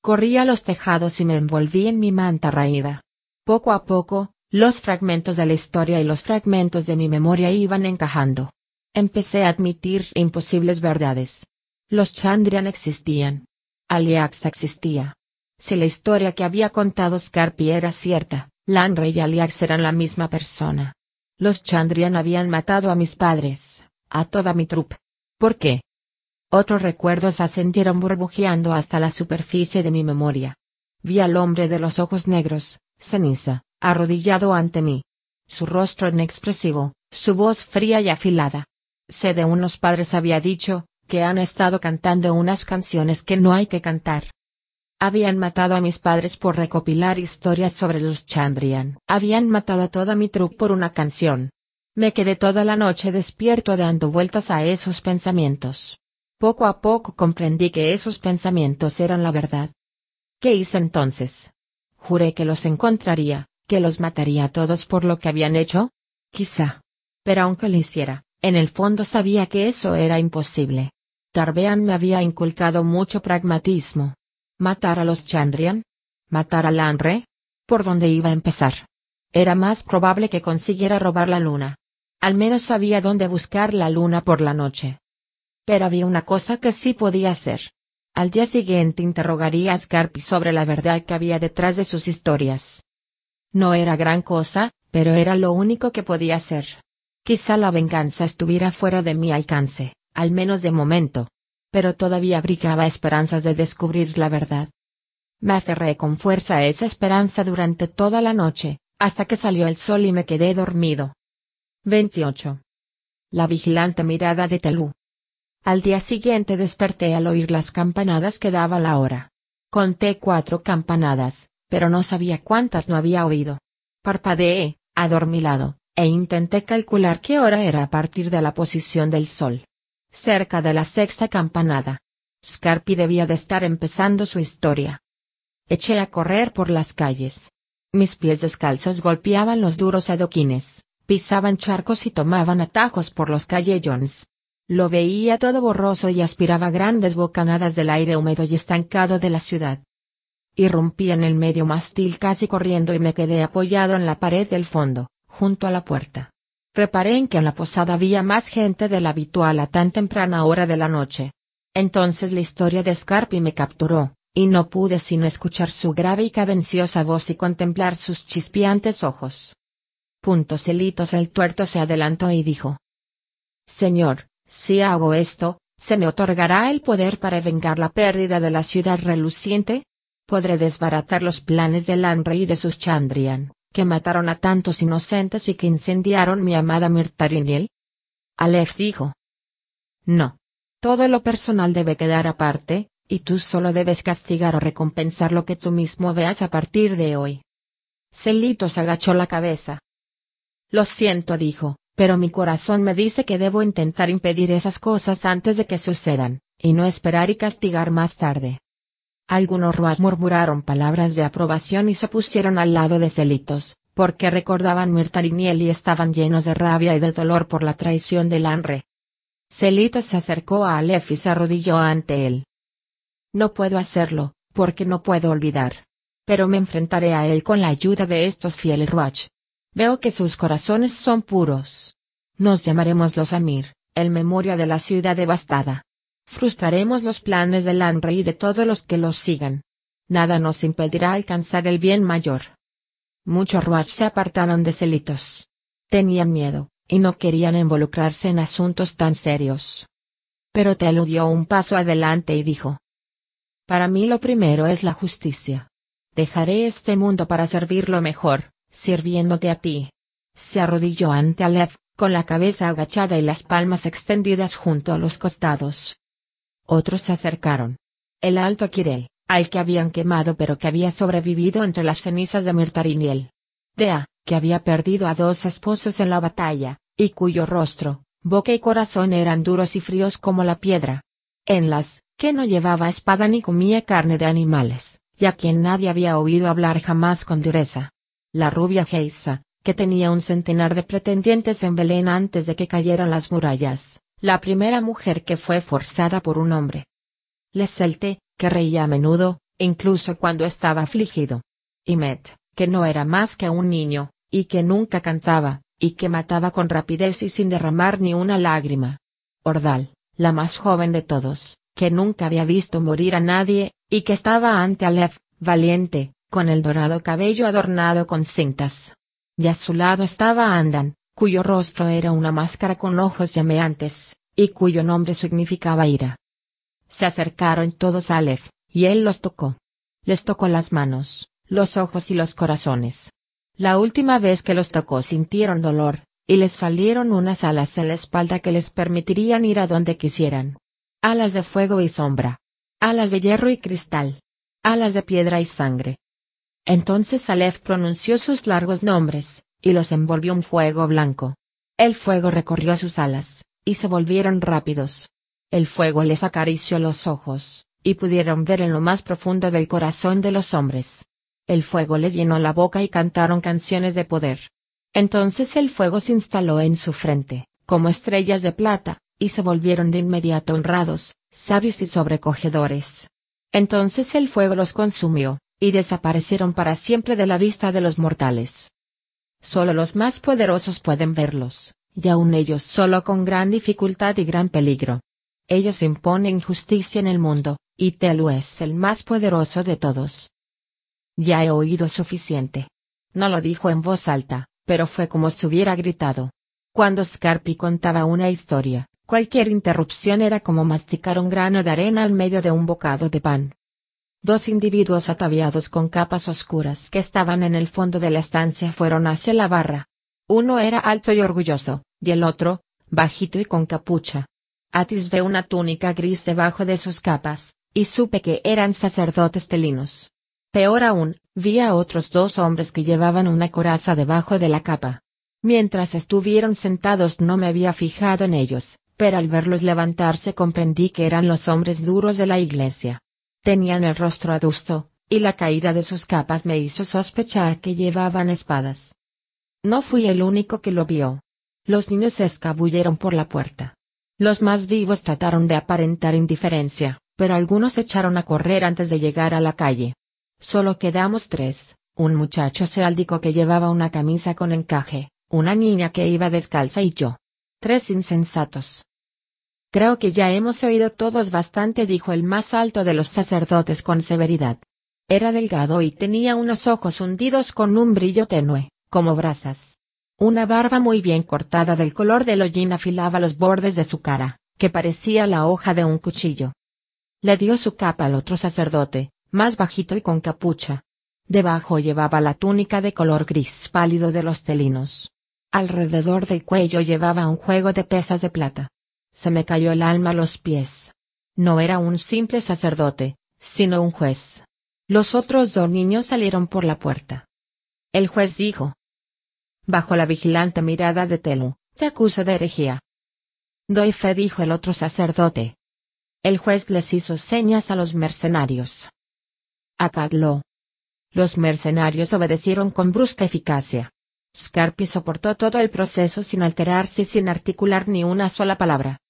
Corrí a los tejados y me envolví en mi manta raída. Poco a poco, los fragmentos de la historia y los fragmentos de mi memoria iban encajando. Empecé a admitir imposibles verdades. Los Chandrian existían. Aliax existía. Si la historia que había contado Scarpi era cierta, Lanre y Aliax eran la misma persona. Los Chandrian habían matado a mis padres, a toda mi trupe. ¿Por qué? Otros recuerdos ascendieron burbujeando hasta la superficie de mi memoria. Vi al hombre de los ojos negros, ceniza, arrodillado ante mí. Su rostro inexpresivo, su voz fría y afilada. Sé de unos padres había dicho, que han estado cantando unas canciones que no hay que cantar. Habían matado a mis padres por recopilar historias sobre los Chandrian. Habían matado a toda mi trupe por una canción. Me quedé toda la noche despierto dando vueltas a esos pensamientos. Poco a poco comprendí que esos pensamientos eran la verdad. ¿Qué hice entonces? Juré que los encontraría, que los mataría a todos por lo que habían hecho. Quizá. Pero aunque lo hiciera, en el fondo sabía que eso era imposible. Tarbean me había inculcado mucho pragmatismo. ¿Matar a los Chandrian? ¿Matar a Lanre? ¿Por dónde iba a empezar? Era más probable que consiguiera robar la luna. Al menos sabía dónde buscar la luna por la noche. Pero había una cosa que sí podía hacer. Al día siguiente interrogaría a Scarpi sobre la verdad que había detrás de sus historias. No era gran cosa, pero era lo único que podía hacer. Quizá la venganza estuviera fuera de mi alcance, al menos de momento. Pero todavía abrigaba esperanzas de descubrir la verdad. Me aferré con fuerza a esa esperanza durante toda la noche, hasta que salió el sol y me quedé dormido. 28. La vigilante mirada de Telú. Al día siguiente desperté al oír las campanadas que daba la hora. Conté cuatro campanadas, pero no sabía cuántas no había oído. Parpadeé, adormilado, e intenté calcular qué hora era a partir de la posición del sol. Cerca de la sexta campanada. Scarpi debía de estar empezando su historia. Eché a correr por las calles. Mis pies descalzos golpeaban los duros adoquines, pisaban charcos y tomaban atajos por los callejones. Lo veía todo borroso y aspiraba grandes bocanadas del aire húmedo y estancado de la ciudad. Irrumpí en el medio mastil casi corriendo y me quedé apoyado en la pared del fondo, junto a la puerta. Reparé en que en la posada había más gente de la habitual a tan temprana hora de la noche. Entonces la historia de Scarpi me capturó, y no pude sino escuchar su grave y cadenciosa voz y contemplar sus chispeantes ojos. Punto Celitos el tuerto se adelantó y dijo. Señor, si hago esto, ¿se me otorgará el poder para vengar la pérdida de la ciudad reluciente? ¿Podré desbaratar los planes del Anre y de sus Chandrian, que mataron a tantos inocentes y que incendiaron mi amada Mirtariniel? Aleph dijo. No. Todo lo personal debe quedar aparte, y tú solo debes castigar o recompensar lo que tú mismo veas a partir de hoy. Celitos agachó la cabeza. Lo siento, dijo, pero mi corazón me dice que debo intentar impedir esas cosas antes de que sucedan, y no esperar y castigar más tarde. Algunos ruas murmuraron palabras de aprobación y se pusieron al lado de Celitos, porque recordaban Mirtariniel y estaban llenos de rabia y de dolor por la traición del Anre. Celitos se acercó a Aleph y se arrodilló ante él. No puedo hacerlo, porque no puedo olvidar. Pero me enfrentaré a él con la ayuda de estos fieles Ruach. Veo que sus corazones son puros. Nos llamaremos los Amir, el memoria de la ciudad devastada. Frustraremos los planes del Anre y de todos los que los sigan. Nada nos impedirá alcanzar el bien mayor. Muchos Ruach se apartaron de Celitos. Tenían miedo, y no querían involucrarse en asuntos tan serios. Pero te dio un paso adelante y dijo. Para mí lo primero es la justicia. Dejaré este mundo para servirlo mejor, sirviéndote a ti. Se arrodilló ante Aleph, con la cabeza agachada y las palmas extendidas junto a los costados. Otros se acercaron. El alto Kirel, al que habían quemado pero que había sobrevivido entre las cenizas de Mirtariniel. Dea, que había perdido a dos esposos en la batalla, y cuyo rostro, boca y corazón eran duros y fríos como la piedra. Enlas, que no llevaba espada ni comía carne de animales, y a quien nadie había oído hablar jamás con dureza la rubia Geisa, que tenía un centenar de pretendientes en Belén antes de que cayeran las murallas, la primera mujer que fue forzada por un hombre. Leselte, que reía a menudo, incluso cuando estaba afligido. Y Met, que no era más que un niño, y que nunca cantaba, y que mataba con rapidez y sin derramar ni una lágrima. Ordal, la más joven de todos, que nunca había visto morir a nadie, y que estaba ante Aleph, valiente, con el dorado cabello adornado con cintas. Y a su lado estaba Andan, cuyo rostro era una máscara con ojos llameantes, y cuyo nombre significaba ira. Se acercaron todos a Aleph, y él los tocó. Les tocó las manos, los ojos y los corazones. La última vez que los tocó sintieron dolor, y les salieron unas alas en la espalda que les permitirían ir a donde quisieran. Alas de fuego y sombra. Alas de hierro y cristal. Alas de piedra y sangre. Entonces Aleph pronunció sus largos nombres, y los envolvió un fuego blanco. El fuego recorrió sus alas, y se volvieron rápidos. El fuego les acarició los ojos, y pudieron ver en lo más profundo del corazón de los hombres. El fuego les llenó la boca y cantaron canciones de poder. Entonces el fuego se instaló en su frente, como estrellas de plata, y se volvieron de inmediato honrados, sabios y sobrecogedores. Entonces el fuego los consumió, y desaparecieron para siempre de la vista de los mortales. Solo los más poderosos pueden verlos, y aun ellos solo con gran dificultad y gran peligro. Ellos imponen justicia en el mundo, y Telu es el más poderoso de todos. Ya he oído suficiente. No lo dijo en voz alta, pero fue como si hubiera gritado. Cuando Scarpi contaba una historia, cualquier interrupción era como masticar un grano de arena al medio de un bocado de pan. Dos individuos ataviados con capas oscuras que estaban en el fondo de la estancia fueron hacia la barra. Uno era alto y orgulloso, y el otro, bajito y con capucha. Atisbé una túnica gris debajo de sus capas, y supe que eran sacerdotes telinos. Peor aún, vi a otros dos hombres que llevaban una coraza debajo de la capa. Mientras estuvieron sentados no me había fijado en ellos, pero al verlos levantarse comprendí que eran los hombres duros de la iglesia. Tenían el rostro adusto, y la caída de sus capas me hizo sospechar que llevaban espadas. No fui el único que lo vio. Los niños se escabulleron por la puerta. Los más vivos trataron de aparentar indiferencia, pero algunos echaron a correr antes de llegar a la calle. Solo quedamos tres, un muchacho seáldico que llevaba una camisa con encaje, una niña que iba descalza y yo. Tres insensatos. Creo que ya hemos oído todos bastante, dijo el más alto de los sacerdotes con severidad. Era delgado y tenía unos ojos hundidos con un brillo tenue, como brasas. Una barba muy bien cortada del color del hollín afilaba los bordes de su cara, que parecía la hoja de un cuchillo. Le dio su capa al otro sacerdote, más bajito y con capucha. Debajo llevaba la túnica de color gris pálido de los telinos. Alrededor del cuello llevaba un juego de pesas de plata. Se me cayó el alma a los pies. No era un simple sacerdote, sino un juez. Los otros dos niños salieron por la puerta. El juez dijo. Bajo la vigilante mirada de Telu, te acuso de herejía. Doy fe, dijo el otro sacerdote. El juez les hizo señas a los mercenarios. Acadlo. Los mercenarios obedecieron con brusca eficacia. Scarpi soportó todo el proceso sin alterarse y sin articular ni una sola palabra.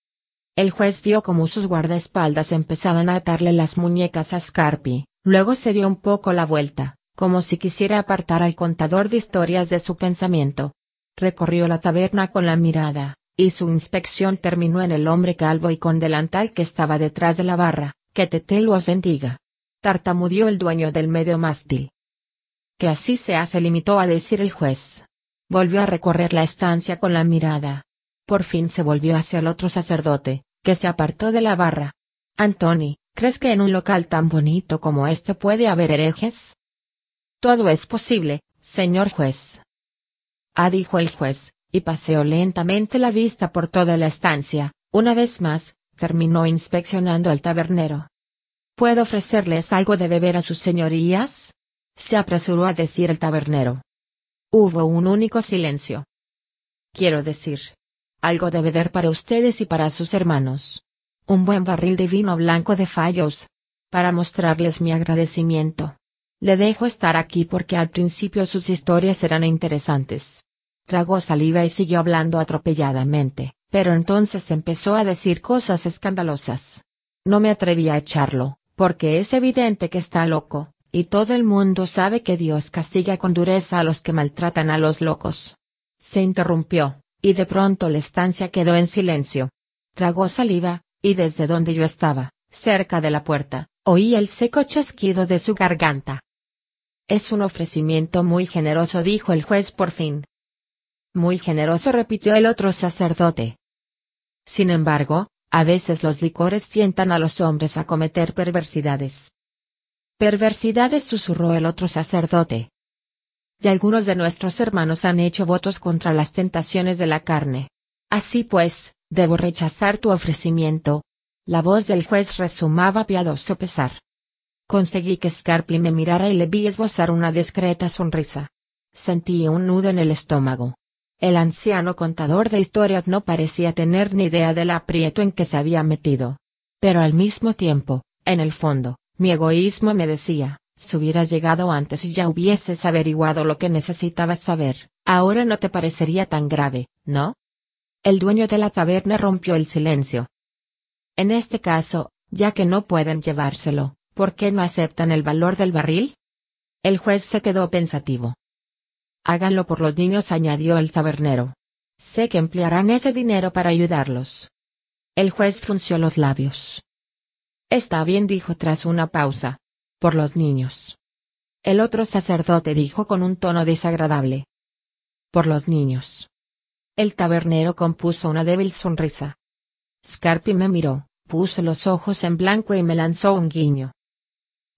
El juez vio cómo sus guardaespaldas empezaban a atarle las muñecas a Scarpi, luego se dio un poco la vuelta, como si quisiera apartar al contador de historias de su pensamiento. Recorrió la taberna con la mirada, y su inspección terminó en el hombre calvo y con delantal que estaba detrás de la barra, que Tete los bendiga. Tartamudeó el dueño del medio mástil. Que así sea se limitó a decir el juez. Volvió a recorrer la estancia con la mirada. Por fin se volvió hacia el otro sacerdote, que se apartó de la barra. Antoni, ¿crees que en un local tan bonito como este puede haber herejes? Todo es posible, señor juez. Ah, dijo el juez, y paseó lentamente la vista por toda la estancia, una vez más, terminó inspeccionando al tabernero. ¿Puedo ofrecerles algo de beber a sus señorías? se apresuró a decir el tabernero. Hubo un único silencio. Quiero decir, algo de beber para ustedes y para sus hermanos. Un buen barril de vino blanco de fallos. Para mostrarles mi agradecimiento. Le dejo estar aquí porque al principio sus historias eran interesantes. Tragó saliva y siguió hablando atropelladamente, pero entonces empezó a decir cosas escandalosas. No me atreví a echarlo, porque es evidente que está loco, y todo el mundo sabe que Dios castiga con dureza a los que maltratan a los locos. Se interrumpió, y de pronto la estancia quedó en silencio. Tragó saliva, y desde donde yo estaba, cerca de la puerta, oí el seco chasquido de su garganta. Es un ofrecimiento muy generoso, dijo el juez por fin. Muy generoso, repitió el otro sacerdote. Sin embargo, a veces los licores tientan a los hombres a cometer perversidades. Perversidades susurró el otro sacerdote. Y algunos de nuestros hermanos han hecho votos contra las tentaciones de la carne. Así pues, debo rechazar tu ofrecimiento. La voz del juez resumaba piadoso pesar. Conseguí que Scarpi me mirara y le vi esbozar una discreta sonrisa. Sentí un nudo en el estómago. El anciano contador de historias no parecía tener ni idea del aprieto en que se había metido. Pero al mismo tiempo, en el fondo, mi egoísmo me decía, si hubieras llegado antes y ya hubieses averiguado lo que necesitabas saber, ahora no te parecería tan grave, ¿no? El dueño de la taberna rompió el silencio. En este caso, ya que no pueden llevárselo, ¿por qué no aceptan el valor del barril? El juez se quedó pensativo. Háganlo por los niños, añadió el tabernero. Sé que emplearán ese dinero para ayudarlos. El juez frunció los labios. Está bien, dijo tras una pausa. Por los niños. El otro sacerdote dijo con un tono desagradable. Por los niños. El tabernero compuso una débil sonrisa. Scarpi me miró, puso los ojos en blanco y me lanzó un guiño.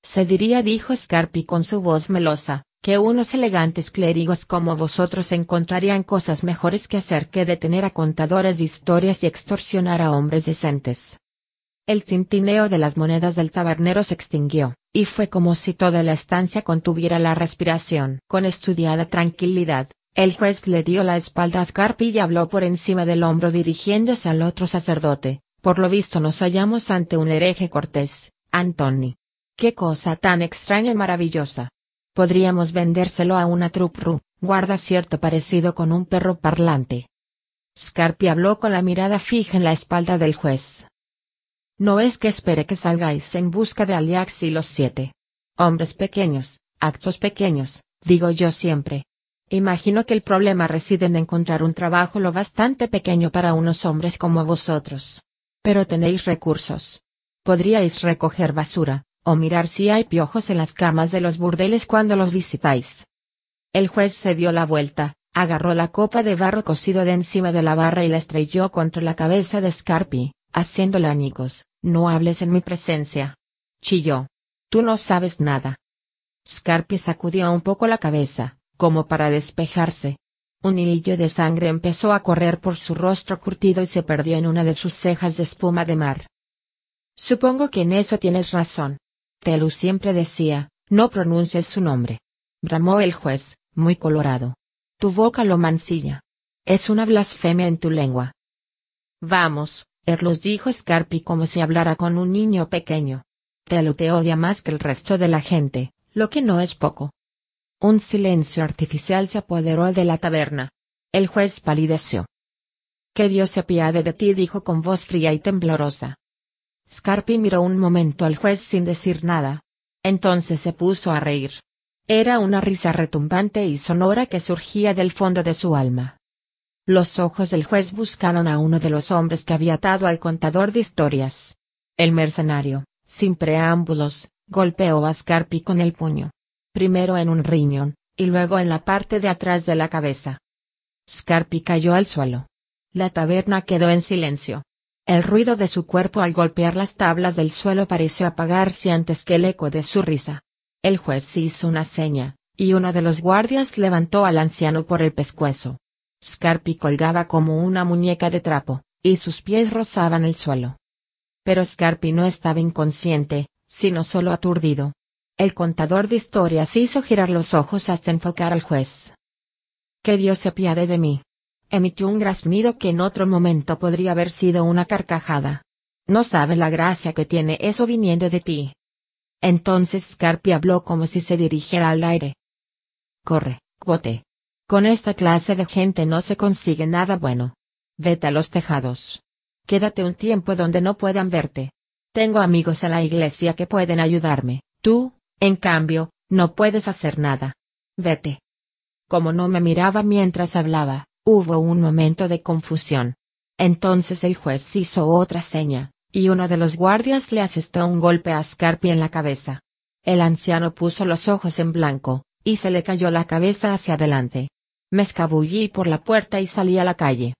Se diría, dijo Scarpi con su voz melosa, que unos elegantes clérigos como vosotros encontrarían cosas mejores que hacer que detener a contadores de historias y extorsionar a hombres decentes. El tintineo de las monedas del tabernero se extinguió, y fue como si toda la estancia contuviera la respiración. Con estudiada tranquilidad, el juez le dio la espalda a Scarpi y habló por encima del hombro dirigiéndose al otro sacerdote. Por lo visto nos hallamos ante un hereje cortés, Antoni. Qué cosa tan extraña y maravillosa. Podríamos vendérselo a una trupru, guarda cierto parecido con un perro parlante. Scarpi habló con la mirada fija en la espalda del juez. No es que espere que salgáis en busca de Aliax y los siete. Hombres pequeños, actos pequeños, digo yo siempre. Imagino que el problema reside en encontrar un trabajo lo bastante pequeño para unos hombres como vosotros. Pero tenéis recursos. Podríais recoger basura, o mirar si hay piojos en las camas de los burdeles cuando los visitáis. El juez se dio la vuelta, agarró la copa de barro cocido de encima de la barra y la estrelló contra la cabeza de Scarpi, haciéndole añicos, no hables en mi presencia. Chilló. Tú no sabes nada. Scarpi sacudió un poco la cabeza, como para despejarse. Un hilillo de sangre empezó a correr por su rostro curtido y se perdió en una de sus cejas de espuma de mar. Supongo que en eso tienes razón, Telu siempre decía, no pronuncies su nombre. Bramó el juez, muy colorado. Tu boca lo mancilla. Es una blasfemia en tu lengua. Vamos, Erlos dijo Scarpi como si hablara con un niño pequeño. Telu te odia más que el resto de la gente, lo que no es poco. Un silencio artificial se apoderó de la taberna. El juez palideció. Que Dios se apiade de ti, dijo con voz fría y temblorosa. Scarpi miró un momento al juez sin decir nada. Entonces se puso a reír. Era una risa retumbante y sonora que surgía del fondo de su alma. Los ojos del juez buscaron a uno de los hombres que había atado al contador de historias. El mercenario, sin preámbulos, golpeó a Scarpi con el puño. Primero en un riñón, y luego en la parte de atrás de la cabeza. Scarpi cayó al suelo. La taberna quedó en silencio. El ruido de su cuerpo al golpear las tablas del suelo pareció apagarse antes que el eco de su risa. El juez hizo una seña, y uno de los guardias levantó al anciano por el pescuezo. Scarpi colgaba como una muñeca de trapo, y sus pies rozaban el suelo. Pero Scarpi no estaba inconsciente, sino solo aturdido. El contador de historias hizo girar los ojos hasta enfocar al juez. Que Dios se apiade de mí, emitió un graznido que en otro momento podría haber sido una carcajada. No sabes la gracia que tiene eso viniendo de ti. Entonces Scarpi habló como si se dirigiera al aire. Corre, bote. Con esta clase de gente no se consigue nada bueno. Vete a los tejados. Quédate un tiempo donde no puedan verte. Tengo amigos en la iglesia que pueden ayudarme. Tú, en cambio, no puedes hacer nada. Vete. Como no me miraba mientras hablaba, Hubo un momento de confusión. Entonces el juez hizo otra seña, y uno de los guardias le asestó un golpe a Scarpi en la cabeza. El anciano puso los ojos en blanco, y se le cayó la cabeza hacia adelante. Me escabullí por la puerta y salí a la calle.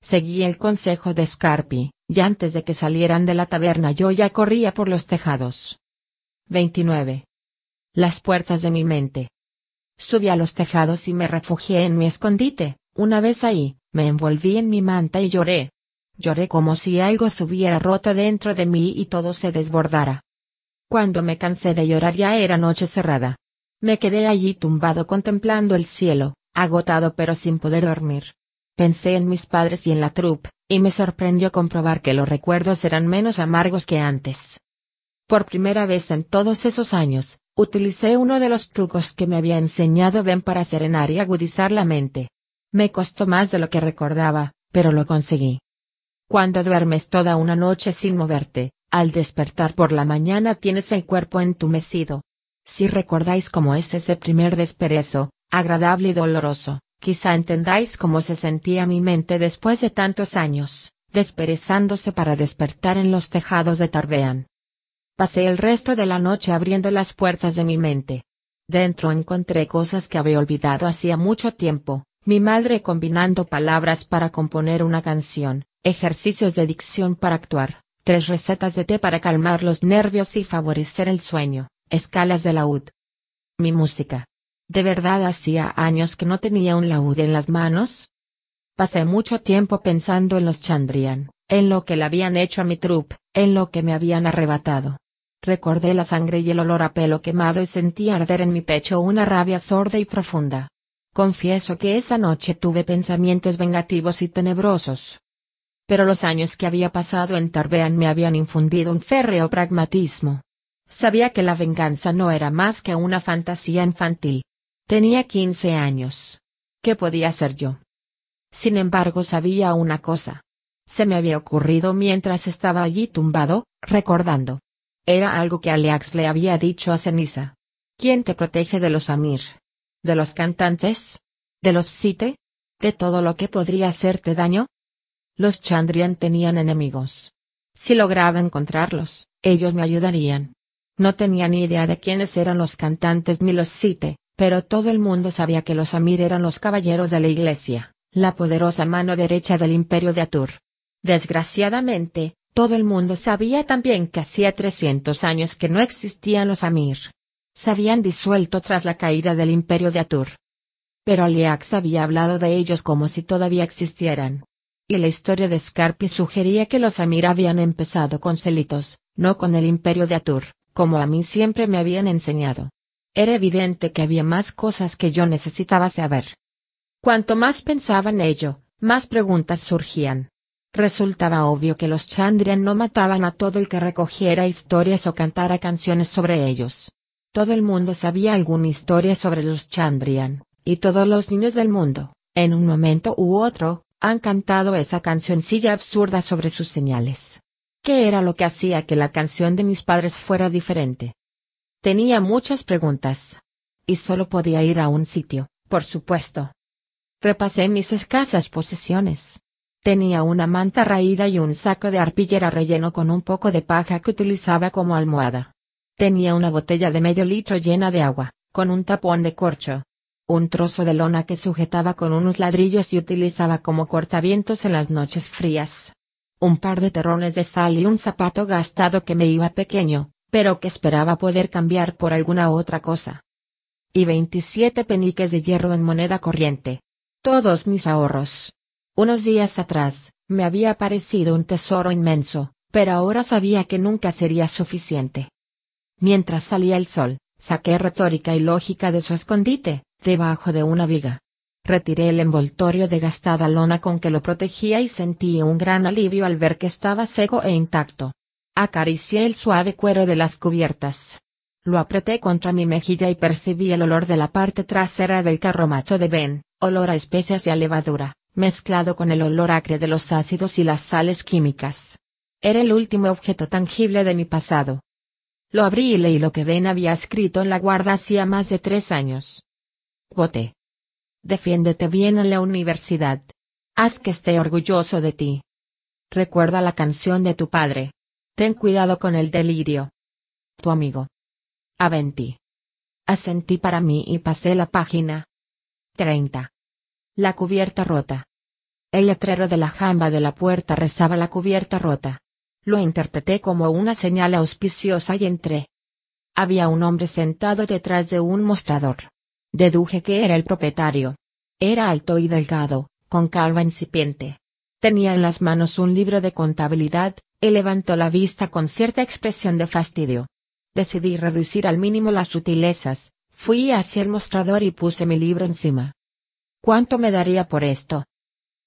Seguí el consejo de Scarpi, y antes de que salieran de la taberna yo ya corría por los tejados. 29. Las puertas de mi mente. Subí a los tejados y me refugié en mi escondite, una vez ahí, me envolví en mi manta y lloré. Lloré como si algo se hubiera roto dentro de mí y todo se desbordara. Cuando me cansé de llorar ya era noche cerrada. Me quedé allí tumbado contemplando el cielo, agotado pero sin poder dormir. Pensé en mis padres y en la troupe, y me sorprendió comprobar que los recuerdos eran menos amargos que antes. Por primera vez en todos esos años, utilicé uno de los trucos que me había enseñado Ben para serenar y agudizar la mente. Me costó más de lo que recordaba, pero lo conseguí. Cuando duermes toda una noche sin moverte, al despertar por la mañana tienes el cuerpo entumecido. Si recordáis cómo es ese primer desperezo, agradable y doloroso, quizá entendáis cómo se sentía mi mente después de tantos años, desperezándose para despertar en los tejados de Tarbean. Pasé el resto de la noche abriendo las puertas de mi mente. Dentro encontré cosas que había olvidado hacía mucho tiempo, mi madre combinando palabras para componer una canción, ejercicios de dicción para actuar, tres recetas de té para calmar los nervios y favorecer el sueño, escalas de laúd. Mi música. ¿De verdad hacía años que no tenía un laúd en las manos? Pasé mucho tiempo pensando en los Chandrian, en lo que le habían hecho a mi trupe, en lo que me habían arrebatado. Recordé la sangre y el olor a pelo quemado y sentí arder en mi pecho una rabia sorda y profunda. Confieso que esa noche tuve pensamientos vengativos y tenebrosos. Pero los años que había pasado en Tarbean me habían infundido un férreo pragmatismo. Sabía que la venganza no era más que una fantasía infantil. Tenía quince años. ¿Qué podía hacer yo? Sin embargo, sabía una cosa. Se me había ocurrido mientras estaba allí tumbado, recordando. Era algo que Alex le había dicho a Ceniza. ¿Quién te protege de los Amir? ¿De los cantantes? ¿De los Site? ¿De todo lo que podría hacerte daño? Los Chandrian tenían enemigos. Si lograba encontrarlos, ellos me ayudarían. No tenía ni idea de quiénes eran los cantantes ni los Site, pero todo el mundo sabía que los Amir eran los caballeros de la iglesia, la poderosa mano derecha del imperio de Atur. Desgraciadamente, todo el mundo sabía también que hacía 300 años que no existían los Amir se habían disuelto tras la caída del imperio de Atur. Pero Aliax había hablado de ellos como si todavía existieran. Y la historia de Scarpi sugería que los Amir habían empezado con Celitos, no con el imperio de Atur, como a mí siempre me habían enseñado. Era evidente que había más cosas que yo necesitaba saber. Cuanto más pensaba en ello, más preguntas surgían. Resultaba obvio que los Chandrian no mataban a todo el que recogiera historias o cantara canciones sobre ellos. Todo el mundo sabía alguna historia sobre los Chandrian, y todos los niños del mundo, en un momento u otro, han cantado esa cancioncilla absurda sobre sus señales. ¿Qué era lo que hacía que la canción de mis padres fuera diferente? Tenía muchas preguntas. Y solo podía ir a un sitio, por supuesto. Repasé mis escasas posesiones. Tenía una manta raída y un saco de arpillera relleno con un poco de paja que utilizaba como almohada. Tenía una botella de medio litro llena de agua, con un tapón de corcho. Un trozo de lona que sujetaba con unos ladrillos y utilizaba como cortavientos en las noches frías. Un par de terrones de sal y un zapato gastado que me iba pequeño, pero que esperaba poder cambiar por alguna otra cosa. Y veintisiete peniques de hierro en moneda corriente. Todos mis ahorros. Unos días atrás, me había parecido un tesoro inmenso, pero ahora sabía que nunca sería suficiente. Mientras salía el sol, saqué retórica y lógica de su escondite, debajo de una viga. Retiré el envoltorio de gastada lona con que lo protegía y sentí un gran alivio al ver que estaba seco e intacto. Acaricié el suave cuero de las cubiertas. Lo apreté contra mi mejilla y percibí el olor de la parte trasera del carromato de Ben, olor a especias y a levadura, mezclado con el olor acre de los ácidos y las sales químicas. Era el último objeto tangible de mi pasado. Lo abrí y leí lo que Ben había escrito en la guarda hacía más de tres años. Voté. Defiéndete bien en la universidad. Haz que esté orgulloso de ti. Recuerda la canción de tu padre. Ten cuidado con el delirio. Tu amigo. Aventi. Asentí para mí y pasé la página. 30. La cubierta rota. El letrero de la jamba de la puerta rezaba la cubierta rota. Lo interpreté como una señal auspiciosa y entré. Había un hombre sentado detrás de un mostrador. Deduje que era el propietario. Era alto y delgado, con calva incipiente. Tenía en las manos un libro de contabilidad, y levantó la vista con cierta expresión de fastidio. Decidí reducir al mínimo las sutilezas, fui hacia el mostrador y puse mi libro encima. ¿Cuánto me daría por esto?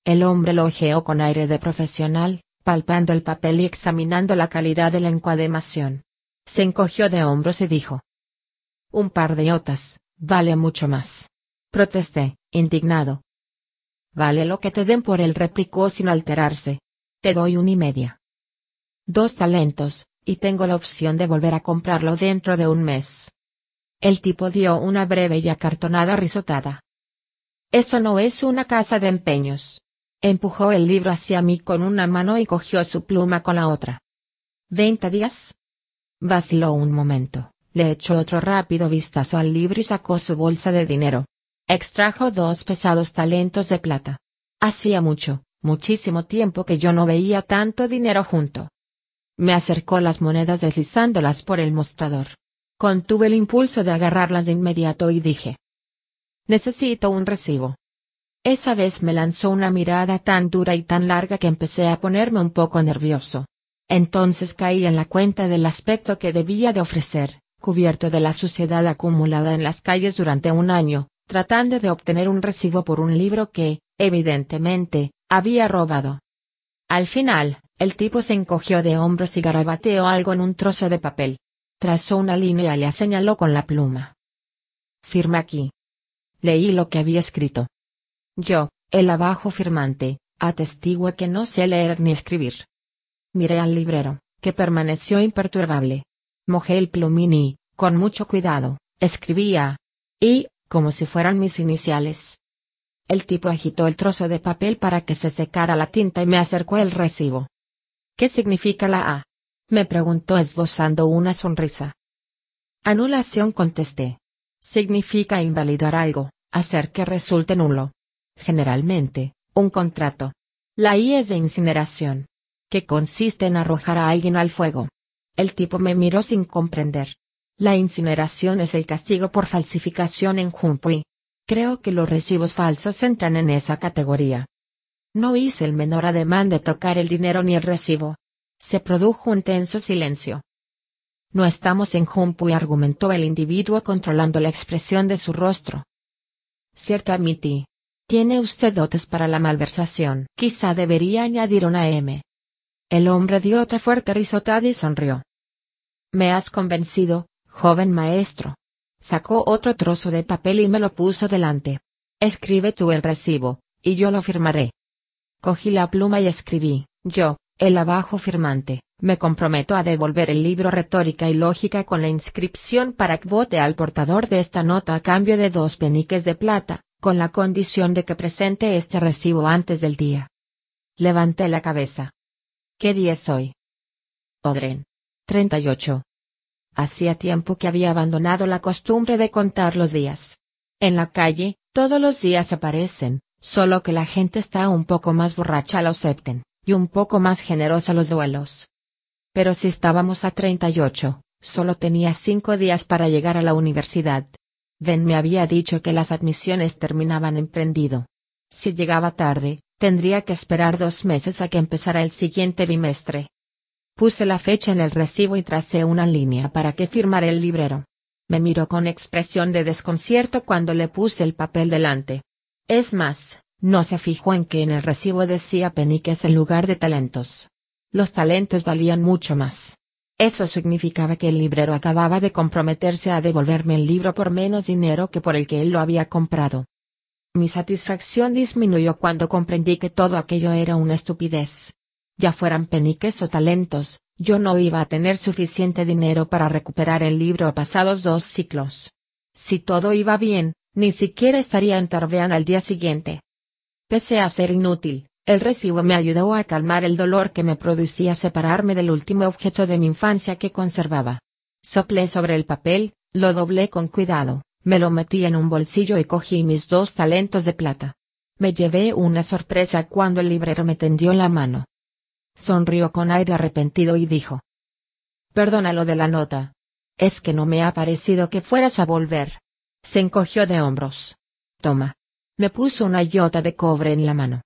El hombre lo ojeó con aire de profesional, palpando el papel y examinando la calidad de la encuadernación. Se encogió de hombros y dijo. Un par de yotas, vale mucho más. Protesté, indignado. Vale lo que te den por él, replicó sin alterarse. Te doy una y media. Dos talentos, y tengo la opción de volver a comprarlo dentro de un mes. El tipo dio una breve y acartonada risotada. Eso no es una casa de empeños. Empujó el libro hacia mí con una mano y cogió su pluma con la otra. ¿Veinte días? Vaciló un momento, le echó otro rápido vistazo al libro y sacó su bolsa de dinero. Extrajo dos pesados talentos de plata. Hacía mucho, muchísimo tiempo que yo no veía tanto dinero junto. Me acercó las monedas deslizándolas por el mostrador. Contuve el impulso de agarrarlas de inmediato y dije. Necesito un recibo. Esa vez me lanzó una mirada tan dura y tan larga que empecé a ponerme un poco nervioso. Entonces caí en la cuenta del aspecto que debía de ofrecer, cubierto de la suciedad acumulada en las calles durante un año, tratando de obtener un recibo por un libro que, evidentemente, había robado. Al final, el tipo se encogió de hombros y garabateó algo en un trozo de papel. Trazó una línea y le señaló con la pluma. Firma aquí. Leí lo que había escrito. Yo, el abajo firmante, atestigua que no sé leer ni escribir. Miré al librero, que permaneció imperturbable. Mojé el plumín y, con mucho cuidado, escribía. Y, como si fueran mis iniciales. El tipo agitó el trozo de papel para que se secara la tinta y me acercó el recibo. ¿Qué significa la A? Me preguntó esbozando una sonrisa. Anulación contesté. Significa invalidar algo, hacer que resulte nulo. Generalmente, un contrato. La I es de incineración, que consiste en arrojar a alguien al fuego. El tipo me miró sin comprender. La incineración es el castigo por falsificación en Jumpuy. Creo que los recibos falsos entran en esa categoría. No hice el menor ademán de tocar el dinero ni el recibo. Se produjo un tenso silencio. No estamos en y argumentó el individuo controlando la expresión de su rostro. Cierto admití. Tiene usted dotes para la malversación. Quizá debería añadir una M. El hombre dio otra fuerte risotada y sonrió. Me has convencido, joven maestro. Sacó otro trozo de papel y me lo puso delante. Escribe tú el recibo, y yo lo firmaré. Cogí la pluma y escribí, yo, el abajo firmante, me comprometo a devolver el libro Retórica y Lógica con la inscripción para que vote al portador de esta nota a cambio de dos peniques de plata, con la condición de que presente este recibo antes del día. Levanté la cabeza. ¿Qué día es hoy? Odren. 38. Hacía tiempo que había abandonado la costumbre de contar los días. En la calle, todos los días aparecen, Solo que la gente está un poco más borracha lo acepten, y un poco más generosa los duelos. Pero si estábamos a 38, solo tenía cinco días para llegar a la universidad. Ben me había dicho que las admisiones terminaban en prendido. Si llegaba tarde, tendría que esperar dos meses a que empezara el siguiente bimestre. Puse la fecha en el recibo y tracé una línea para que firmara el librero. Me miró con expresión de desconcierto cuando le puse el papel delante. Es más, no se fijó en que en el recibo decía peniques en lugar de talentos. Los talentos valían mucho más. Eso significaba que el librero acababa de comprometerse a devolverme el libro por menos dinero que por el que él lo había comprado. Mi satisfacción disminuyó cuando comprendí que todo aquello era una estupidez. Ya fueran peniques o talentos, yo no iba a tener suficiente dinero para recuperar el libro pasados dos ciclos. Si todo iba bien, ni siquiera estaría en Tarbean al día siguiente. Pese a ser inútil, el recibo me ayudó a calmar el dolor que me producía separarme del último objeto de mi infancia que conservaba. Soplé sobre el papel, lo doblé con cuidado, me lo metí en un bolsillo y cogí mis dos talentos de plata. Me llevé una sorpresa cuando el librero me tendió la mano. Sonrió con aire arrepentido y dijo. Perdona lo de la nota. Es que no me ha parecido que fueras a volver. Se encogió de hombros. Toma. Me puso una yota de cobre en la mano.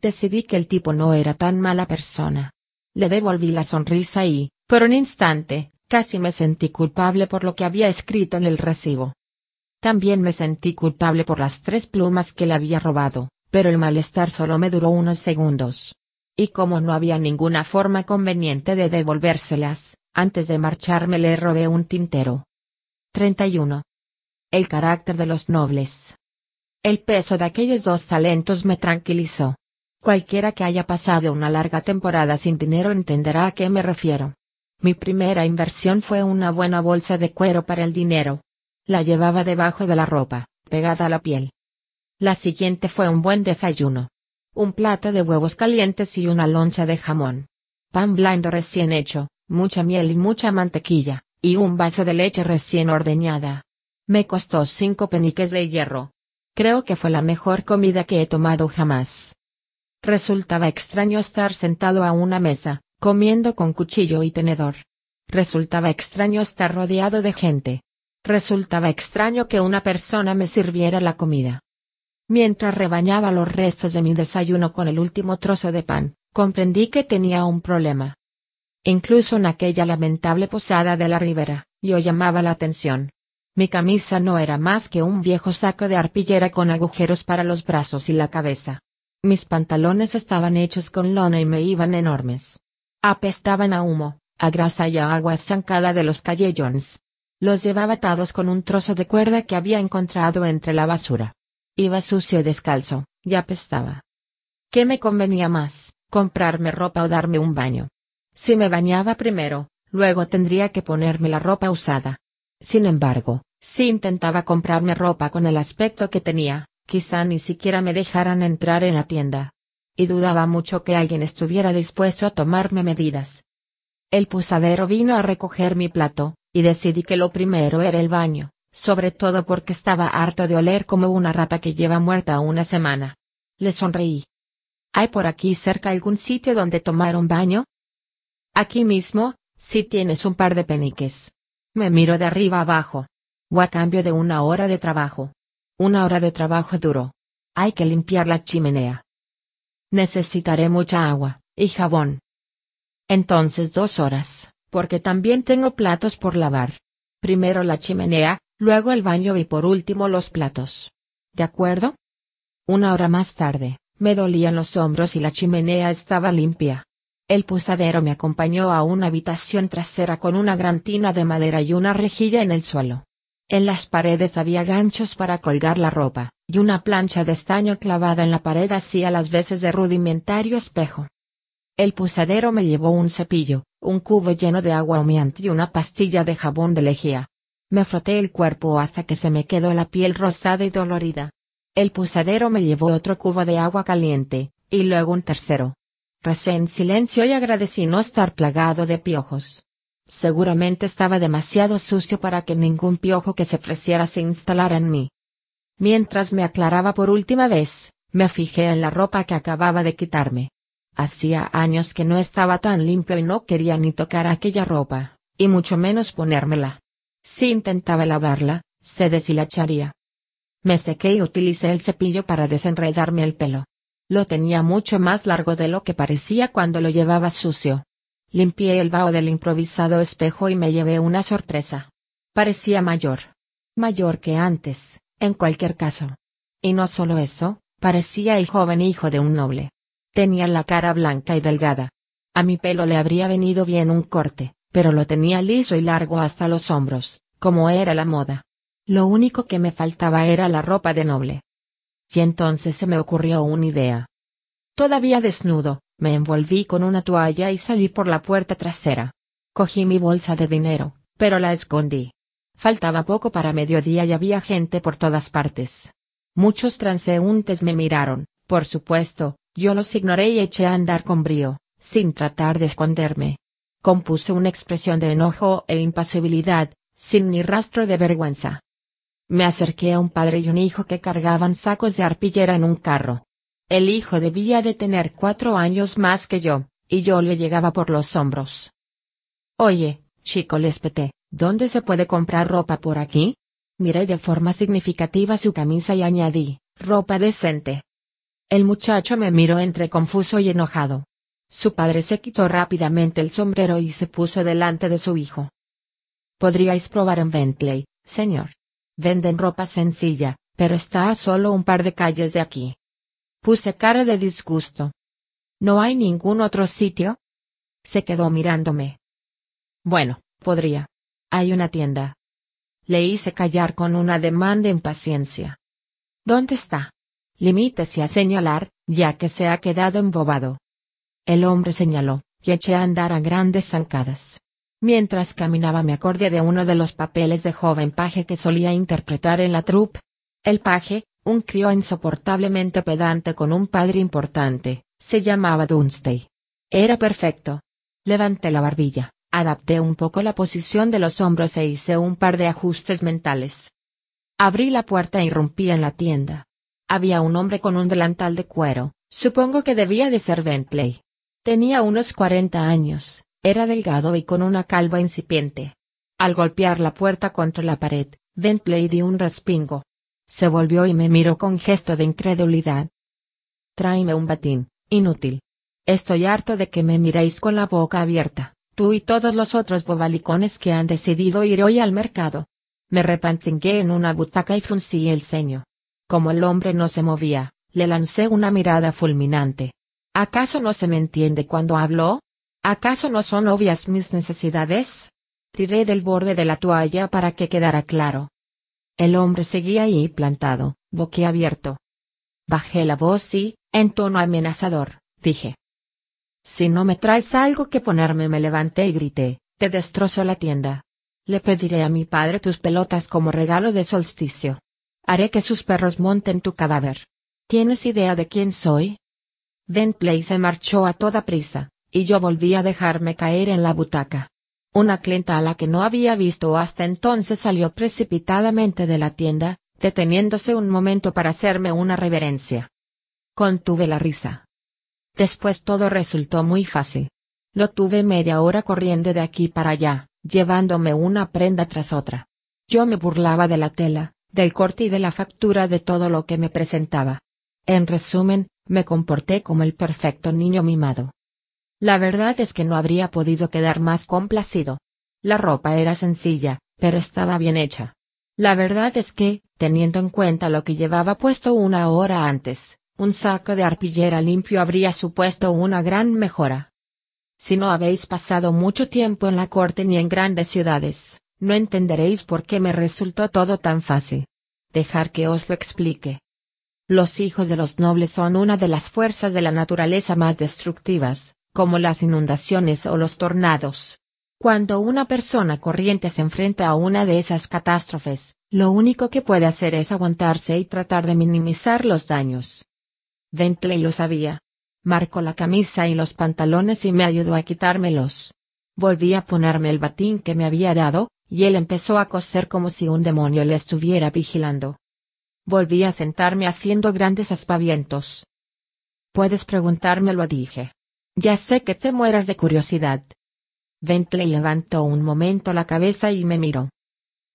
Decidí que el tipo no era tan mala persona. Le devolví la sonrisa y, por un instante, casi me sentí culpable por lo que había escrito en el recibo. También me sentí culpable por las tres plumas que le había robado, pero el malestar solo me duró unos segundos. Y como no había ninguna forma conveniente de devolvérselas, antes de marcharme le robé un tintero. 31. El carácter de los nobles. El peso de aquellos dos talentos me tranquilizó. Cualquiera que haya pasado una larga temporada sin dinero entenderá a qué me refiero. Mi primera inversión fue una buena bolsa de cuero para el dinero. La llevaba debajo de la ropa, pegada a la piel. La siguiente fue un buen desayuno. Un plato de huevos calientes y una loncha de jamón. Pan blando recién hecho, mucha miel y mucha mantequilla, y un vaso de leche recién ordeñada. Me costó cinco peniques de hierro. Creo que fue la mejor comida que he tomado jamás. Resultaba extraño estar sentado a una mesa, comiendo con cuchillo y tenedor. Resultaba extraño estar rodeado de gente. Resultaba extraño que una persona me sirviera la comida. Mientras rebañaba los restos de mi desayuno con el último trozo de pan, comprendí que tenía un problema. Incluso en aquella lamentable posada de la ribera, yo llamaba la atención. Mi camisa no era más que un viejo saco de arpillera con agujeros para los brazos y la cabeza. Mis pantalones estaban hechos con lona y me iban enormes. Apestaban a humo, a grasa y a agua estancada de los callejons. Los llevaba atados con un trozo de cuerda que había encontrado entre la basura. Iba sucio y descalzo, y apestaba. ¿Qué me convenía más, comprarme ropa o darme un baño? Si me bañaba primero, luego tendría que ponerme la ropa usada. Sin embargo, si intentaba comprarme ropa con el aspecto que tenía, quizá ni siquiera me dejaran entrar en la tienda. Y dudaba mucho que alguien estuviera dispuesto a tomarme medidas. El posadero vino a recoger mi plato, y decidí que lo primero era el baño, sobre todo porque estaba harto de oler como una rata que lleva muerta una semana. Le sonreí. ¿Hay por aquí cerca algún sitio donde tomar un baño? Aquí mismo, si tienes un par de peniques. Me miro de arriba abajo. O a cambio de una hora de trabajo. Una hora de trabajo duro. Hay que limpiar la chimenea. Necesitaré mucha agua, y jabón. Entonces dos horas, porque también tengo platos por lavar. Primero la chimenea, luego el baño y por último los platos. ¿De acuerdo? Una hora más tarde, me dolían los hombros y la chimenea estaba limpia. El posadero me acompañó a una habitación trasera con una gran tina de madera y una rejilla en el suelo. En las paredes había ganchos para colgar la ropa, y una plancha de estaño clavada en la pared hacía las veces de rudimentario espejo. El posadero me llevó un cepillo, un cubo lleno de agua humeante y una pastilla de jabón de lejía. Me froté el cuerpo hasta que se me quedó la piel rosada y dolorida. El posadero me llevó otro cubo de agua caliente, y luego un tercero. Recé en silencio y agradecí no estar plagado de piojos. Seguramente estaba demasiado sucio para que ningún piojo que se ofreciera se instalara en mí. Mientras me aclaraba por última vez, me fijé en la ropa que acababa de quitarme. Hacía años que no estaba tan limpio y no quería ni tocar aquella ropa, y mucho menos ponérmela. Si intentaba lavarla, se deshilacharía. Me sequé y utilicé el cepillo para desenredarme el pelo. Lo tenía mucho más largo de lo que parecía cuando lo llevaba sucio. Limpié el vaho del improvisado espejo y me llevé una sorpresa. Parecía mayor. Mayor que antes, en cualquier caso. Y no solo eso, parecía el joven hijo de un noble. Tenía la cara blanca y delgada. A mi pelo le habría venido bien un corte, pero lo tenía liso y largo hasta los hombros, como era la moda. Lo único que me faltaba era la ropa de noble. Y entonces se me ocurrió una idea. Todavía desnudo, me envolví con una toalla y salí por la puerta trasera. Cogí mi bolsa de dinero, pero la escondí. Faltaba poco para mediodía y había gente por todas partes. Muchos transeúntes me miraron, por supuesto, yo los ignoré y eché a andar con brío, sin tratar de esconderme. Compuse una expresión de enojo e impasibilidad, sin ni rastro de vergüenza. Me acerqué a un padre y un hijo que cargaban sacos de arpillera en un carro. El hijo debía de tener cuatro años más que yo, y yo le llegaba por los hombros. Oye, chico, les peté, ¿dónde se puede comprar ropa por aquí? Miré de forma significativa su camisa y añadí, ropa decente. El muchacho me miró entre confuso y enojado. Su padre se quitó rápidamente el sombrero y se puso delante de su hijo. Podríais probar en Bentley, señor. Venden ropa sencilla, pero está a solo un par de calles de aquí. Puse cara de disgusto. ¿No hay ningún otro sitio? Se quedó mirándome. Bueno, podría. Hay una tienda. Le hice callar con una demanda de impaciencia. ¿Dónde está? Limítese a señalar, ya que se ha quedado embobado. El hombre señaló, y eché a andar a grandes zancadas. Mientras caminaba me acordé de uno de los papeles de joven paje que solía interpretar en la troupe. El paje, un crío insoportablemente pedante con un padre importante, se llamaba Dunstey. Era perfecto. Levanté la barbilla, adapté un poco la posición de los hombros e hice un par de ajustes mentales. Abrí la puerta e irrumpí en la tienda. Había un hombre con un delantal de cuero, supongo que debía de ser Bentley. Tenía unos cuarenta años, era delgado y con una calva incipiente. Al golpear la puerta contra la pared, Bentley dio un respingo. Se volvió y me miró con gesto de incredulidad. Tráeme un batín, inútil. Estoy harto de que me miréis con la boca abierta, tú y todos los otros bobalicones que han decidido ir hoy al mercado. Me repantingué en una butaca y fruncí el ceño. Como el hombre no se movía, le lancé una mirada fulminante. ¿Acaso no se me entiende cuando hablo? ¿Acaso no son obvias mis necesidades? Tiré del borde de la toalla para que quedara claro. El hombre seguía ahí plantado, boquiabierto. Bajé la voz y, en tono amenazador, dije. Si no me traes algo que ponerme me levanté y grité, te destrozo la tienda. Le pediré a mi padre tus pelotas como regalo de solsticio. Haré que sus perros monten tu cadáver. ¿Tienes idea de quién soy? Bentley se marchó a toda prisa, y yo volví a dejarme caer en la butaca. Una clienta a la que no había visto hasta entonces salió precipitadamente de la tienda, deteniéndose un momento para hacerme una reverencia. Contuve la risa. Después todo resultó muy fácil. Lo tuve media hora corriendo de aquí para allá, llevándome una prenda tras otra. Yo me burlaba de la tela, del corte y de la factura de todo lo que me presentaba. En resumen, me comporté como el perfecto niño mimado. La verdad es que no habría podido quedar más complacido. La ropa era sencilla, pero estaba bien hecha. La verdad es que, teniendo en cuenta lo que llevaba puesto una hora antes, un saco de arpillera limpio habría supuesto una gran mejora. Si no habéis pasado mucho tiempo en la corte ni en grandes ciudades, no entenderéis por qué me resultó todo tan fácil. Dejar que os lo explique. Los hijos de los nobles son una de las fuerzas de la naturaleza más destructivas, como las inundaciones o los tornados. Cuando una persona corriente se enfrenta a una de esas catástrofes, lo único que puede hacer es aguantarse y tratar de minimizar los daños. Bentley lo sabía. Marcó la camisa y los pantalones y me ayudó a quitármelos. Volví a ponerme el batín que me había dado, y él empezó a coser como si un demonio le estuviera vigilando. Volví a sentarme haciendo grandes aspavientos. Puedes preguntármelo, dije. Ya sé que te mueras de curiosidad. Bentley levantó un momento la cabeza y me miró.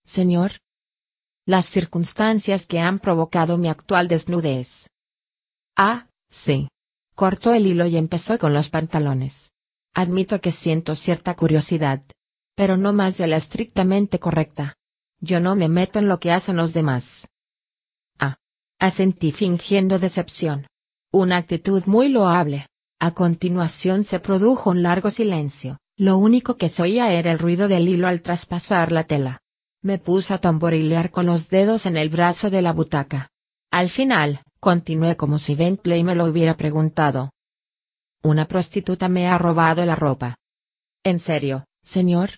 Señor. Las circunstancias que han provocado mi actual desnudez. Ah, sí. Cortó el hilo y empezó con los pantalones. Admito que siento cierta curiosidad pero no más de la estrictamente correcta. Yo no me meto en lo que hacen los demás. Ah. Asentí fingiendo decepción. Una actitud muy loable. A continuación se produjo un largo silencio. Lo único que se oía era el ruido del hilo al traspasar la tela. Me puse a tamborilear con los dedos en el brazo de la butaca. Al final, continué como si Bentley me lo hubiera preguntado. Una prostituta me ha robado la ropa. ¿En serio, señor?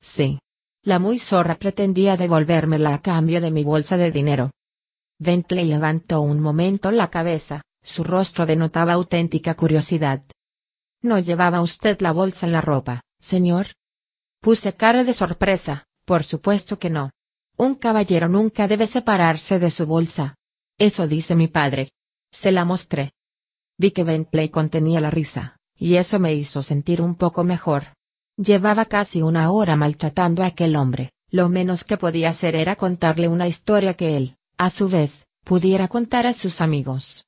Sí. La muy zorra pretendía devolvérmela a cambio de mi bolsa de dinero. Bentley levantó un momento la cabeza, su rostro denotaba auténtica curiosidad. ¿No llevaba usted la bolsa en la ropa, señor? Puse cara de sorpresa, por supuesto que no. Un caballero nunca debe separarse de su bolsa. Eso dice mi padre. Se la mostré. Vi que Bentley contenía la risa, y eso me hizo sentir un poco mejor. Llevaba casi una hora maltratando a aquel hombre, lo menos que podía hacer era contarle una historia que él, a su vez, pudiera contar a sus amigos.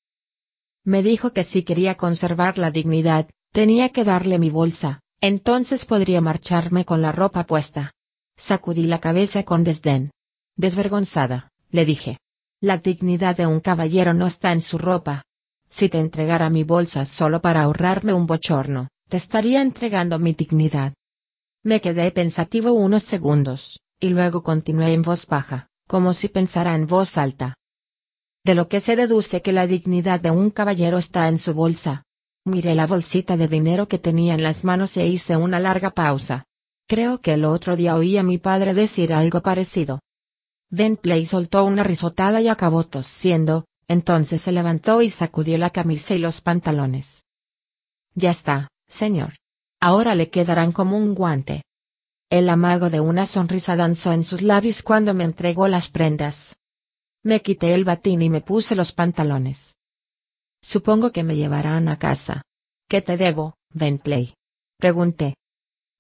Me dijo que si quería conservar la dignidad, tenía que darle mi bolsa, entonces podría marcharme con la ropa puesta. Sacudí la cabeza con desdén. Desvergonzada, le dije. La dignidad de un caballero no está en su ropa. Si te entregara mi bolsa solo para ahorrarme un bochorno, te estaría entregando mi dignidad. Me quedé pensativo unos segundos, y luego continué en voz baja, como si pensara en voz alta. De lo que se deduce que la dignidad de un caballero está en su bolsa. Miré la bolsita de dinero que tenía en las manos e hice una larga pausa. Creo que el otro día oí a mi padre decir algo parecido. Bentley soltó una risotada y acabó tosiendo, entonces se levantó y sacudió la camisa y los pantalones. Ya está, señor. Ahora le quedarán como un guante. El amago de una sonrisa danzó en sus labios cuando me entregó las prendas. Me quité el batín y me puse los pantalones. Supongo que me llevarán a casa. ¿Qué te debo, Bentley? Pregunté.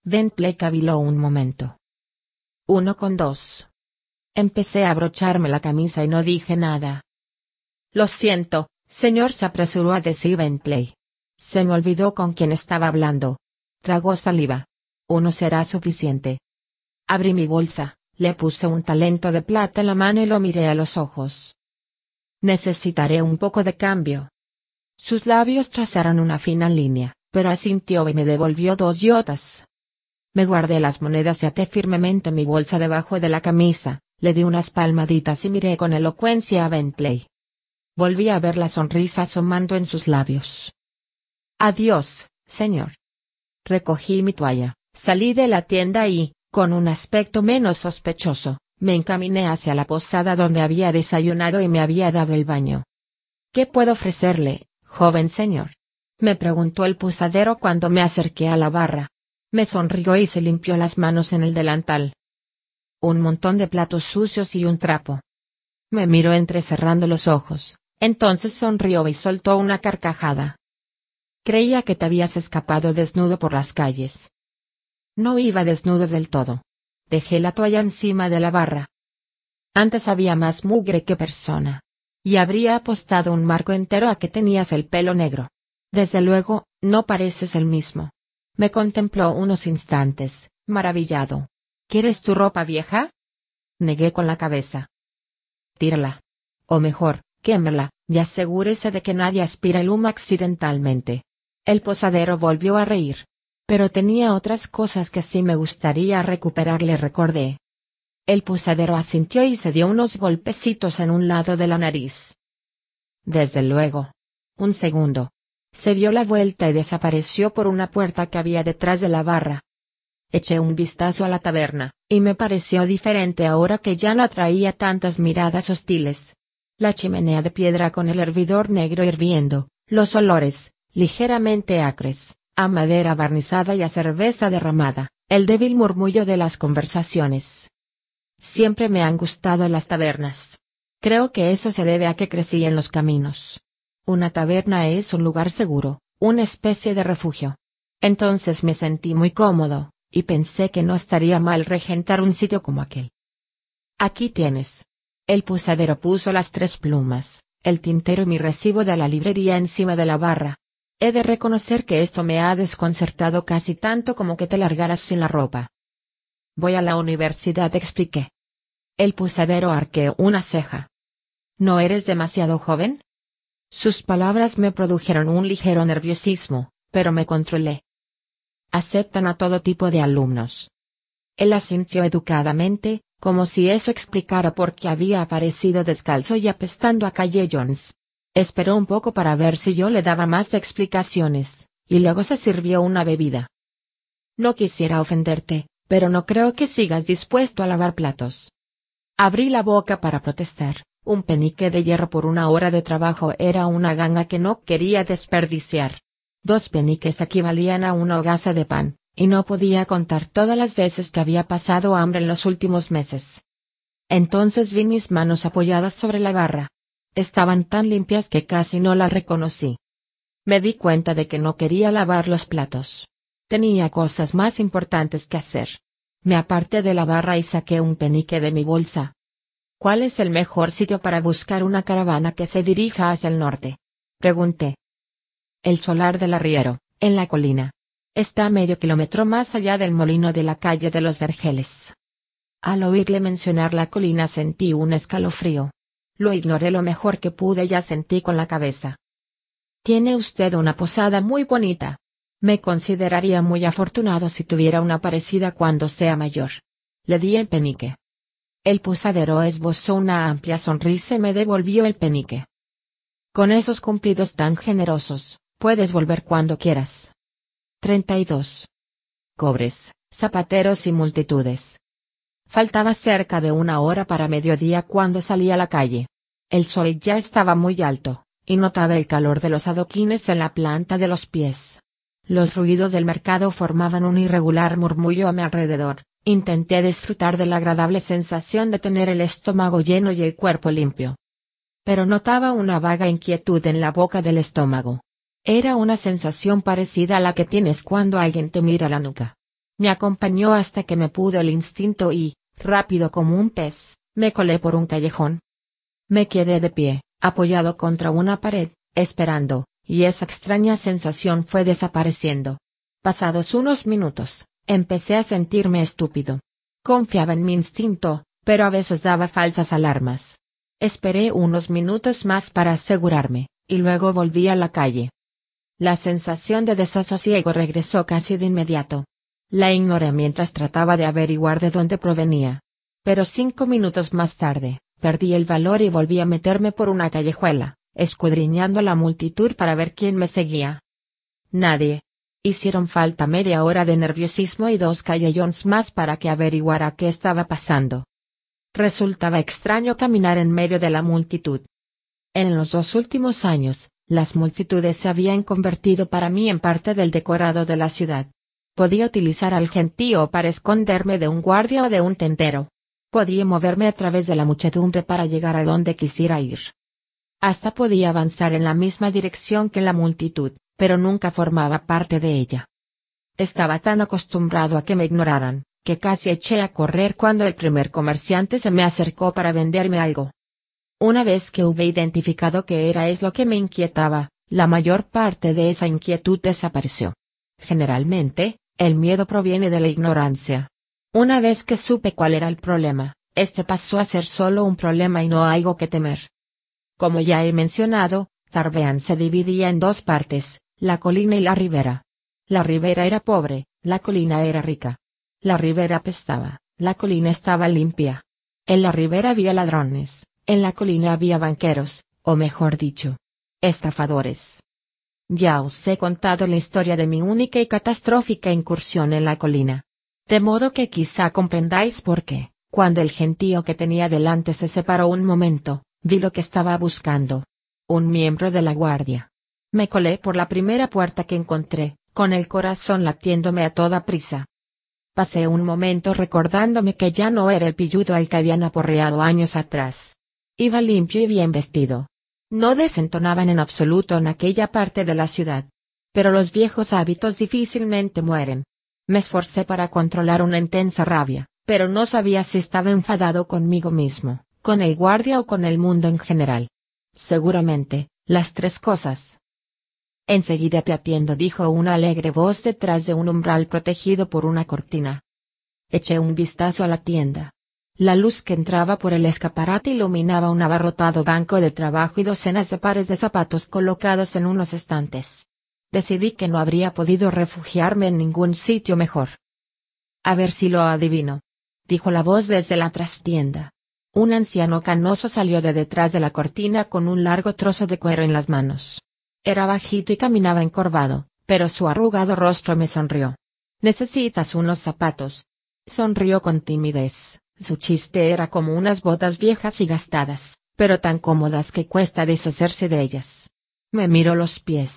Bentley caviló un momento. Uno con dos. Empecé a abrocharme la camisa y no dije nada. Lo siento, señor, se apresuró a decir Bentley. Se me olvidó con quién estaba hablando. Tragó saliva. Uno será suficiente. Abrí mi bolsa, le puse un talento de plata en la mano y lo miré a los ojos. Necesitaré un poco de cambio. Sus labios trazaron una fina línea, pero asintió y me devolvió dos yotas. Me guardé las monedas y até firmemente mi bolsa debajo de la camisa, le di unas palmaditas y miré con elocuencia a Bentley. Volví a ver la sonrisa asomando en sus labios. Adiós, señor. Recogí mi toalla, salí de la tienda y, con un aspecto menos sospechoso, me encaminé hacia la posada donde había desayunado y me había dado el baño. ¿Qué puedo ofrecerle, joven señor? me preguntó el posadero cuando me acerqué a la barra. Me sonrió y se limpió las manos en el delantal un montón de platos sucios y un trapo. Me miró entrecerrando los ojos, entonces sonrió y soltó una carcajada. Creía que te habías escapado desnudo por las calles. No iba desnudo del todo. Dejé la toalla encima de la barra. Antes había más mugre que persona. Y habría apostado un marco entero a que tenías el pelo negro. Desde luego, no pareces el mismo. Me contempló unos instantes, maravillado. ¿Quieres tu ropa vieja? Negué con la cabeza. Tírala. O mejor, quémela, y asegúrese de que nadie aspira el humo accidentalmente. El posadero volvió a reír. Pero tenía otras cosas que sí me gustaría recuperar, le recordé. El posadero asintió y se dio unos golpecitos en un lado de la nariz. Desde luego. Un segundo. Se dio la vuelta y desapareció por una puerta que había detrás de la barra. Eché un vistazo a la taberna, y me pareció diferente ahora que ya no atraía tantas miradas hostiles. La chimenea de piedra con el hervidor negro hirviendo, los olores, ligeramente acres, a madera barnizada y a cerveza derramada, el débil murmullo de las conversaciones. Siempre me han gustado las tabernas. Creo que eso se debe a que crecí en los caminos. Una taberna es un lugar seguro, una especie de refugio. Entonces me sentí muy cómodo, y pensé que no estaría mal regentar un sitio como aquel. Aquí tienes. El posadero puso las tres plumas, el tintero y mi recibo de la librería encima de la barra. He de reconocer que esto me ha desconcertado casi tanto como que te largaras sin la ropa. Voy a la universidad, expliqué. El posadero arqueó una ceja. ¿No eres demasiado joven? Sus palabras me produjeron un ligero nerviosismo, pero me controlé aceptan a todo tipo de alumnos. Él asintió educadamente, como si eso explicara por qué había aparecido descalzo y apestando a calle Jones. Esperó un poco para ver si yo le daba más explicaciones, y luego se sirvió una bebida. No quisiera ofenderte, pero no creo que sigas dispuesto a lavar platos. Abrí la boca para protestar. Un penique de hierro por una hora de trabajo era una ganga que no quería desperdiciar. Dos peniques equivalían a una hogaza de pan, y no podía contar todas las veces que había pasado hambre en los últimos meses. Entonces vi mis manos apoyadas sobre la barra. Estaban tan limpias que casi no las reconocí. Me di cuenta de que no quería lavar los platos. Tenía cosas más importantes que hacer. Me aparté de la barra y saqué un penique de mi bolsa. ¿Cuál es el mejor sitio para buscar una caravana que se dirija hacia el norte? Pregunté. El solar del arriero, en la colina. Está medio kilómetro más allá del molino de la calle de los Vergeles. Al oírle mencionar la colina sentí un escalofrío. Lo ignoré lo mejor que pude y asentí con la cabeza. Tiene usted una posada muy bonita. Me consideraría muy afortunado si tuviera una parecida cuando sea mayor. Le di el penique. El posadero esbozó una amplia sonrisa y me devolvió el penique. Con esos cumplidos tan generosos, puedes volver cuando quieras. 32. Cobres, zapateros y multitudes. Faltaba cerca de una hora para mediodía cuando salí a la calle. El sol ya estaba muy alto, y notaba el calor de los adoquines en la planta de los pies. Los ruidos del mercado formaban un irregular murmullo a mi alrededor. Intenté disfrutar de la agradable sensación de tener el estómago lleno y el cuerpo limpio. Pero notaba una vaga inquietud en la boca del estómago. Era una sensación parecida a la que tienes cuando alguien te mira la nuca. Me acompañó hasta que me pudo el instinto y, rápido como un pez, me colé por un callejón. Me quedé de pie, apoyado contra una pared, esperando, y esa extraña sensación fue desapareciendo. Pasados unos minutos, empecé a sentirme estúpido. Confiaba en mi instinto, pero a veces daba falsas alarmas. Esperé unos minutos más para asegurarme, y luego volví a la calle. La sensación de desasosiego regresó casi de inmediato. La ignoré mientras trataba de averiguar de dónde provenía. Pero cinco minutos más tarde, perdí el valor y volví a meterme por una callejuela, escudriñando la multitud para ver quién me seguía. Nadie. Hicieron falta media hora de nerviosismo y dos callejones más para que averiguara qué estaba pasando. Resultaba extraño caminar en medio de la multitud. En los dos últimos años, las multitudes se habían convertido para mí en parte del decorado de la ciudad. Podía utilizar al gentío para esconderme de un guardia o de un tendero. Podía moverme a través de la muchedumbre para llegar a donde quisiera ir. Hasta podía avanzar en la misma dirección que la multitud, pero nunca formaba parte de ella. Estaba tan acostumbrado a que me ignoraran, que casi eché a correr cuando el primer comerciante se me acercó para venderme algo. Una vez que hube identificado que era es lo que me inquietaba, la mayor parte de esa inquietud desapareció. Generalmente, el miedo proviene de la ignorancia. Una vez que supe cuál era el problema, este pasó a ser solo un problema y no algo que temer. Como ya he mencionado, Tarbean se dividía en dos partes, la colina y la ribera. La ribera era pobre, la colina era rica. La ribera apestaba, la colina estaba limpia. En la ribera había ladrones, en la colina había banqueros, o mejor dicho, estafadores. Ya os he contado la historia de mi única y catastrófica incursión en la colina. De modo que quizá comprendáis por qué, cuando el gentío que tenía delante se separó un momento, vi lo que estaba buscando. Un miembro de la guardia. Me colé por la primera puerta que encontré, con el corazón latiéndome a toda prisa. Pasé un momento recordándome que ya no era el pilludo al que habían aporreado años atrás. Iba limpio y bien vestido, no desentonaban en absoluto en aquella parte de la ciudad. Pero los viejos hábitos difícilmente mueren. Me esforcé para controlar una intensa rabia, pero no sabía si estaba enfadado conmigo mismo, con el guardia o con el mundo en general. Seguramente, las tres cosas. Enseguida te atiendo, dijo una alegre voz detrás de un umbral protegido por una cortina. Eché un vistazo a la tienda. La luz que entraba por el escaparate iluminaba un abarrotado banco de trabajo y docenas de pares de zapatos colocados en unos estantes. Decidí que no habría podido refugiarme en ningún sitio mejor. A ver si lo adivino, dijo la voz desde la trastienda. Un anciano canoso salió de detrás de la cortina con un largo trozo de cuero en las manos. Era bajito y caminaba encorvado, pero su arrugado rostro me sonrió. Necesitas unos zapatos. Sonrió con timidez. Su chiste era como unas botas viejas y gastadas, pero tan cómodas que cuesta deshacerse de ellas. Me miró los pies.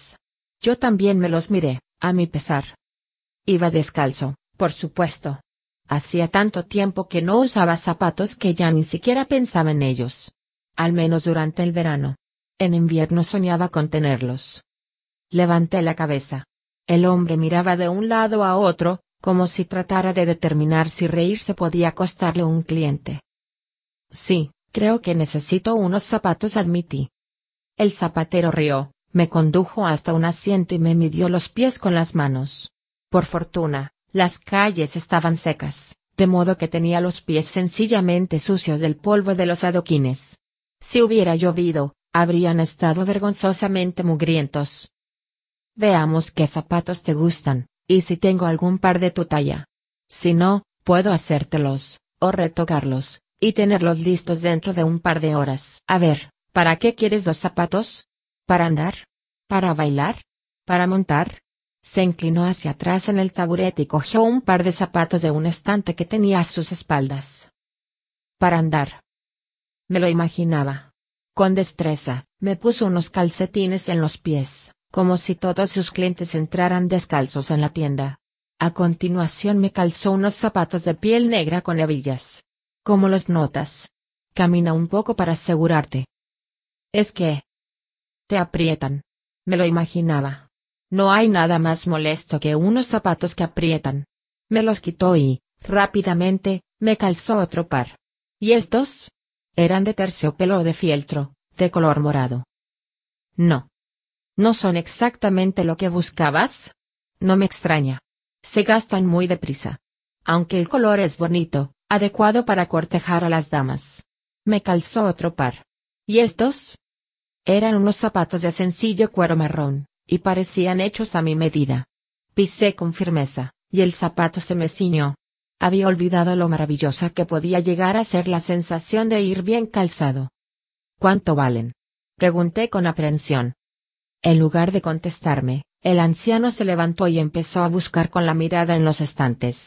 Yo también me los miré, a mi pesar. Iba descalzo, por supuesto. Hacía tanto tiempo que no usaba zapatos que ya ni siquiera pensaba en ellos. Al menos durante el verano. En invierno soñaba con tenerlos. Levanté la cabeza. El hombre miraba de un lado a otro, como si tratara de determinar si reírse podía costarle un cliente. Sí, creo que necesito unos zapatos, admití. El zapatero rió, me condujo hasta un asiento y me midió los pies con las manos. Por fortuna, las calles estaban secas, de modo que tenía los pies sencillamente sucios del polvo de los adoquines. Si hubiera llovido, habrían estado vergonzosamente mugrientos. Veamos qué zapatos te gustan, y si tengo algún par de tu talla. Si no, puedo hacértelos, o retocarlos, y tenerlos listos dentro de un par de horas. A ver, ¿para qué quieres los zapatos? ¿Para andar? ¿Para bailar? ¿Para montar? Se inclinó hacia atrás en el taburete y cogió un par de zapatos de un estante que tenía a sus espaldas. Para andar. Me lo imaginaba. Con destreza, me puso unos calcetines en los pies, como si todos sus clientes entraran descalzos en la tienda. A continuación me calzó unos zapatos de piel negra con hebillas. ¿Cómo los notas? Camina un poco para asegurarte. Es que... Te aprietan. Me lo imaginaba. No hay nada más molesto que unos zapatos que aprietan. Me los quitó y, rápidamente, me calzó otro par. ¿Y estos? Eran de terciopelo o de fieltro, de color morado. No. ¿No son exactamente lo que buscabas? No me extraña. Se gastan muy deprisa. Aunque el color es bonito, adecuado para cortejar a las damas. Me calzó otro par. ¿Y estos? Eran unos zapatos de sencillo cuero marrón, y parecían hechos a mi medida. Pisé con firmeza, y el zapato se me ciñó. Había olvidado lo maravillosa que podía llegar a ser la sensación de ir bien calzado. ¿Cuánto valen? Pregunté con aprensión. En lugar de contestarme, el anciano se levantó y empezó a buscar con la mirada en los estantes.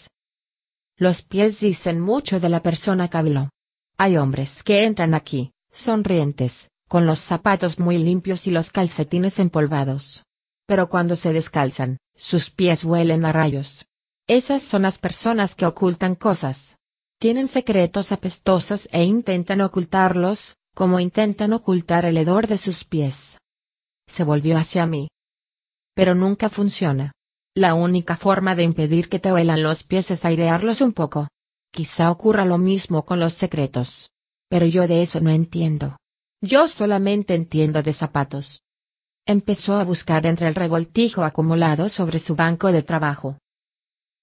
Los pies dicen mucho de la persona que habló. Hay hombres que entran aquí, sonrientes, con los zapatos muy limpios y los calcetines empolvados. Pero cuando se descalzan, sus pies huelen a rayos. Esas son las personas que ocultan cosas. Tienen secretos apestosos e intentan ocultarlos, como intentan ocultar el hedor de sus pies. Se volvió hacia mí. Pero nunca funciona. La única forma de impedir que te huelan los pies es airearlos un poco. Quizá ocurra lo mismo con los secretos. Pero yo de eso no entiendo. Yo solamente entiendo de zapatos. Empezó a buscar entre el revoltijo acumulado sobre su banco de trabajo.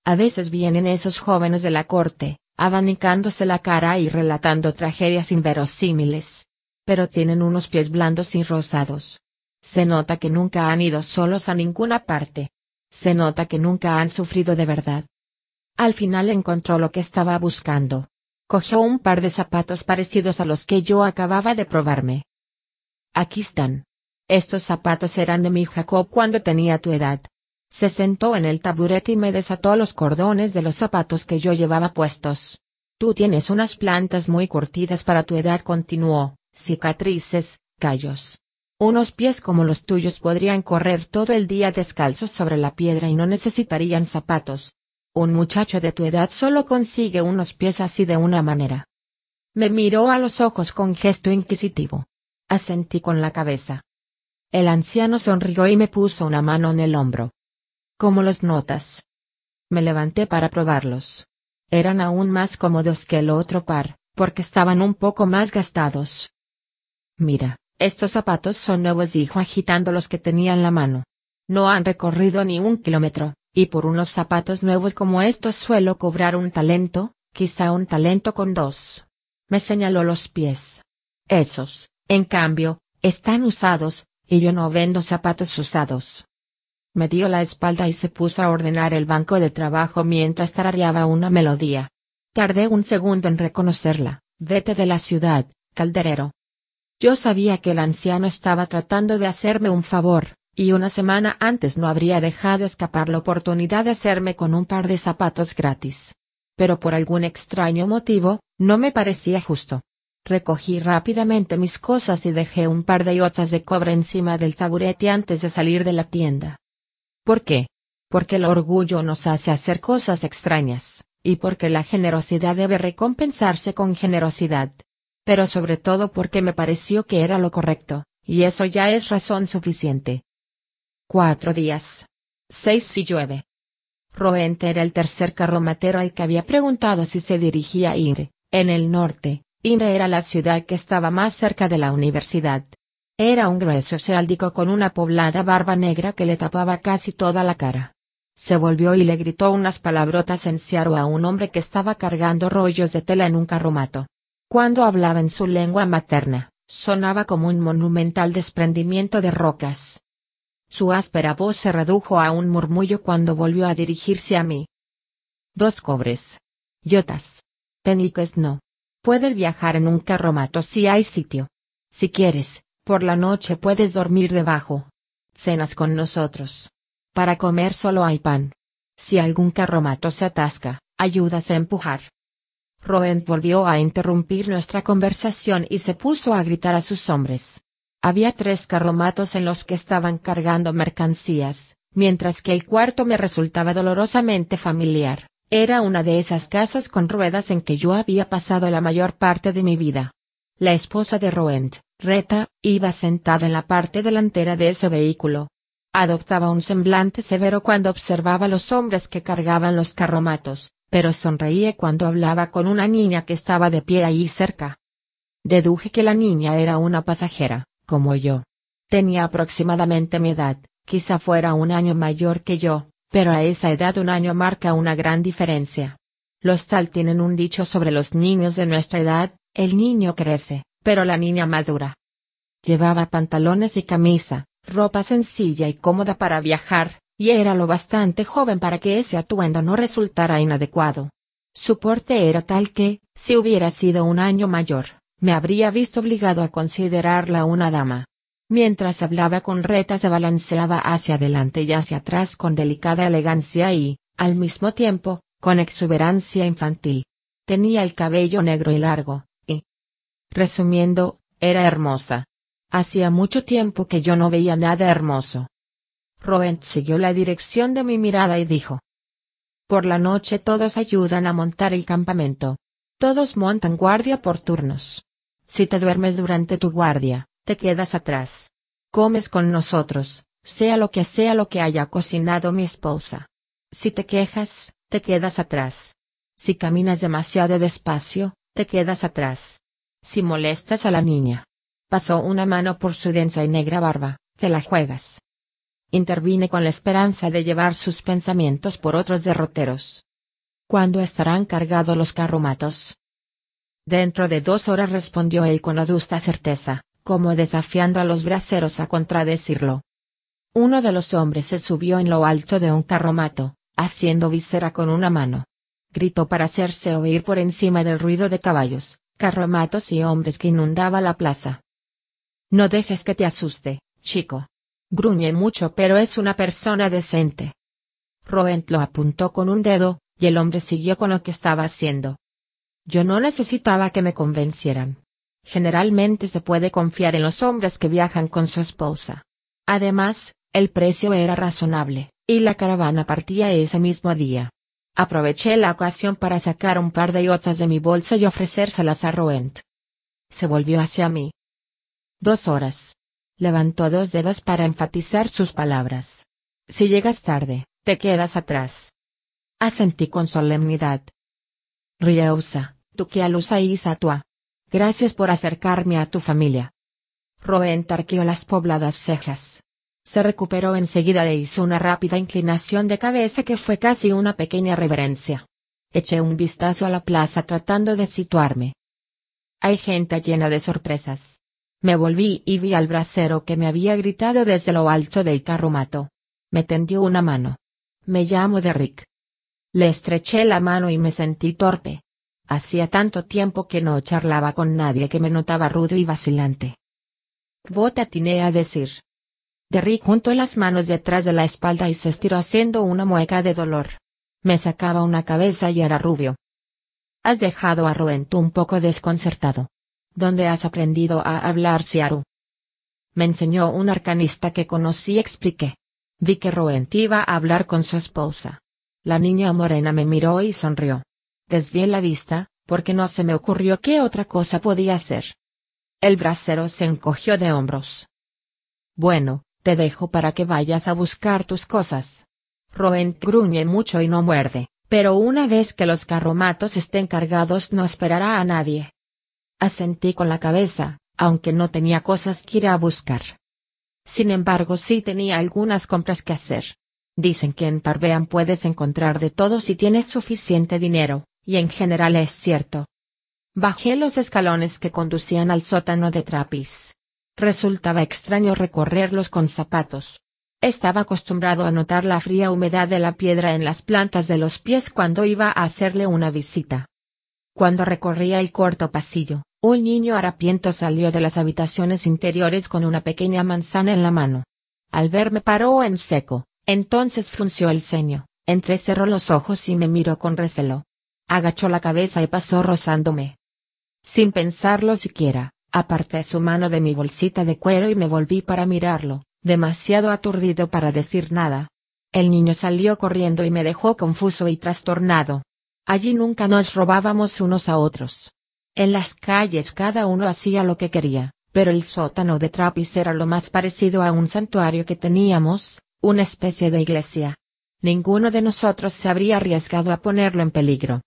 A veces vienen esos jóvenes de la corte, abanicándose la cara y relatando tragedias inverosímiles. Pero tienen unos pies blandos y rosados. Se nota que nunca han ido solos a ninguna parte. Se nota que nunca han sufrido de verdad. Al final encontró lo que estaba buscando cogió un par de zapatos parecidos a los que yo acababa de probarme. Aquí están. Estos zapatos eran de mi Jacob cuando tenía tu edad. Se sentó en el taburete y me desató los cordones de los zapatos que yo llevaba puestos. Tú tienes unas plantas muy curtidas para tu edad, continuó, cicatrices, callos. Unos pies como los tuyos podrían correr todo el día descalzos sobre la piedra y no necesitarían zapatos. Un muchacho de tu edad solo consigue unos pies así de una manera. Me miró a los ojos con gesto inquisitivo. Asentí con la cabeza. El anciano sonrió y me puso una mano en el hombro. ¿Cómo los notas? Me levanté para probarlos. Eran aún más cómodos que el otro par, porque estaban un poco más gastados. Mira, estos zapatos son nuevos, dijo agitando los que tenía en la mano. No han recorrido ni un kilómetro, y por unos zapatos nuevos como estos suelo cobrar un talento, quizá un talento con dos. Me señaló los pies. Esos, en cambio, están usados, y yo no vendo zapatos usados. Me dio la espalda y se puso a ordenar el banco de trabajo mientras tarareaba una melodía. Tardé un segundo en reconocerla. Vete de la ciudad, calderero. Yo sabía que el anciano estaba tratando de hacerme un favor, y una semana antes no habría dejado escapar la oportunidad de hacerme con un par de zapatos gratis. Pero por algún extraño motivo, no me parecía justo. Recogí rápidamente mis cosas y dejé un par de iotas de cobre encima del taburete antes de salir de la tienda. ¿Por qué? Porque el orgullo nos hace hacer cosas extrañas, y porque la generosidad debe recompensarse con generosidad. Pero sobre todo porque me pareció que era lo correcto, y eso ya es razón suficiente. Cuatro días. Seis si llueve. Roente era el tercer carromatero al que había preguntado si se dirigía a Ire, en el norte. Ire era la ciudad que estaba más cerca de la universidad. Era un grueso seáldico con una poblada barba negra que le tapaba casi toda la cara. Se volvió y le gritó unas palabrotas en ciaro a un hombre que estaba cargando rollos de tela en un carromato. Cuando hablaba en su lengua materna, sonaba como un monumental desprendimiento de rocas. Su áspera voz se redujo a un murmullo cuando volvió a dirigirse a mí. Dos cobres. Yotas. Peniques no. Puedes viajar en un carromato si hay sitio. Si quieres, por la noche puedes dormir debajo. Cenas con nosotros. Para comer solo hay pan. Si algún carromato se atasca, ayudas a empujar. Roent volvió a interrumpir nuestra conversación y se puso a gritar a sus hombres. Había tres carromatos en los que estaban cargando mercancías, mientras que el cuarto me resultaba dolorosamente familiar. Era una de esas casas con ruedas en que yo había pasado la mayor parte de mi vida. La esposa de Roent, Reta, iba sentada en la parte delantera de ese vehículo. Adoptaba un semblante severo cuando observaba a los hombres que cargaban los carromatos, pero sonreía cuando hablaba con una niña que estaba de pie allí cerca. Deduje que la niña era una pasajera, como yo. Tenía aproximadamente mi edad, quizá fuera un año mayor que yo, pero a esa edad un año marca una gran diferencia. Los tal tienen un dicho sobre los niños de nuestra edad, el niño crece, pero la niña madura. Llevaba pantalones y camisa, ropa sencilla y cómoda para viajar, y era lo bastante joven para que ese atuendo no resultara inadecuado. Su porte era tal que, si hubiera sido un año mayor, me habría visto obligado a considerarla una dama. Mientras hablaba con Reta se balanceaba hacia adelante y hacia atrás con delicada elegancia y, al mismo tiempo, con exuberancia infantil. Tenía el cabello negro y largo, Resumiendo, era hermosa. Hacía mucho tiempo que yo no veía nada hermoso. Siguió la dirección de mi mirada y dijo. Por la noche todos ayudan a montar el campamento. Todos montan guardia por turnos. Si te duermes durante tu guardia, te quedas atrás. Comes con nosotros, sea lo que sea lo que haya cocinado mi esposa. Si te quejas, te quedas atrás. Si caminas demasiado despacio, te quedas atrás. Si molestas a la niña. Pasó una mano por su densa y negra barba, te la juegas. Intervine con la esperanza de llevar sus pensamientos por otros derroteros. ¿Cuándo estarán cargados los carromatos? Dentro de dos horas respondió él con adusta certeza, como desafiando a los braceros a contradecirlo. Uno de los hombres se subió en lo alto de un carromato, haciendo visera con una mano. Gritó para hacerse oír por encima del ruido de caballos, carromatos y hombres que inundaba la plaza. No dejes que te asuste, chico. Gruñe mucho pero es una persona decente. Roent lo apuntó con un dedo, y el hombre siguió con lo que estaba haciendo. Yo no necesitaba que me convencieran. Generalmente se puede confiar en los hombres que viajan con su esposa. Además, el precio era razonable, y la caravana partía ese mismo día. Aproveché la ocasión para sacar un par de yotas de mi bolsa y ofrecérselas a Roent. Se volvió hacia mí. Dos horas. Levantó dos dedos para enfatizar sus palabras. Si llegas tarde, te quedas atrás. Asentí con solemnidad. Rieusa, tu que alusa tua. Gracias por acercarme a tu familia. Roent arqueó las pobladas cejas. Se recuperó enseguida e hizo una rápida inclinación de cabeza que fue casi una pequeña reverencia. Eché un vistazo a la plaza tratando de situarme. Hay gente llena de sorpresas. Me volví y vi al bracero que me había gritado desde lo alto del carromato. Me tendió una mano. Me llamo Derrick. Le estreché la mano y me sentí torpe. Hacía tanto tiempo que no charlaba con nadie que me notaba rudo y vacilante. Vos atiné a decir, Derrick juntó las manos detrás de la espalda y se estiró haciendo una mueca de dolor. Me sacaba una cabeza y era rubio. Has dejado a Roent un poco desconcertado. ¿Dónde has aprendido a hablar Siaru? Me enseñó un arcanista que conocí expliqué. Vi que Roent iba a hablar con su esposa. La niña morena me miró y sonrió. Desvié la vista, porque no se me ocurrió qué otra cosa podía hacer. El brasero se encogió de hombros. Bueno, te dejo para que vayas a buscar tus cosas. Roent gruñe mucho y no muerde, pero una vez que los carromatos estén cargados no esperará a nadie. Asentí con la cabeza, aunque no tenía cosas que ir a buscar. Sin embargo, sí tenía algunas compras que hacer. Dicen que en Tarbean puedes encontrar de todo si tienes suficiente dinero, y en general es cierto. Bajé los escalones que conducían al sótano de Trapis. Resultaba extraño recorrerlos con zapatos. Estaba acostumbrado a notar la fría humedad de la piedra en las plantas de los pies cuando iba a hacerle una visita. Cuando recorría el corto pasillo, un niño harapiento salió de las habitaciones interiores con una pequeña manzana en la mano. Al verme paró en seco, entonces frunció el ceño, entrecerró los ojos y me miró con recelo. Agachó la cabeza y pasó rozándome. Sin pensarlo siquiera, Aparté su mano de mi bolsita de cuero y me volví para mirarlo, demasiado aturdido para decir nada. El niño salió corriendo y me dejó confuso y trastornado. Allí nunca nos robábamos unos a otros. En las calles cada uno hacía lo que quería, pero el sótano de Trappis era lo más parecido a un santuario que teníamos, una especie de iglesia. Ninguno de nosotros se habría arriesgado a ponerlo en peligro.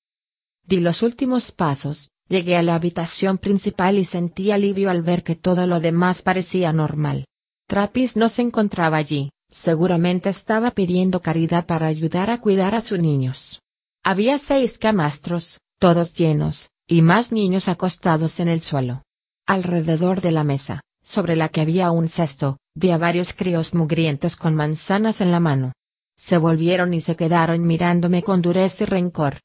Di los últimos pasos, Llegué a la habitación principal y sentí alivio al ver que todo lo demás parecía normal. Trappis no se encontraba allí, seguramente estaba pidiendo caridad para ayudar a cuidar a sus niños. Había seis camastros, todos llenos, y más niños acostados en el suelo. Alrededor de la mesa, sobre la que había un cesto, vi a varios críos mugrientos con manzanas en la mano. Se volvieron y se quedaron mirándome con dureza y rencor.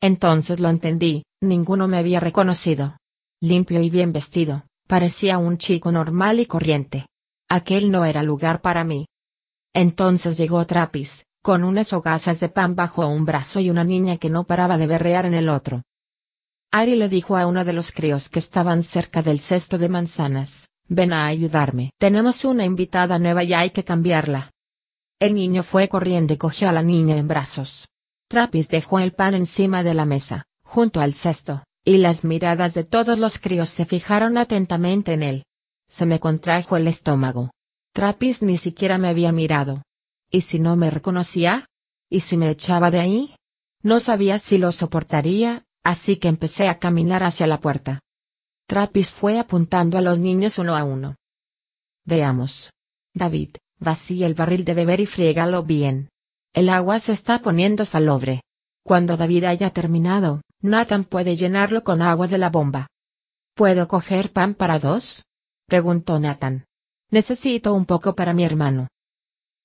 Entonces lo entendí, ninguno me había reconocido. Limpio y bien vestido, parecía un chico normal y corriente. Aquel no era lugar para mí. Entonces llegó Trapis, con unas hogazas de pan bajo un brazo y una niña que no paraba de berrear en el otro. Ari le dijo a uno de los críos que estaban cerca del cesto de manzanas, ven a ayudarme. Tenemos una invitada nueva y hay que cambiarla. El niño fue corriendo y cogió a la niña en brazos. Trapis dejó el pan encima de la mesa, junto al cesto, y las miradas de todos los críos se fijaron atentamente en él. Se me contrajo el estómago. Trapis ni siquiera me había mirado. ¿Y si no me reconocía? ¿Y si me echaba de ahí? No sabía si lo soportaría, así que empecé a caminar hacia la puerta. Trapis fue apuntando a los niños uno a uno. Veamos. David, vacía el barril de beber y friégalo bien. El agua se está poniendo salobre. Cuando David haya terminado, Nathan puede llenarlo con agua de la bomba. ¿Puedo coger pan para dos? preguntó Nathan. Necesito un poco para mi hermano.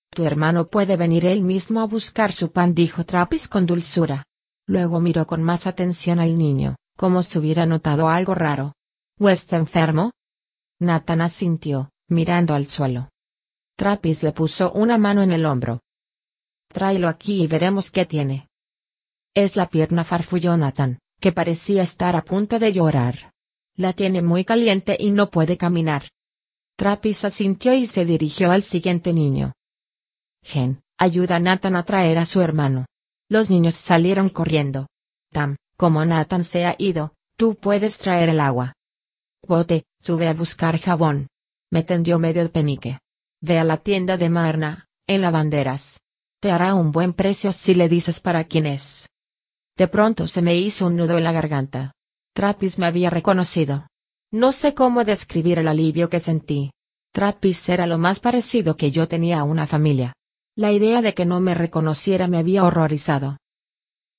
Tu hermano puede venir él mismo a buscar su pan, dijo Trappis con dulzura. Luego miró con más atención al niño, como si hubiera notado algo raro. ¿O está enfermo? Nathan asintió, mirando al suelo. Trappis le puso una mano en el hombro. Tráelo aquí y veremos qué tiene. Es la pierna farfulló Nathan, que parecía estar a punto de llorar. La tiene muy caliente y no puede caminar. Trappis asintió y se dirigió al siguiente niño. Gen, ayuda a Nathan a traer a su hermano. Los niños salieron corriendo. Tam, como Nathan se ha ido, tú puedes traer el agua. Bote, sube a buscar jabón. Me tendió medio penique. Ve a la tienda de Marna, en lavanderas. Te hará un buen precio si le dices para quién es. De pronto se me hizo un nudo en la garganta. Trappis me había reconocido. No sé cómo describir el alivio que sentí. Trappis era lo más parecido que yo tenía a una familia. La idea de que no me reconociera me había horrorizado.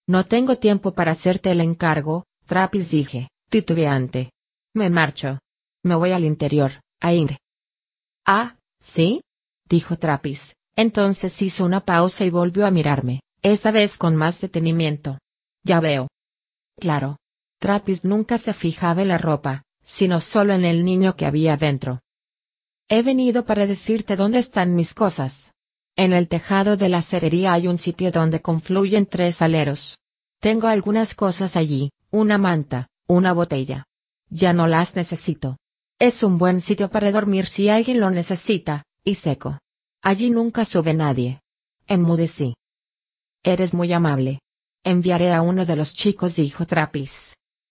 No tengo tiempo para hacerte el encargo, Trappis dije, titubeante. Me marcho. Me voy al interior, a Ingrid. Ah, ¿sí? dijo Trappis. Entonces hizo una pausa y volvió a mirarme, esa vez con más detenimiento. Ya veo. Claro. Trappis nunca se fijaba en la ropa, sino solo en el niño que había dentro. He venido para decirte dónde están mis cosas. En el tejado de la cerería hay un sitio donde confluyen tres aleros. Tengo algunas cosas allí, una manta, una botella. Ya no las necesito. Es un buen sitio para dormir si alguien lo necesita, y seco. Allí nunca sube nadie. Enmudecí. Eres muy amable. Enviaré a uno de los chicos, dijo Trapis.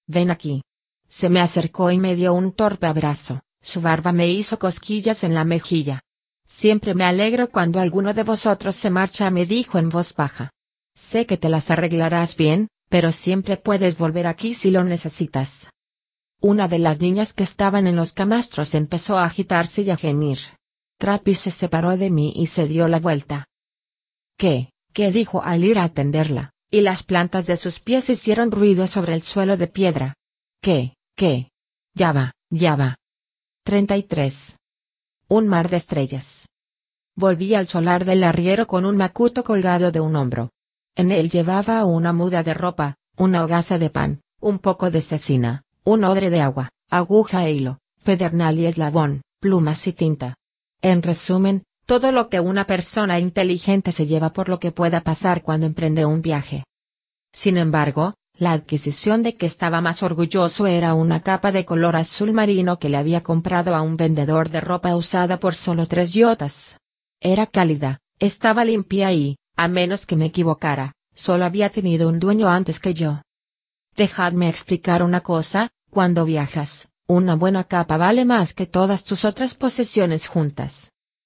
Ven aquí. Se me acercó y me dio un torpe abrazo, su barba me hizo cosquillas en la mejilla. Siempre me alegro cuando alguno de vosotros se marcha, me dijo en voz baja. Sé que te las arreglarás bien, pero siempre puedes volver aquí si lo necesitas. Una de las niñas que estaban en los camastros empezó a agitarse y a gemir. Trapis se separó de mí y se dio la vuelta. ¿Qué? ¿Qué dijo al ir a atenderla? Y las plantas de sus pies hicieron ruido sobre el suelo de piedra. ¿Qué? ¿Qué? Ya va, ya va. 33. Un mar de estrellas. Volví al solar del arriero con un macuto colgado de un hombro. En él llevaba una muda de ropa, una hogaza de pan, un poco de cecina, un odre de agua, aguja e hilo, pedernal y eslabón, plumas y tinta. En resumen, todo lo que una persona inteligente se lleva por lo que pueda pasar cuando emprende un viaje. Sin embargo, la adquisición de que estaba más orgulloso era una capa de color azul marino que le había comprado a un vendedor de ropa usada por solo tres yotas. Era cálida, estaba limpia y, a menos que me equivocara, solo había tenido un dueño antes que yo. Dejadme explicar una cosa, cuando viajas, una buena capa vale más que todas tus otras posesiones juntas.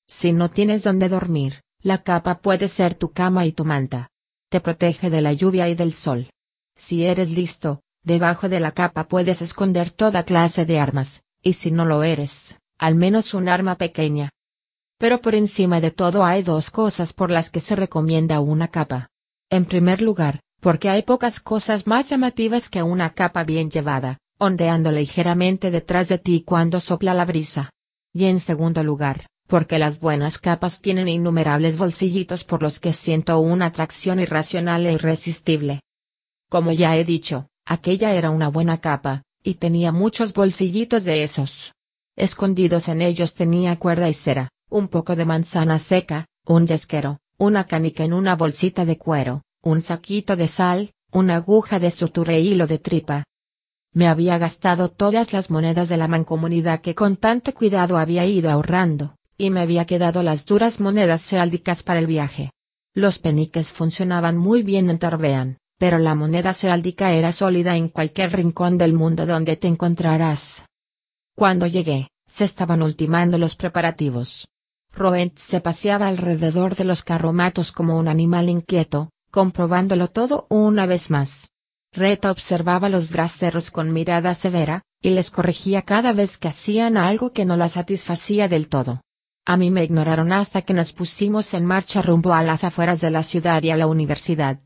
Si no tienes donde dormir, la capa puede ser tu cama y tu manta. Te protege de la lluvia y del sol. Si eres listo, debajo de la capa puedes esconder toda clase de armas, y si no lo eres, al menos un arma pequeña. Pero por encima de todo hay dos cosas por las que se recomienda una capa. En primer lugar, porque hay pocas cosas más llamativas que una capa bien llevada, ondeando ligeramente detrás de ti cuando sopla la brisa. Y en segundo lugar, porque las buenas capas tienen innumerables bolsillitos por los que siento una atracción irracional e irresistible. Como ya he dicho, aquella era una buena capa, y tenía muchos bolsillitos de esos. Escondidos en ellos tenía cuerda y cera, un poco de manzana seca, un yesquero, una canica en una bolsita de cuero, un saquito de sal, una aguja de sutura y hilo de tripa. Me había gastado todas las monedas de la mancomunidad que con tanto cuidado había ido ahorrando, y me había quedado las duras monedas seáldicas para el viaje. Los peniques funcionaban muy bien en Tarbean, pero la moneda seáldica era sólida en cualquier rincón del mundo donde te encontrarás. Cuando llegué, se estaban ultimando los preparativos. Se paseaba alrededor de los carromatos como un animal inquieto, comprobándolo todo una vez más. Reta observaba los braceros con mirada severa, y les corregía cada vez que hacían algo que no la satisfacía del todo. A mí me ignoraron hasta que nos pusimos en marcha rumbo a las afueras de la ciudad y a la universidad.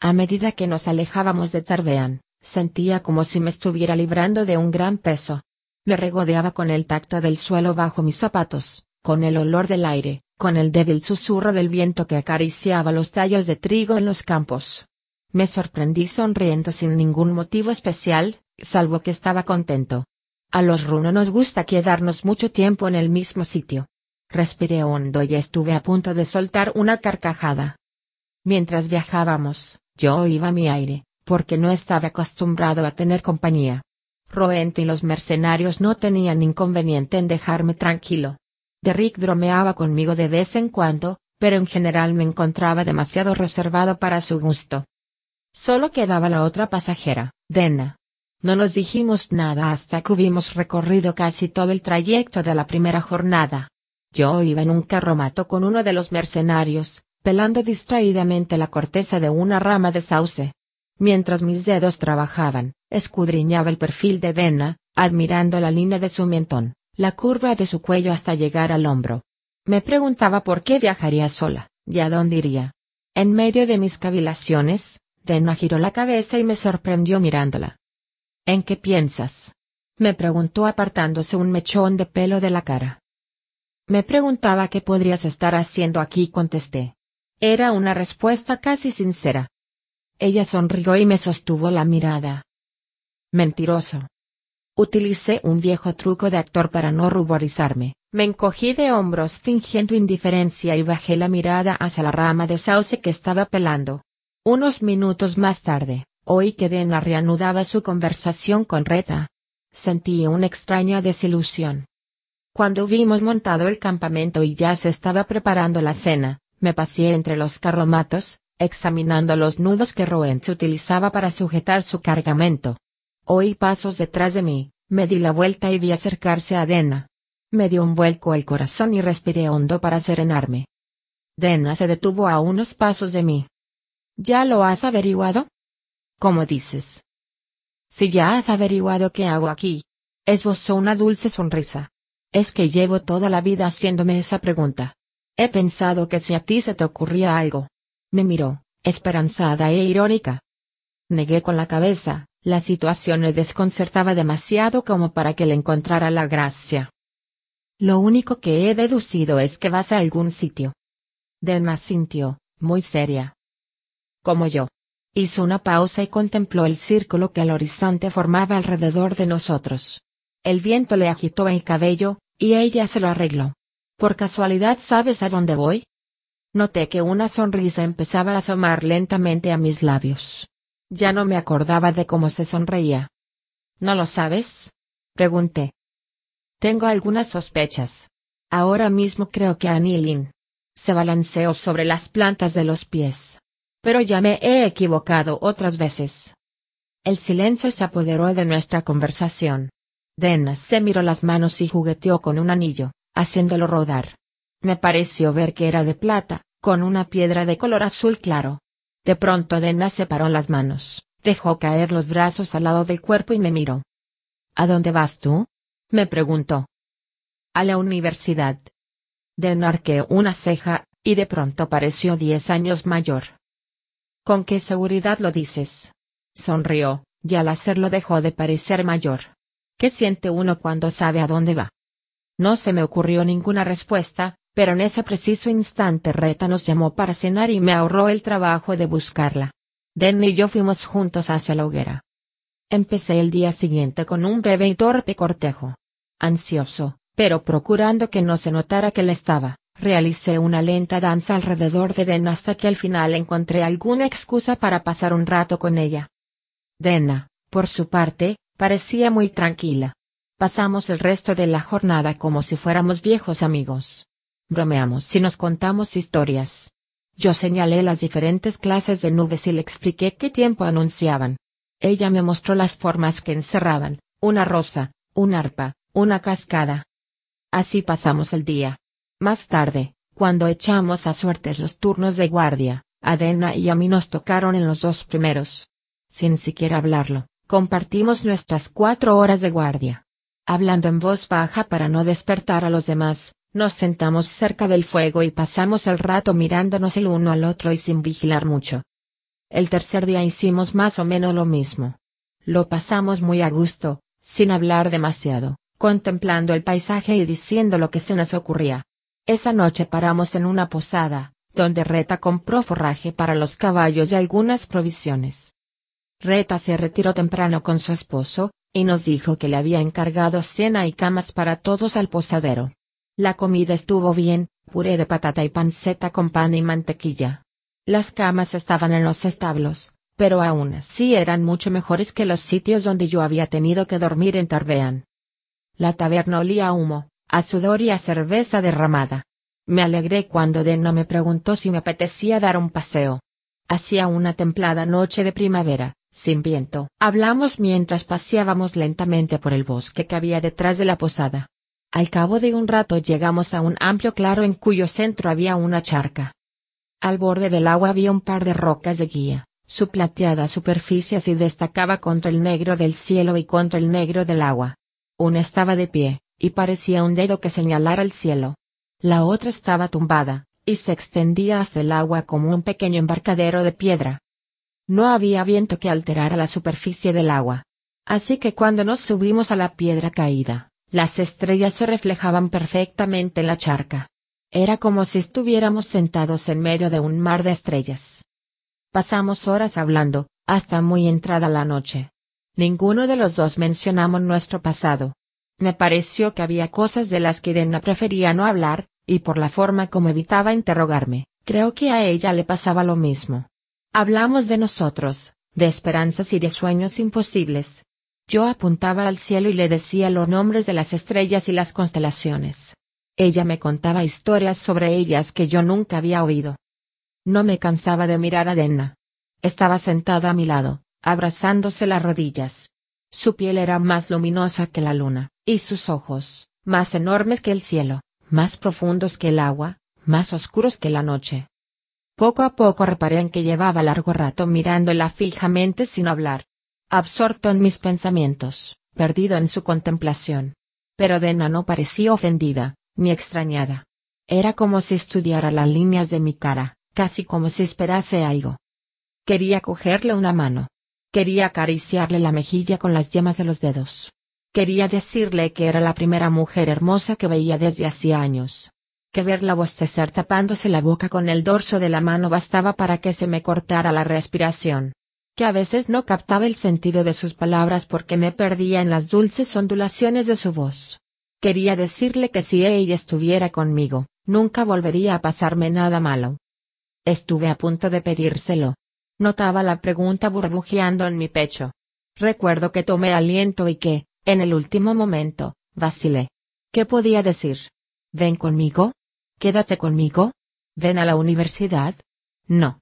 A medida que nos alejábamos de Tarbean, sentía como si me estuviera librando de un gran peso. Me regodeaba con el tacto del suelo bajo mis zapatos, con el olor del aire, con el débil susurro del viento que acariciaba los tallos de trigo en los campos. Me sorprendí sonriendo sin ningún motivo especial, salvo que estaba contento. A los runos nos gusta quedarnos mucho tiempo en el mismo sitio. Respiré hondo y estuve a punto de soltar una carcajada. Mientras viajábamos, yo oía mi aire, porque no estaba acostumbrado a tener compañía. Roent y los mercenarios no tenían inconveniente en dejarme tranquilo. Derrick bromeaba conmigo de vez en cuando, pero en general me encontraba demasiado reservado para su gusto. Solo quedaba la otra pasajera, Dena. No nos dijimos nada hasta que hubimos recorrido casi todo el trayecto de la primera jornada. Yo iba en un carromato con uno de los mercenarios, pelando distraídamente la corteza de una rama de sauce. Mientras mis dedos trabajaban, escudriñaba el perfil de Dena, admirando la línea de su mentón, la curva de su cuello hasta llegar al hombro. Me preguntaba por qué viajaría sola, y a dónde iría. En medio de mis cavilaciones, Dena giró la cabeza y me sorprendió mirándola. ¿En qué piensas? me preguntó apartándose un mechón de pelo de la cara. Me preguntaba qué podrías estar haciendo aquí, contesté. Era una respuesta casi sincera. Ella sonrió y me sostuvo la mirada. Mentiroso. Utilicé un viejo truco de actor para no ruborizarme. Me encogí de hombros fingiendo indiferencia y bajé la mirada hacia la rama de sauce que estaba pelando. Unos minutos más tarde, oí que Dena reanudaba su conversación con Reta. Sentí una extraña desilusión. Cuando hubimos montado el campamento y ya se estaba preparando la cena, me paseé entre los carromatos, examinando los nudos que Roent utilizaba para sujetar su cargamento. Oí pasos detrás de mí, me di la vuelta y vi acercarse a Dena. Me dio un vuelco el corazón y respiré hondo para serenarme. Dena se detuvo a unos pasos de mí. ¿Ya lo has averiguado? ¿Cómo dices? Si ya has averiguado qué hago aquí. Esbozó una dulce sonrisa. Es que llevo toda la vida haciéndome esa pregunta. He pensado que si a ti se te ocurría algo. Me miró, esperanzada e irónica. Negué con la cabeza, la situación le desconcertaba demasiado como para que le encontrara la gracia. Lo único que he deducido es que vas a algún sitio. Delma sintió, muy seria. Como yo. Hizo una pausa y contempló el círculo que el horizonte formaba alrededor de nosotros. El viento le agitó el cabello, y ella se lo arregló. ¿Por casualidad sabes a dónde voy? Noté que una sonrisa empezaba a asomar lentamente a mis labios. Ya no me acordaba de cómo se sonreía. ¿No lo sabes? Pregunté. Tengo algunas sospechas. Ahora mismo creo que Anilin. Se balanceó sobre las plantas de los pies. Pero ya me he equivocado otras veces. El silencio se apoderó de nuestra conversación. Dena se miró las manos y jugueteó con un anillo, haciéndolo rodar. Me pareció ver que era de plata, con una piedra de color azul claro. De pronto Dena separó las manos, dejó caer los brazos al lado del cuerpo y me miró. ¿A dónde vas tú? me preguntó. A la universidad. Dena arqueó una ceja, y de pronto pareció diez años mayor. ¿Con qué seguridad lo dices? Sonrió, y al hacerlo dejó de parecer mayor. ¿Qué siente uno cuando sabe a dónde va? No se me ocurrió ninguna respuesta, pero en ese preciso instante Reta nos llamó para cenar y me ahorró el trabajo de buscarla. Den y yo fuimos juntos hacia la hoguera. Empecé el día siguiente con un breve y torpe cortejo. Ansioso, pero procurando que no se notara que le estaba, realicé una lenta danza alrededor de Den hasta que al final encontré alguna excusa para pasar un rato con ella. Dena, por su parte, parecía muy tranquila. Pasamos el resto de la jornada como si fuéramos viejos amigos. Bromeamos y nos contamos historias. Yo señalé las diferentes clases de nubes y le expliqué qué tiempo anunciaban. Ella me mostró las formas que encerraban, una rosa, un arpa, una cascada. Así pasamos el día. Más tarde, cuando echamos a suertes los turnos de guardia, Adena y a mí nos tocaron en los dos primeros. Sin siquiera hablarlo, compartimos nuestras cuatro horas de guardia. Hablando en voz baja para no despertar a los demás, nos sentamos cerca del fuego y pasamos el rato mirándonos el uno al otro y sin vigilar mucho. El tercer día hicimos más o menos lo mismo. Lo pasamos muy a gusto, sin hablar demasiado, contemplando el paisaje y diciendo lo que se nos ocurría. Esa noche paramos en una posada, donde Reta compró forraje para los caballos y algunas provisiones. Reta se retiró temprano con su esposo, y nos dijo que le había encargado cena y camas para todos al posadero. La comida estuvo bien, puré de patata y panceta con pan y mantequilla. Las camas estaban en los establos, pero aún así eran mucho mejores que los sitios donde yo había tenido que dormir en Tarbean. La taberna olía a humo, a sudor y a cerveza derramada. Me alegré cuando Dena me preguntó si me apetecía dar un paseo. Hacía una templada noche de primavera, sin viento. Hablamos mientras paseábamos lentamente por el bosque que había detrás de la posada. Al cabo de un rato llegamos a un amplio claro en cuyo centro había una charca. Al borde del agua había un par de rocas de guía. Su plateada superficie así destacaba contra el negro del cielo y contra el negro del agua. Una estaba de pie, y parecía un dedo que señalara el cielo. La otra estaba tumbada, y se extendía hasta el agua como un pequeño embarcadero de piedra. No había viento que alterara la superficie del agua. Así que cuando nos subimos a la piedra caída, las estrellas se reflejaban perfectamente en la charca. Era como si estuviéramos sentados en medio de un mar de estrellas. Pasamos horas hablando, hasta muy entrada la noche. Ninguno de los dos mencionamos nuestro pasado. Me pareció que había cosas de las que Dena prefería no hablar, y por la forma como evitaba interrogarme, creo que a ella le pasaba lo mismo. Hablamos de nosotros, de esperanzas y de sueños imposibles, yo apuntaba al cielo y le decía los nombres de las estrellas y las constelaciones. Ella me contaba historias sobre ellas que yo nunca había oído. No me cansaba de mirar a Denna. Estaba sentada a mi lado, abrazándose las rodillas. Su piel era más luminosa que la luna, y sus ojos, más enormes que el cielo, más profundos que el agua, más oscuros que la noche. Poco a poco reparé en que llevaba largo rato mirándola fijamente sin hablar. Absorto en mis pensamientos, perdido en su contemplación. Pero Dena no parecía ofendida, ni extrañada. Era como si estudiara las líneas de mi cara, casi como si esperase algo. Quería cogerle una mano. Quería acariciarle la mejilla con las yemas de los dedos. Quería decirle que era la primera mujer hermosa que veía desde hacía años. Que verla bostecer tapándose la boca con el dorso de la mano bastaba para que se me cortara la respiración. Que a veces no captaba el sentido de sus palabras porque me perdía en las dulces ondulaciones de su voz. Quería decirle que si ella estuviera conmigo, nunca volvería a pasarme nada malo. Estuve a punto de pedírselo. Notaba la pregunta burbujeando en mi pecho. Recuerdo que tomé aliento y que, en el último momento, vacilé. ¿Qué podía decir? ¿Ven conmigo? ¿Quédate conmigo? ¿Ven a la universidad? No.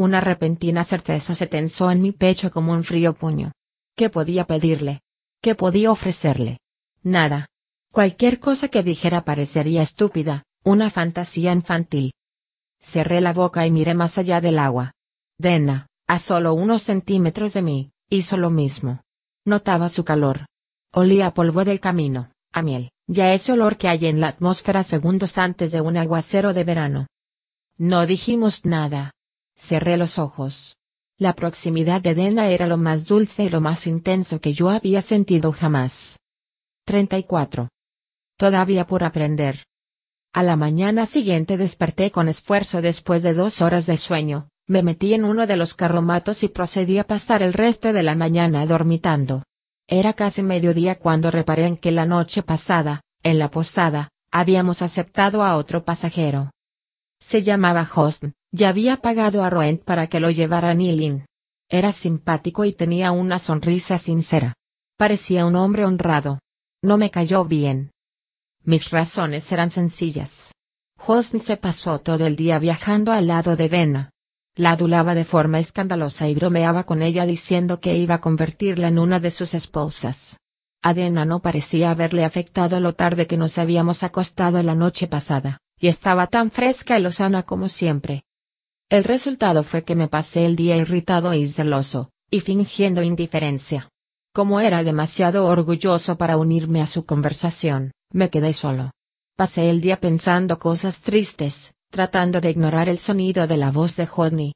Una repentina certeza se tensó en mi pecho como un frío puño. ¿Qué podía pedirle? ¿Qué podía ofrecerle? Nada. Cualquier cosa que dijera parecería estúpida, una fantasía infantil. Cerré la boca y miré más allá del agua. Dena, a solo unos centímetros de mí, hizo lo mismo. Notaba su calor. Olía a polvo del camino, a miel, ya ese olor que hay en la atmósfera segundos antes de un aguacero de verano. No dijimos nada. Cerré los ojos. La proximidad de Dena era lo más dulce y lo más intenso que yo había sentido jamás. 34. Todavía por aprender. A la mañana siguiente desperté con esfuerzo después de dos horas de sueño, me metí en uno de los carromatos y procedí a pasar el resto de la mañana dormitando. Era casi mediodía cuando reparé en que la noche pasada, en la posada, habíamos aceptado a otro pasajero. Se llamaba Hosn, ya había pagado a Roent para que lo llevara a Nilin. Era simpático y tenía una sonrisa sincera. Parecía un hombre honrado. No me cayó bien. Mis razones eran sencillas. Hosn se pasó todo el día viajando al lado de Vena. La adulaba de forma escandalosa y bromeaba con ella diciendo que iba a convertirla en una de sus esposas. A Dena no parecía haberle afectado lo tarde que nos habíamos acostado la noche pasada, y estaba tan fresca y lozana como siempre. El resultado fue que me pasé el día irritado y celoso, y fingiendo indiferencia. Como era demasiado orgulloso para unirme a su conversación, me quedé solo. Pasé el día pensando cosas tristes, tratando de ignorar el sonido de la voz de Hodney,